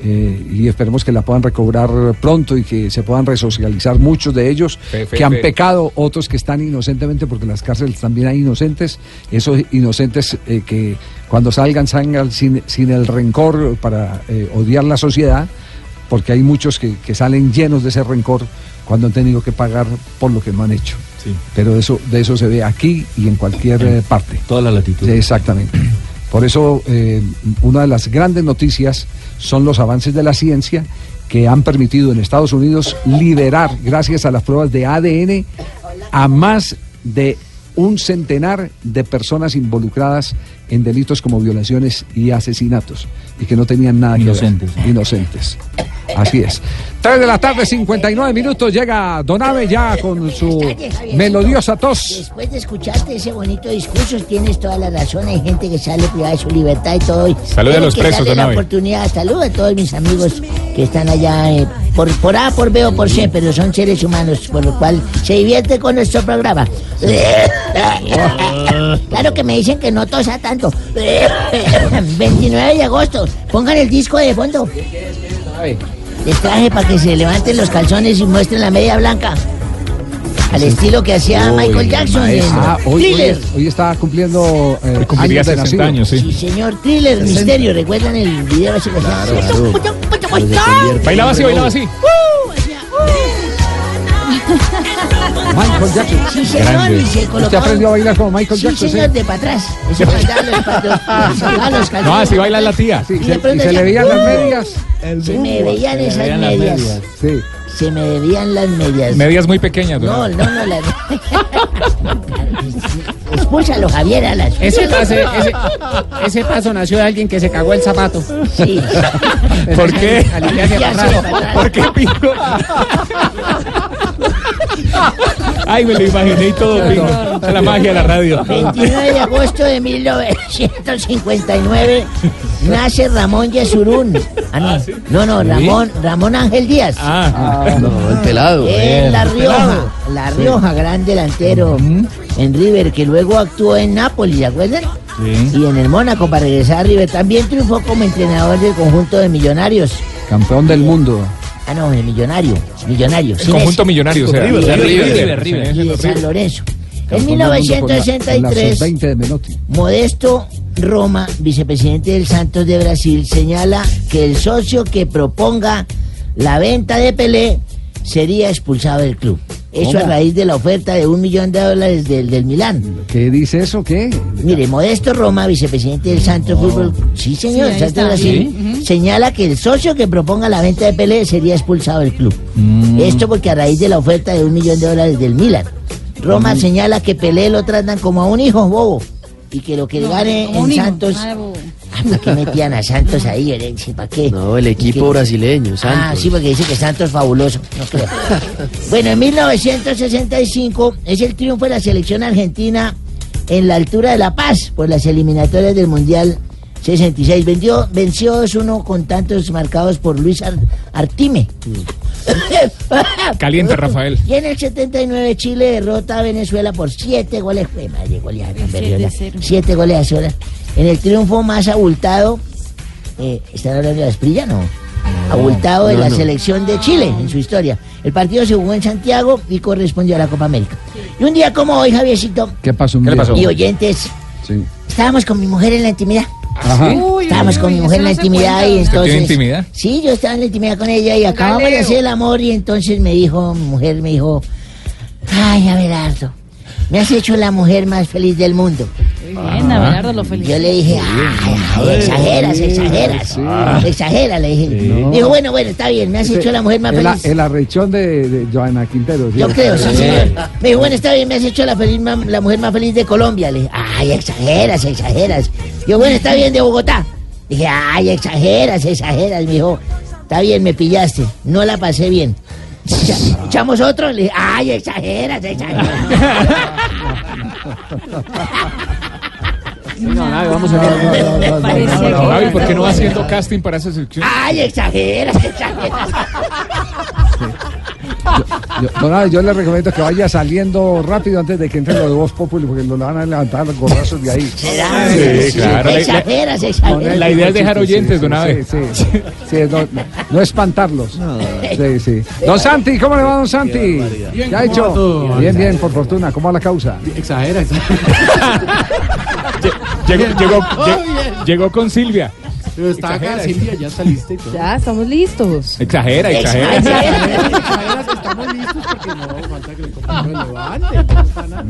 eh, y esperemos que la puedan recobrar pronto y que se puedan resocializar muchos de ellos Fe, fe, que han fe. pecado, otros que están inocentemente, porque en las cárceles también hay inocentes, esos inocentes eh, que cuando salgan salgan sin, sin el rencor para eh, odiar la sociedad, porque hay muchos que, que salen llenos de ese rencor cuando han tenido que pagar por lo que no han hecho. Pero eso, de eso se ve aquí y en cualquier eh, parte. Toda la latitud. Exactamente. Por eso, eh, una de las grandes noticias son los avances de la ciencia que han permitido en Estados Unidos liberar, gracias a las pruebas de ADN, a más de un centenar de personas involucradas en delitos como violaciones y asesinatos y que no tenían nada Inocentes, que ver. Inocentes. Así es. 3 de la tarde, 59 minutos, llega Donave ya con su melodiosa tos. Después de escucharte ese bonito discurso, tienes toda la razón. Hay gente que sale privada de su libertad y todo. y Salude a los que presos, darle don la Abe. oportunidad. Saludos a todos mis amigos que están allá eh, por, por A, por B o por C, pero son seres humanos, por lo cual se divierte con nuestro programa. claro que me dicen que no tosa tanto. 29 de agosto, pongan el disco de fondo. Les traje para que se levanten los calzones y muestren la media blanca. Al estilo que hacía Michael Jackson en Ah, hoy, hoy, Thriller. hoy está cumpliendo eh, Cumpliría años de 60 nacido. años, sí. Sí, señor, Thriller, misterio. ¿Recuerdan el video ese que hacía? Bailaba así, bailaba así. Michael Jackson. Sí, señor, y se ¿Usted colocaba- aprendió a bailar como Michael Sí, Jackson? señor, de para atrás. Eso los los calzones. No, así baila la tía. Sí, Y se- y se le veían las "Uh". medias. Se me veían Se le esas veían las medias. medias. Sí. Se me veían las medias. Medias muy pequeñas, don No, no, no, las. Expúlsalo, Javier, a las. Ese, pase- ese, ese paso nació de alguien que se cagó el zapato. Sí. ¿Por qué? ¿Por qué pico? Ay, me lo imaginé y todo, pico. Esa es la magia de la radio. 29 de agosto de 1959 nace Ramón Yesurún. Ah, no. no, no, Ramón, Ramón Ángel Díaz. Ah, No, el pelado. En La El Rioja. La Rioja, gran delantero en River, que luego actuó en Nápoles, ¿de acuerdan? Y en el Mónaco para regresar a River. También triunfó como entrenador del conjunto de millonarios. Campeón del mundo. Ah, no, el millonario. Millonario. el conjunto millonario, o sea. River, de River, River, River, de San. Lorenzo. En Campeón del mundo con la- con la 1963, sub-20 de Menotti. Modesto Roma, vicepresidente del Santos de Brasil, señala que el socio que proponga la venta de Pelé sería expulsado del club. Eso ¿Cómo? a raíz de la oferta de un millón de dólares del, del Milán. ¿Qué dice eso? ¿Qué? Mire, Modesto Roma, vicepresidente del Santos Fútbol, sí señor, Sí, Santos señala que el socio que proponga la venta de Pelé sería expulsado del club. Esto porque a raíz de la oferta de un millón de dólares del Milan. Roma señala que Pelé lo tratan como a un hijo bobo y que lo que gane en. Santos... Ah, ¿Para qué metían a Santos ahí? Herencia? ¿Para qué? No, el equipo ¿Qué? brasileño, Ah, Santos. sí, porque dice que Santos es fabuloso. No creo. bueno, en 1965 es el triunfo de la selección argentina en la altura de La Paz por las eliminatorias del Mundial 66. Venció, venció 2-1 con tantos marcados por Luis Ar- Artime. Caliente, Rafael. Y en el 79 Chile derrota a Venezuela por 7 goles. Madre, goleada tan Siete, berriola. cero. 7 goles a cero. En el triunfo más abultado, eh, ¿están hablando de la Esprilla? No. Abultado de no, la no. selección de Chile en su historia. El partido se jugó en Santiago y correspondió a la Copa América. Y un día como hoy, Javiercito, ¿Qué pasó? un ¿Qué día? pasó? y oyentes, Sí. estábamos con mi mujer en la intimidad. Ajá. Uy, Estábamos uy, con mi mujer en la intimidad cuenta. y ¿Usted entonces... tiene intimidad? Sí, yo estaba en la intimidad con ella y acabamos de hacer el amor y entonces me dijo, mi mujer me dijo, ay, Abelardo, me has hecho la mujer más feliz del mundo. Bien, Abelardo lo felicito. Yo le dije, ay, ay, exageras, exageras, exageras, le dije. Dijo, bueno, bueno, está bien, me has hecho la mujer más el, feliz. el arrechón de, de Joana Quintero. sí. Yo creo, sí, señor. Me dijo, bueno, está bien, me has hecho la, feliz, mujer más feliz de Colombia. Le dije, ay, exageras, exageras. Yo, bueno, está bien, de Bogotá. Dije, ay, exageras, exageras. Me dijo, está bien, me pillaste. No la pasé bien. Echa- ¿Echamos otro? Le dije, ay, exageras, exageras. No, nada, vamos a ver. ¿por qué no va haciendo casting para esa sección? Ay, exageras, exageras. Yo, yo le recomiendo que vaya saliendo rápido antes de que entre lo de Voz Populi, porque lo van a levantar los gorrazos de ahí. ¿Será? Sí, claro. Exageras, exageras. La idea es dejar Sí, sí, oyentes, sí, don Abe. Sí, sí. Sí, no, no espantarlos. Sí, sí. Don Santi, ¿cómo le va, don Santi? Bien, ¿Qué ha ¿cómo va hecho? Bien, bien, por fortuna. ¿Cómo va la causa? Exagera, Llegó, llegó, lle- llegó con Silvia. Pero está acá, Silvia, ya saliste y todo. Ya, estamos listos. Exagera, exagera. Exageras, estamos listos porque no falta que el compañero levante. no está nada.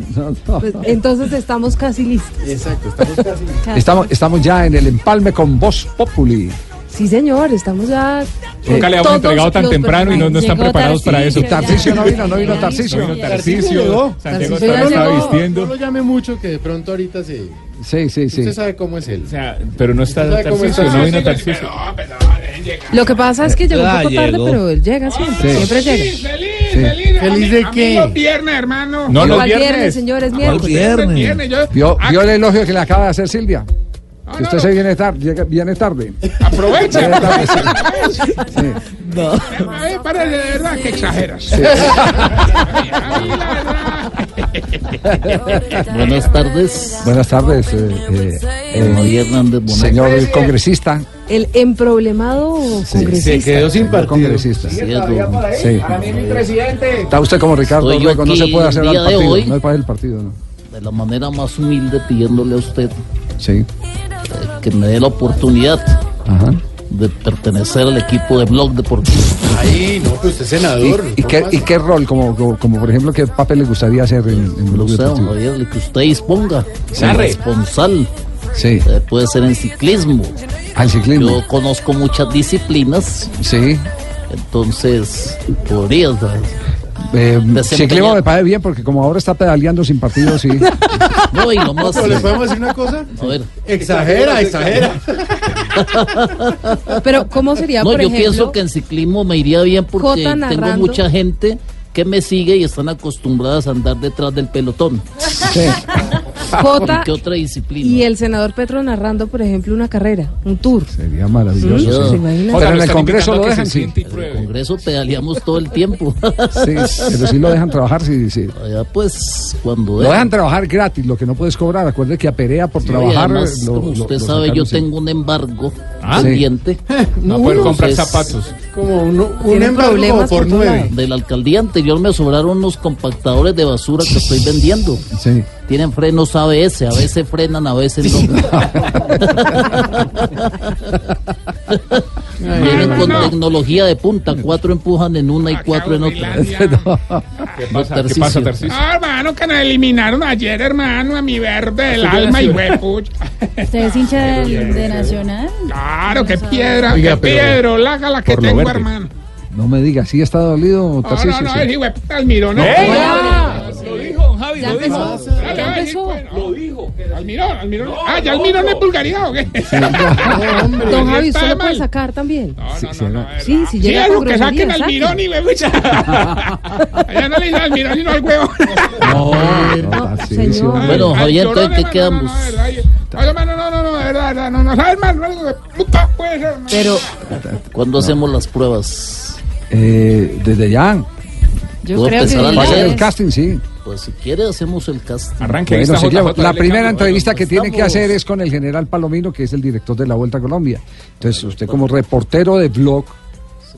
Pues, entonces estamos casi listos. Exacto, estamos casi listos. Estamos, estamos ya en el empalme con Voz Populi. Sí, señor, estamos ya. Nunca le habíamos entregado tan temprano y no, no están preparados para eso. Tarcisio no vino, no vino Tarcisio. No vino llegó. Santiago llegó. vistiendo. No lo llame mucho que de pronto ahorita se... Sí, sí, sí. Usted sabe cómo es él. O sea, pero no está ¿Sabe cómo Tarcisio, no vino Tarcisio. Lo que pasa es que llegó un Ya poco tarde, llegó. pero él llega siempre. Sí. Siempre llega. ¿Feliz, ¿Feliz de qué? viernes, hermano. No, no viernes, viernes. señor, es ¿Cuál miércoles. viernes? Viernes, yo ¿Vio, Ah, vio el elogio que le acaba de hacer Silvia? Que usted se viene tarde, viene tarde. aprovecha. Viene tarde, sí. Sí. Ay, para de verdad que exageras. Buenas tardes. Buenas tardes, eh, eh, eh, Javier Hernández Bonet. señor congresista. El emproblemado congresista. Se quedó sin partido. congresista. Sí, Sí. Para mí, mi presidente. Está usted como Ricardo Estoy Rego, no se puede hacer el al partido. hoy. No es para el partido, ¿no? De la manera más humilde pidiéndole a usted Sí. eh, que me dé la oportunidad Ajá. De pertenecer al equipo de Blog Deportivo. Ahí, no, pues usted es ¿Y, senador. y qué, ¿Y qué rol, como, como, como, por ejemplo, qué papel le gustaría hacer en, en Blog sé, don Deportivo? Javier, que usted disponga. Sí. Responsable. Sí, Eh, puede ser en ciclismo. al ciclismo. Yo conozco muchas disciplinas, Sí. entonces podría. ¿sabes? Eh, ciclismo me parece bien porque como ahora está pedaleando sin partido, sí. No, y. ¿Pero le podemos decir una cosa? A ver, Exagera, exagera. Pero, ¿cómo sería, no, por yo ejemplo? pienso que en ciclismo me iría bien porque tengo mucha gente que me sigue y están acostumbradas a andar detrás del pelotón. Sí. Jota ¿Qué otra disciplina? y el senador Petro narrando, por ejemplo, una carrera, un tour. Sería maravilloso. Sí, sí. ¿se? Pero en el Congreso lo dejan, sí. En el. Congreso pedaleamos todo el tiempo. Sí, pero sí lo dejan trabajar, sí, sí. Allá pues cuando Lo dejan trabajar gratis, lo que no puedes cobrar. Acuérdate que a Perea por Sí, trabajar. además, lo- como usted lo sabe, sacaron, yo sí. tengo un embargo Ah, pendiente. No poder comprar zapatos. Como un, un embargo por nueve. De la alcaldía anterior me sobraron unos compactadores de basura que estoy vendiendo. Sí. Tienen frenos ABS, a veces frenan, a veces no. Vienen con tecnología de punta, cuatro empujan en una y cuatro en otra. ¿Qué pasa, ¿Qué pasa? Ah, hermano, que nos eliminaron ayer, hermano, a mi verde del alma y nació- huepuch. ¿Usted es hincha del- de, Nacional? Claro, qué piedra, Oiga, qué piedra, laga la que tengo, verde. hermano. No me digas, ¿sí está dolido, No, Tarcisio? no, no, Sí. el hijueputa Almirón. ¡Eh! no. ya! Lo dijo, Ya lo dijo. empezó. Ya empezó. Lo dijo. Almirón, Almirón. Ah, ya Almirón es vulgaridad o qué? Don Javi, ¿usted lo puede sacar también? No, no, no, Sí, si Sí, llega lo que saquen grosería, al saque. mirón y me Allá no le dicen al mirón sino al huevo. No, Tarcisio. Bueno, Javier, ¿qué quedamos? No, no, no, no, no, de verdad, no, no sabes no, algo de puta puede ser. no. Pero, ¿Cuándo hacemos las pruebas? Eh, desde ya. yo ¿Puedo creo que Va a ser el casting, sí. Pues si quiere hacemos el casting. Arranque, Bueno, la, primera entrevista que tiene que hacer es con el general Palomino, que es el director de la Vuelta a Colombia. Entonces, usted como reportero de blog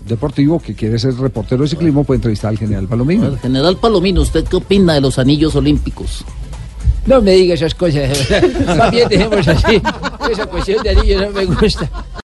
deportivo, que quiere ser reportero de ciclismo, puede entrevistar al general Palomino. El general Palomino, ¿usted qué opina de los anillos olímpicos? No me diga esas cosas. Más bien dejemos así. Esa cuestión de anillo no me gusta.